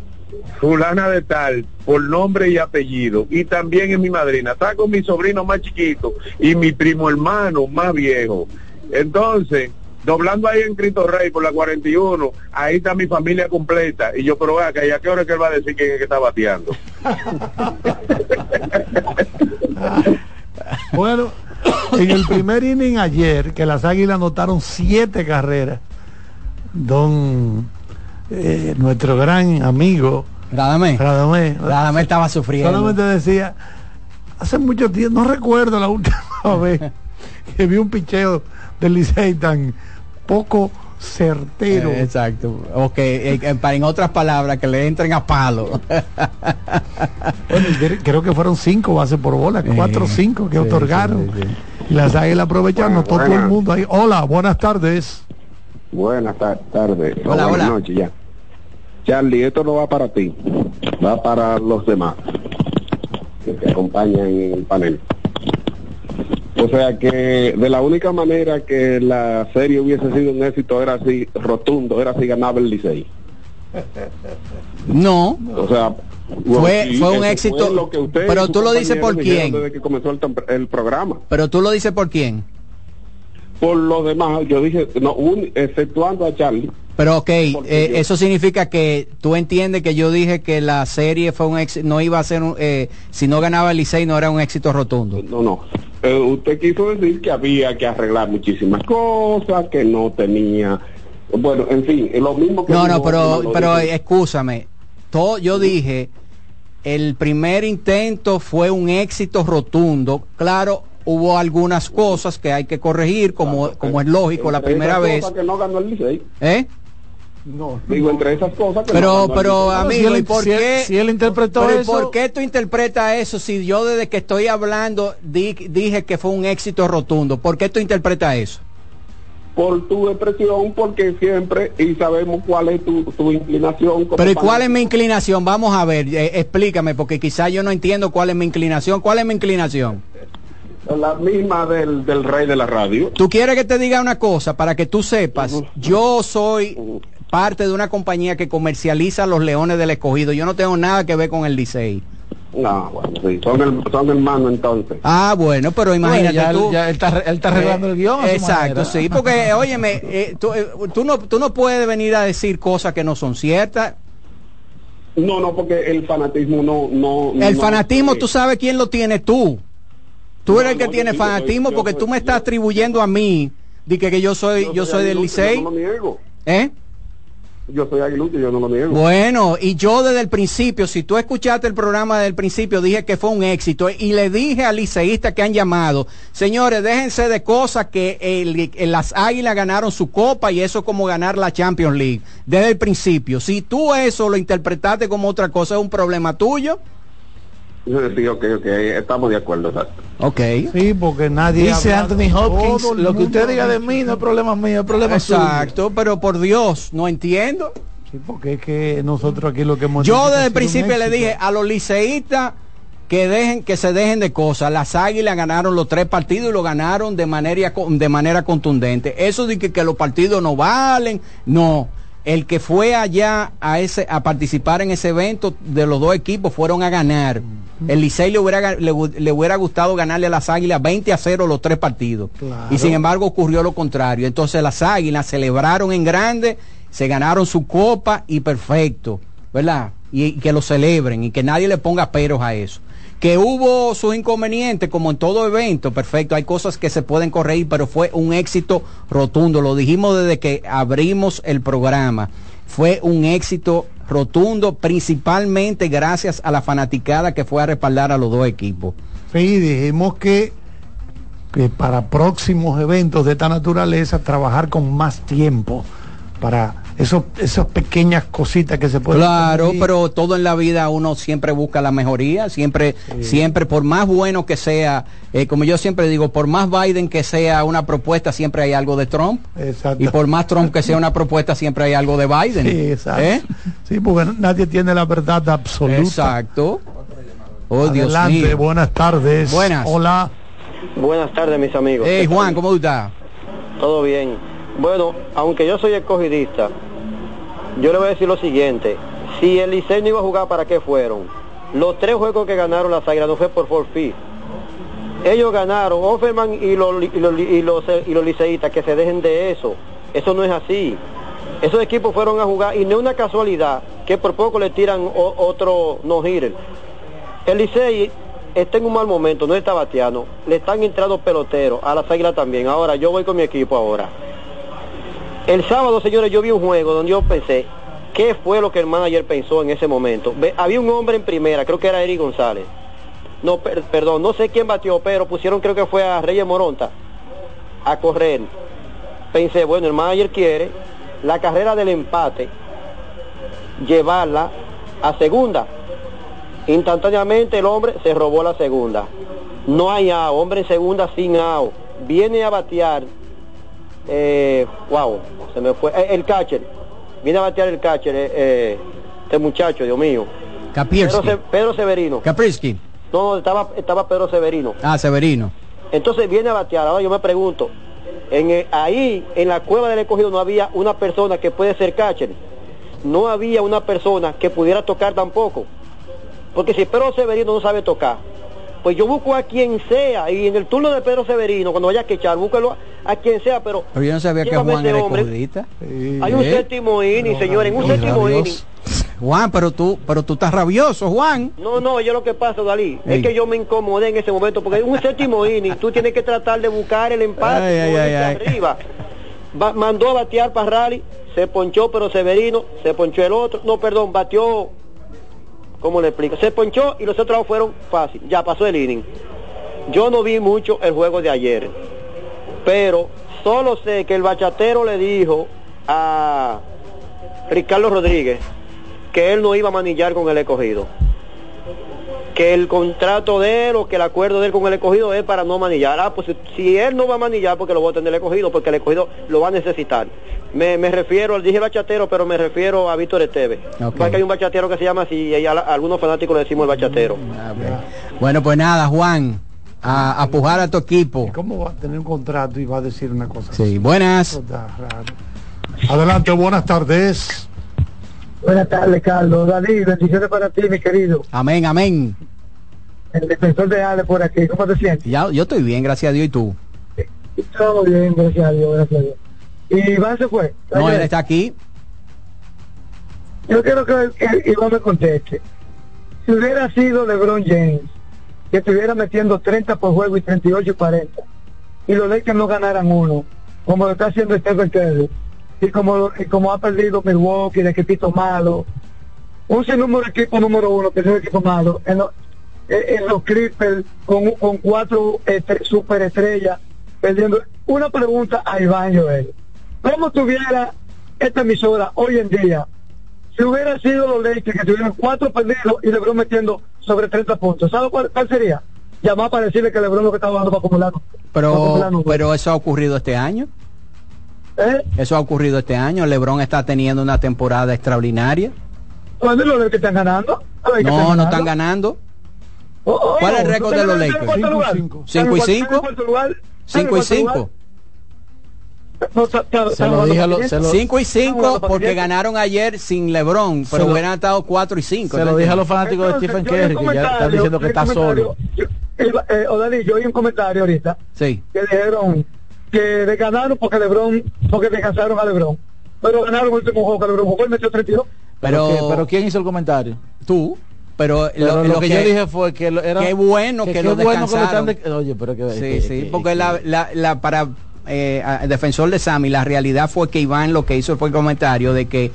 fulana de tal, por nombre y apellido, y también es mi madrina, está con mi sobrino más chiquito y mi primo hermano más viejo. Entonces, doblando ahí en Cristo Rey por la 41, ahí está mi familia completa. Y yo, pero vea, que ¿y a qué hora que él va a decir quién es que está bateando? Bueno, en el primer inning ayer, que las águilas anotaron siete carreras, don eh, nuestro gran amigo Radamé. Radamé, Radamé estaba sufriendo. solamente decía, hace mucho tiempo, no recuerdo la última vez que vi un picheo del Licey tan poco certero. Eh, exacto. O que, eh, eh, para en otras palabras, que le entren a palo. Bueno, cre- creo que fueron cinco bases por bola, cuatro o cinco que sí, otorgaron. sí, las águilas aprovecharon, Bueno, todo, todo el mundo ahí. Hola, buenas tardes. Buenas tar- tardes. Hola, Buenas hola. noches ya. Charlie, esto no va para ti, va para los demás que te acompañan en el panel. O sea que de la única manera que la serie hubiese sido un éxito era así rotundo, era si ganaba el Licey. No. O sea, Fue- sí, fue un éxito, fue pero tú lo dices por quién. Desde que comenzó el, el programa. Pero tú lo dices por quién. Por los demás, yo dije, no, un- exceptuando a Charlie. Pero ok, eh, eso significa que tú entiendes que yo dije que la serie fue un éxito, no iba a ser, un, eh, si no ganaba el Licey no era un éxito rotundo. No, no. Eh, usted quiso decir que había que arreglar muchísimas cosas, que no tenía... Bueno, en fin, lo mismo que... No, no, pero, pero Díaz. escúchame. Todo, yo dije, el primer intento fue un éxito rotundo. Claro, hubo algunas cosas que hay que corregir, como, como es lógico la primera vez. que no ganó el. ¿Eh? No, Digo, entre esas cosas que no Pero, el pero amigo, ¿y por si él- qué? si él interpretó pero ¿y eso- ¿Por qué tú interpretas eso si yo desde que estoy hablando di- dije que fue un éxito rotundo? ¿Por qué tú interpretas eso? por tu expresión, porque siempre y sabemos cuál es tu, tu inclinación. como Pero ¿y cuál es mi inclinación? Vamos a ver, eh, explícame, porque quizá yo no entiendo cuál es mi inclinación. ¿Cuál es mi inclinación? La misma del, del rey de la radio. Tú quieres que te diga una cosa para que tú sepas. Yo soy parte de una compañía que comercializa los leones del escogido. Yo no tengo nada que ver con el Licey. No, bueno, sí, son, el, son hermanos entonces. Ah, bueno, pero imagínate ya él- tú. ya él está- él está arreglando el guion Exacto, sí, porque, óyeme, eh, tú, eh, tú no, tú no puedes venir a decir cosas que no son ciertas. No, no, porque el fanatismo no... no El no- fanatismo, tú sabes quién lo tiene tú. Tú eres el que tiene yo soy- fanatismo yo porque soy- tú me estás atribuyendo a mí de que, que yo soy yo soy del Licey. Yo no lo niego. ¿Eh? Yo soy aguilucho, yo no lo niego. Bueno, y yo desde el principio, si tú escuchaste el programa desde el principio, dije que fue un éxito y le dije a liceístas que han llamado, señores, déjense de cosas que el- el- las águilas ganaron su copa y eso es como ganar la Champions League. Desde el principio, si tú eso lo interpretaste como otra cosa, es un problema tuyo. Sí, ok, ok, estamos de acuerdo, exacto. Ok. Sí, porque nadie. Dice Anthony. Hopkins, lo que usted diga de mí no es problema mío, es problema Exacto, pero por Dios, no entiendo. Sí, porque es que nosotros aquí lo que hemos Yo desde el principio le dije a los liceístas que dejen que se dejen de cosas. Las Águilas ganaron los tres partidos y lo ganaron de manera de manera contundente. Eso de que, que los partidos no valen, no. El que fue allá a ese a participar en ese evento de los dos equipos fueron a ganar. El Licey le hubiera, le hubiera gustado ganarle a las Águilas 20 a 0 los tres partidos. Y sin embargo ocurrió lo contrario. Entonces las Águilas celebraron en grande, se ganaron su copa y perfecto, ¿verdad? Y, y que lo celebren y que nadie le ponga peros a eso. Que hubo sus inconvenientes, como en todo evento, perfecto, hay cosas que se pueden corregir, pero fue un éxito rotundo. Lo dijimos desde que abrimos el programa. Fue un éxito rotundo, principalmente gracias a la fanaticada que fue a respaldar a los dos equipos. Sí, dijimos que, que para próximos eventos de esta naturaleza trabajar con más tiempo para esos, esas pequeñas cositas que se pueden Claro, pero todo en la vida uno siempre busca la mejoría, siempre, siempre por más bueno que sea, eh, como yo siempre digo, por más Biden que sea una propuesta, siempre hay algo de Trump. Exacto. Y por más Trump que sea una propuesta, siempre hay algo de Biden. Sí, exacto. ¿Eh? Sí, porque nadie tiene la verdad absoluta. Exacto. Oh, Dios Adelante, mío. buenas tardes. Buenas. Hola. Buenas tardes, mis amigos. Hey, Juan, ¿cómo estás? Todo bien. Bueno, aunque yo soy escogidista, yo le voy a decir lo siguiente. Si el Licey no iba a jugar, ¿para qué fueron? Los tres juegos que ganaron las Águilas no fue por forfeit. Ellos ganaron, Offerman y los, y los, y los, y liceístas, que se dejen de eso. Eso no es así. Esos equipos fueron a jugar y no es una casualidad que por poco le tiran otro no-hitter. El Licey está en un mal momento, no está bateando. Le están entrando peloteros, a las águilas también. Ahora, yo voy con mi equipo ahora. El sábado, señores, yo vi un juego donde yo pensé, ¿qué fue lo que el manager pensó en ese momento? Había un hombre en primera, creo que era Eric González. No, per- perdón, no sé quién batió, pero pusieron creo que fue a Reyes Moronta a correr. Pensé, bueno, el manager quiere la carrera del empate, llevarla a segunda. Instantáneamente el hombre se robó la segunda. No hay out, hombre en segunda sin out. Viene a batear, eh, wow, se me fue, eh, el catcher. Viene a batear el catcher, eh, eh, este muchacho, Dios mío. Pedro. Se- Pedro Severino. Kaprisky. No, no, estaba, estaba Pedro Severino. Ah, Severino. Entonces viene a batear. Ahora yo me pregunto, en el- ahí en la cueva del escogido no había una persona que puede ser catcher. No había una persona que pudiera tocar tampoco. Porque si Pedro Severino no sabe tocar, pues yo busco a quien sea. Y en el turno de Pedro Severino, cuando vaya a quechar, búsquelo a, a quien sea. Pero Pero yo no sabía que Juan era hombre. escogidista. Hay un ¿Eh? séptimo inning, señor. En un séptimo inning. Juan, pero tú, pero tú estás rabioso, Juan. No, no, yo lo que pasa, Dalí, Ey. es que yo me incomodé en ese momento, porque un séptimo inning tú tienes que tratar de buscar el empate Ay, arriba. Va- mandó a batear para Rally, se ponchó pero Severino, se ponchó el otro, no, perdón, batió, ¿cómo le explico? Se ponchó y los otros fueron fácil, ya pasó el inning. Yo no vi mucho el juego de ayer, pero solo sé que el bachatero le dijo a Ricardo Rodríguez que él no iba a manillar con el escogido. Que el contrato de él o que el acuerdo de él con el escogido es para no manillar. Ah, pues si, él no va a manillar porque lo va a tener el escogido, porque el escogido lo va a necesitar. Me, me refiero, dije bachatero, pero me refiero a Víctor Esteve. Porque hay un bachatero que se llama así y a, a algunos fanáticos le decimos el bachatero. Bueno, pues nada, Juan, a, a pujar a tu equipo. ¿Cómo va a tener un contrato y va a decir una cosa? Sí, buenas. Adelante, buenas tardes. Buenas tardes, Carlos. David, bendiciones para ti, mi querido. Amén, amén. El defensor de Ale por aquí. ¿Cómo te sientes? Ya, yo estoy bien, gracias a Dios. ¿Y tú? Todo bien, gracias a Dios, gracias a Dios. ¿Y Iván se fue? No, él está aquí. Yo quiero que, que Iván me conteste. Si hubiera sido LeBron James, que estuviera metiendo 30 por juego y 38 y 40, y los Lakers no ganaran uno, como lo está haciendo Stephen Curry, y como, y como ha perdido Milwaukee, de equipito malo, un sinnúmero de equipo número uno, que es un equipo malo, en, lo- en- en los Clippers, con, con cuatro estre- superestrellas, perdiendo. Una pregunta a Iván Joel. ¿Cómo tuviera esta emisora hoy en día si hubiera sido los Lakers que tuvieran cuatro perdidos y LeBron metiendo sobre 30 puntos? ¿Sabe cuál, cuál sería? Llamar para decirle que LeBron lo que estaba dando para acumular. para acumular Pero, pero eso ha ocurrido este año. ¿Eh? Eso ha ocurrido este año. LeBron está teniendo una temporada extraordinaria. ¿Cuándo los Lakers están ganando? No, no ganando. están ganando. Oh, ¿Cuál es el ¿no récord de los? Lakers? ¿Están en cuarto Cinco y lugar? cinco. ¿Están en Cinco y cuarto- están en cuarto lugar? ¿Están en Cinco y cuarto lugar? cinco. No, está- está- Se están lo jugando dije a para los- 500. 5 y Están 5 jugando para porque 500. ganaron ayer sin LeBron, pero lo- hubieran estado 4 y 5. Se lo dije a los fanáticos de Stephen Curry, que ya están diciendo que está solo. yo- eh, Odalí, yo oí un comentario ahorita Sí. que dijeron que le ganaron porque LeBron, porque descansaron a LeBron. Pero ganaron el último juego que LeBron jugó y metió 32. Pero. ¿Pero quién hizo el comentario? Tú. Pero, Pero lo, que, yo dije fue que lo- era qué bueno que, lo bueno que lo descansaron. están de- oye pero que Sí, que- sí, que- porque la, la, la- para eh, a- defensor de Sammy, la realidad fue que Iván lo que hizo fue el comentario de que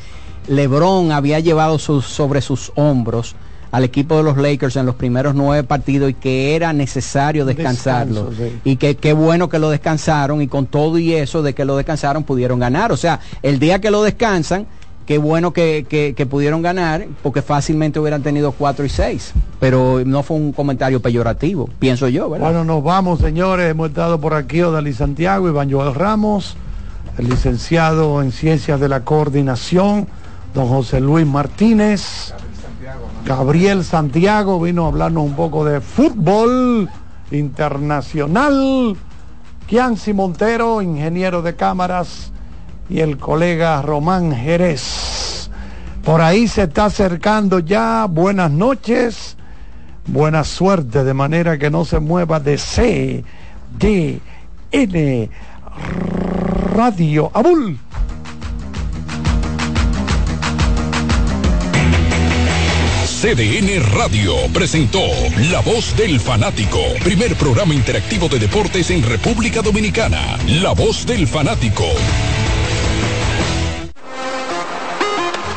LeBron había llevado sus, sobre sus hombros al equipo de los Lakers en los primeros nueve partidos y que era necesario descansarlo. Descanso, sí. Y que qué bueno que lo descansaron y con todo y eso de que lo descansaron pudieron ganar. O sea, el día que lo descansan, qué bueno que, que- pudieron ganar porque fácilmente hubieran tenido cuatro y seis. Pero no fue un comentario peyorativo, pienso yo, ¿verdad? Bueno, nos vamos, señores. Hemos estado por aquí Odalí Santiago, Iván Joel Ramos, el licenciado en Ciencias de la Coordinación, don José Luis Martínez, Gabriel Santiago vino a hablarnos un poco de fútbol internacional, Kianci Montero, ingeniero de cámaras, y el colega Román Jerez. Por ahí se está acercando ya. Buenas noches. Buena suerte, de manera que no se mueva de C, D, N, Radio Abul. CDN Radio presentó La Voz del Fanático, primer programa interactivo de deportes en República Dominicana. La Voz del Fanático.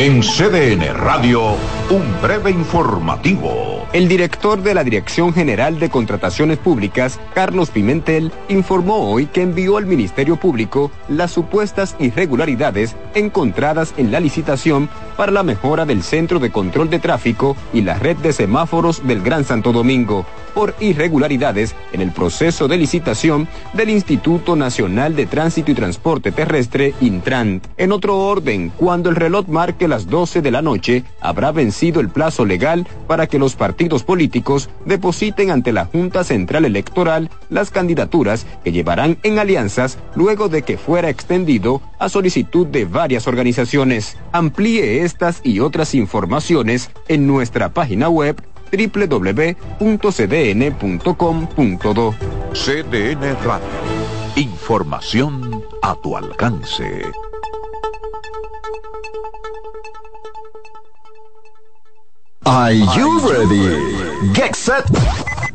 En CDN Radio, un breve informativo. El director de la Dirección General de Contrataciones Públicas, Carlos Pimentel, informó hoy que envió al Ministerio Público las supuestas irregularidades encontradas en la licitación para la mejora del Centro de Control de Tráfico y la red de semáforos del Gran Santo Domingo por irregularidades en el proceso de licitación del Instituto Nacional de Tránsito y Transporte Terrestre, Intrant. En otro orden, cuando el reloj marque las 12 de la noche, habrá vencido el plazo legal para que los partidos políticos depositen ante la Junta Central Electoral las candidaturas que llevarán en alianzas luego de que fuera extendido a solicitud de varias organizaciones. Amplíe estas y otras informaciones en nuestra página web www.cdn.com.do. CDN Radio. Información a tu alcance. Are you ready? Get set.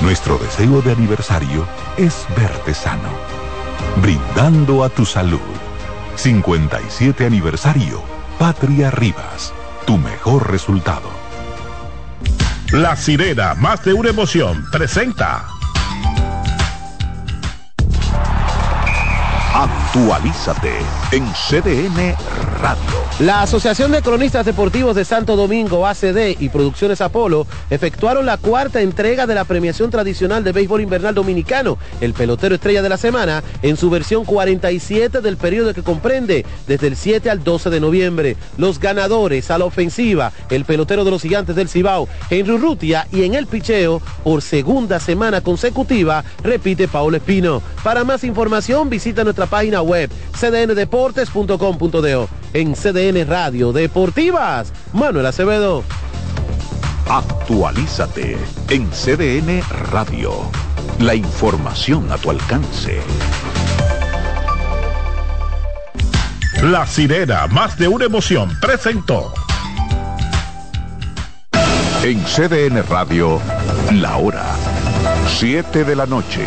Nuestro deseo de aniversario es verte sano, brindando a tu salud. 57 aniversario, Patria Rivas, tu mejor resultado. La sirena, más de una emoción, presenta. Actualízate en CDN La Asociación de Cronistas Deportivos de Santo Domingo, ACD y Producciones Apolo efectuaron la cuarta entrega de la premiación tradicional de béisbol invernal dominicano, el pelotero estrella de la semana, en su versión 47 del periodo que comprende desde el 7 al 12 de noviembre. Los ganadores a la ofensiva, el pelotero de los gigantes del Cibao, Henry Urrutia, y en el picheo, por segunda semana consecutiva, repite Paulo Espino. Para más información, visita nuestra página web cdndeportes.com.do. En CDN Radio Deportivas, Manuel Acevedo. Actualízate en CDN Radio. La información a tu alcance. La sirena, más de una emoción, presentó. En CDN Radio, la hora 7 de la noche.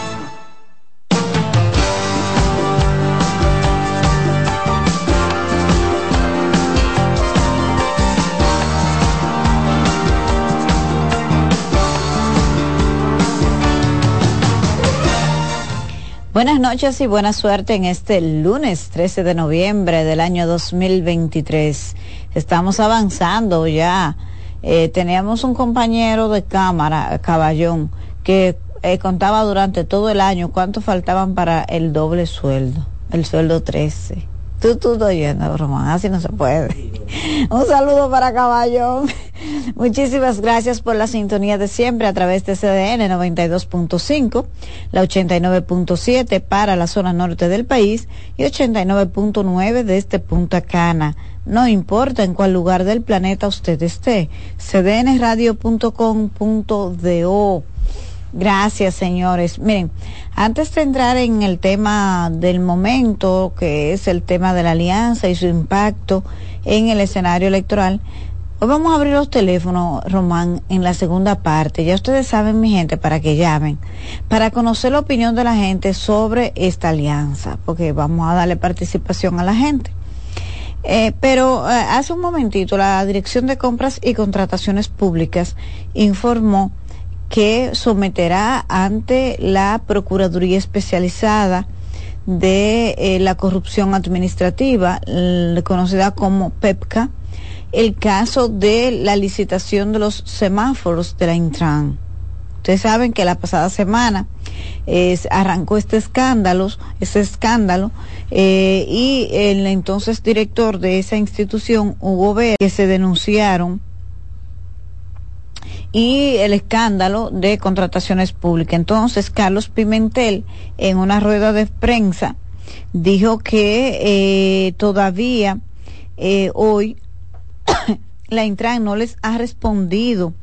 Buenas noches y buena suerte en este lunes 13 de noviembre del año 2023. Estamos avanzando ya. Eh, teníamos un compañero de cámara, Caballón, que eh, contaba durante todo el año cuánto faltaban para el doble sueldo, el sueldo 13. Tú, tú estoy oyendo, Román, así no se puede. Un saludo para Caballón. Muchísimas gracias por la sintonía de siempre a través de CDN 92.5, la 89.7 para la zona norte del país y 89.9 desde Punta Cana. No importa en cuál lugar del planeta usted esté. cdnradio.com.do Gracias, señores. Miren, antes de entrar en el tema del momento, que es el tema de la alianza y su impacto en el escenario electoral, hoy vamos a abrir los teléfonos, Román, en la segunda parte. Ya ustedes saben, mi gente, para que llamen, para conocer la opinión de la gente sobre esta alianza, porque vamos a darle participación a la gente. Eh, pero eh, hace un momentito la Dirección de Compras y Contrataciones Públicas informó que someterá ante la Procuraduría Especializada de eh, la Corrupción Administrativa, conocida como PEPCA, el caso de la licitación de los semáforos de la Intran. Ustedes saben que la pasada semana arrancó este escándalo, este escándalo, eh, y el entonces director de esa institución, Hugo Ver, que se denunciaron y el escándalo de contrataciones públicas. Entonces, Carlos Pimentel, en una rueda de prensa, dijo que eh, todavía eh, hoy la Intran no les ha respondido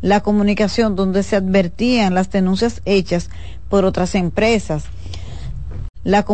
la comunicación donde se advertían las denuncias hechas por otras empresas. La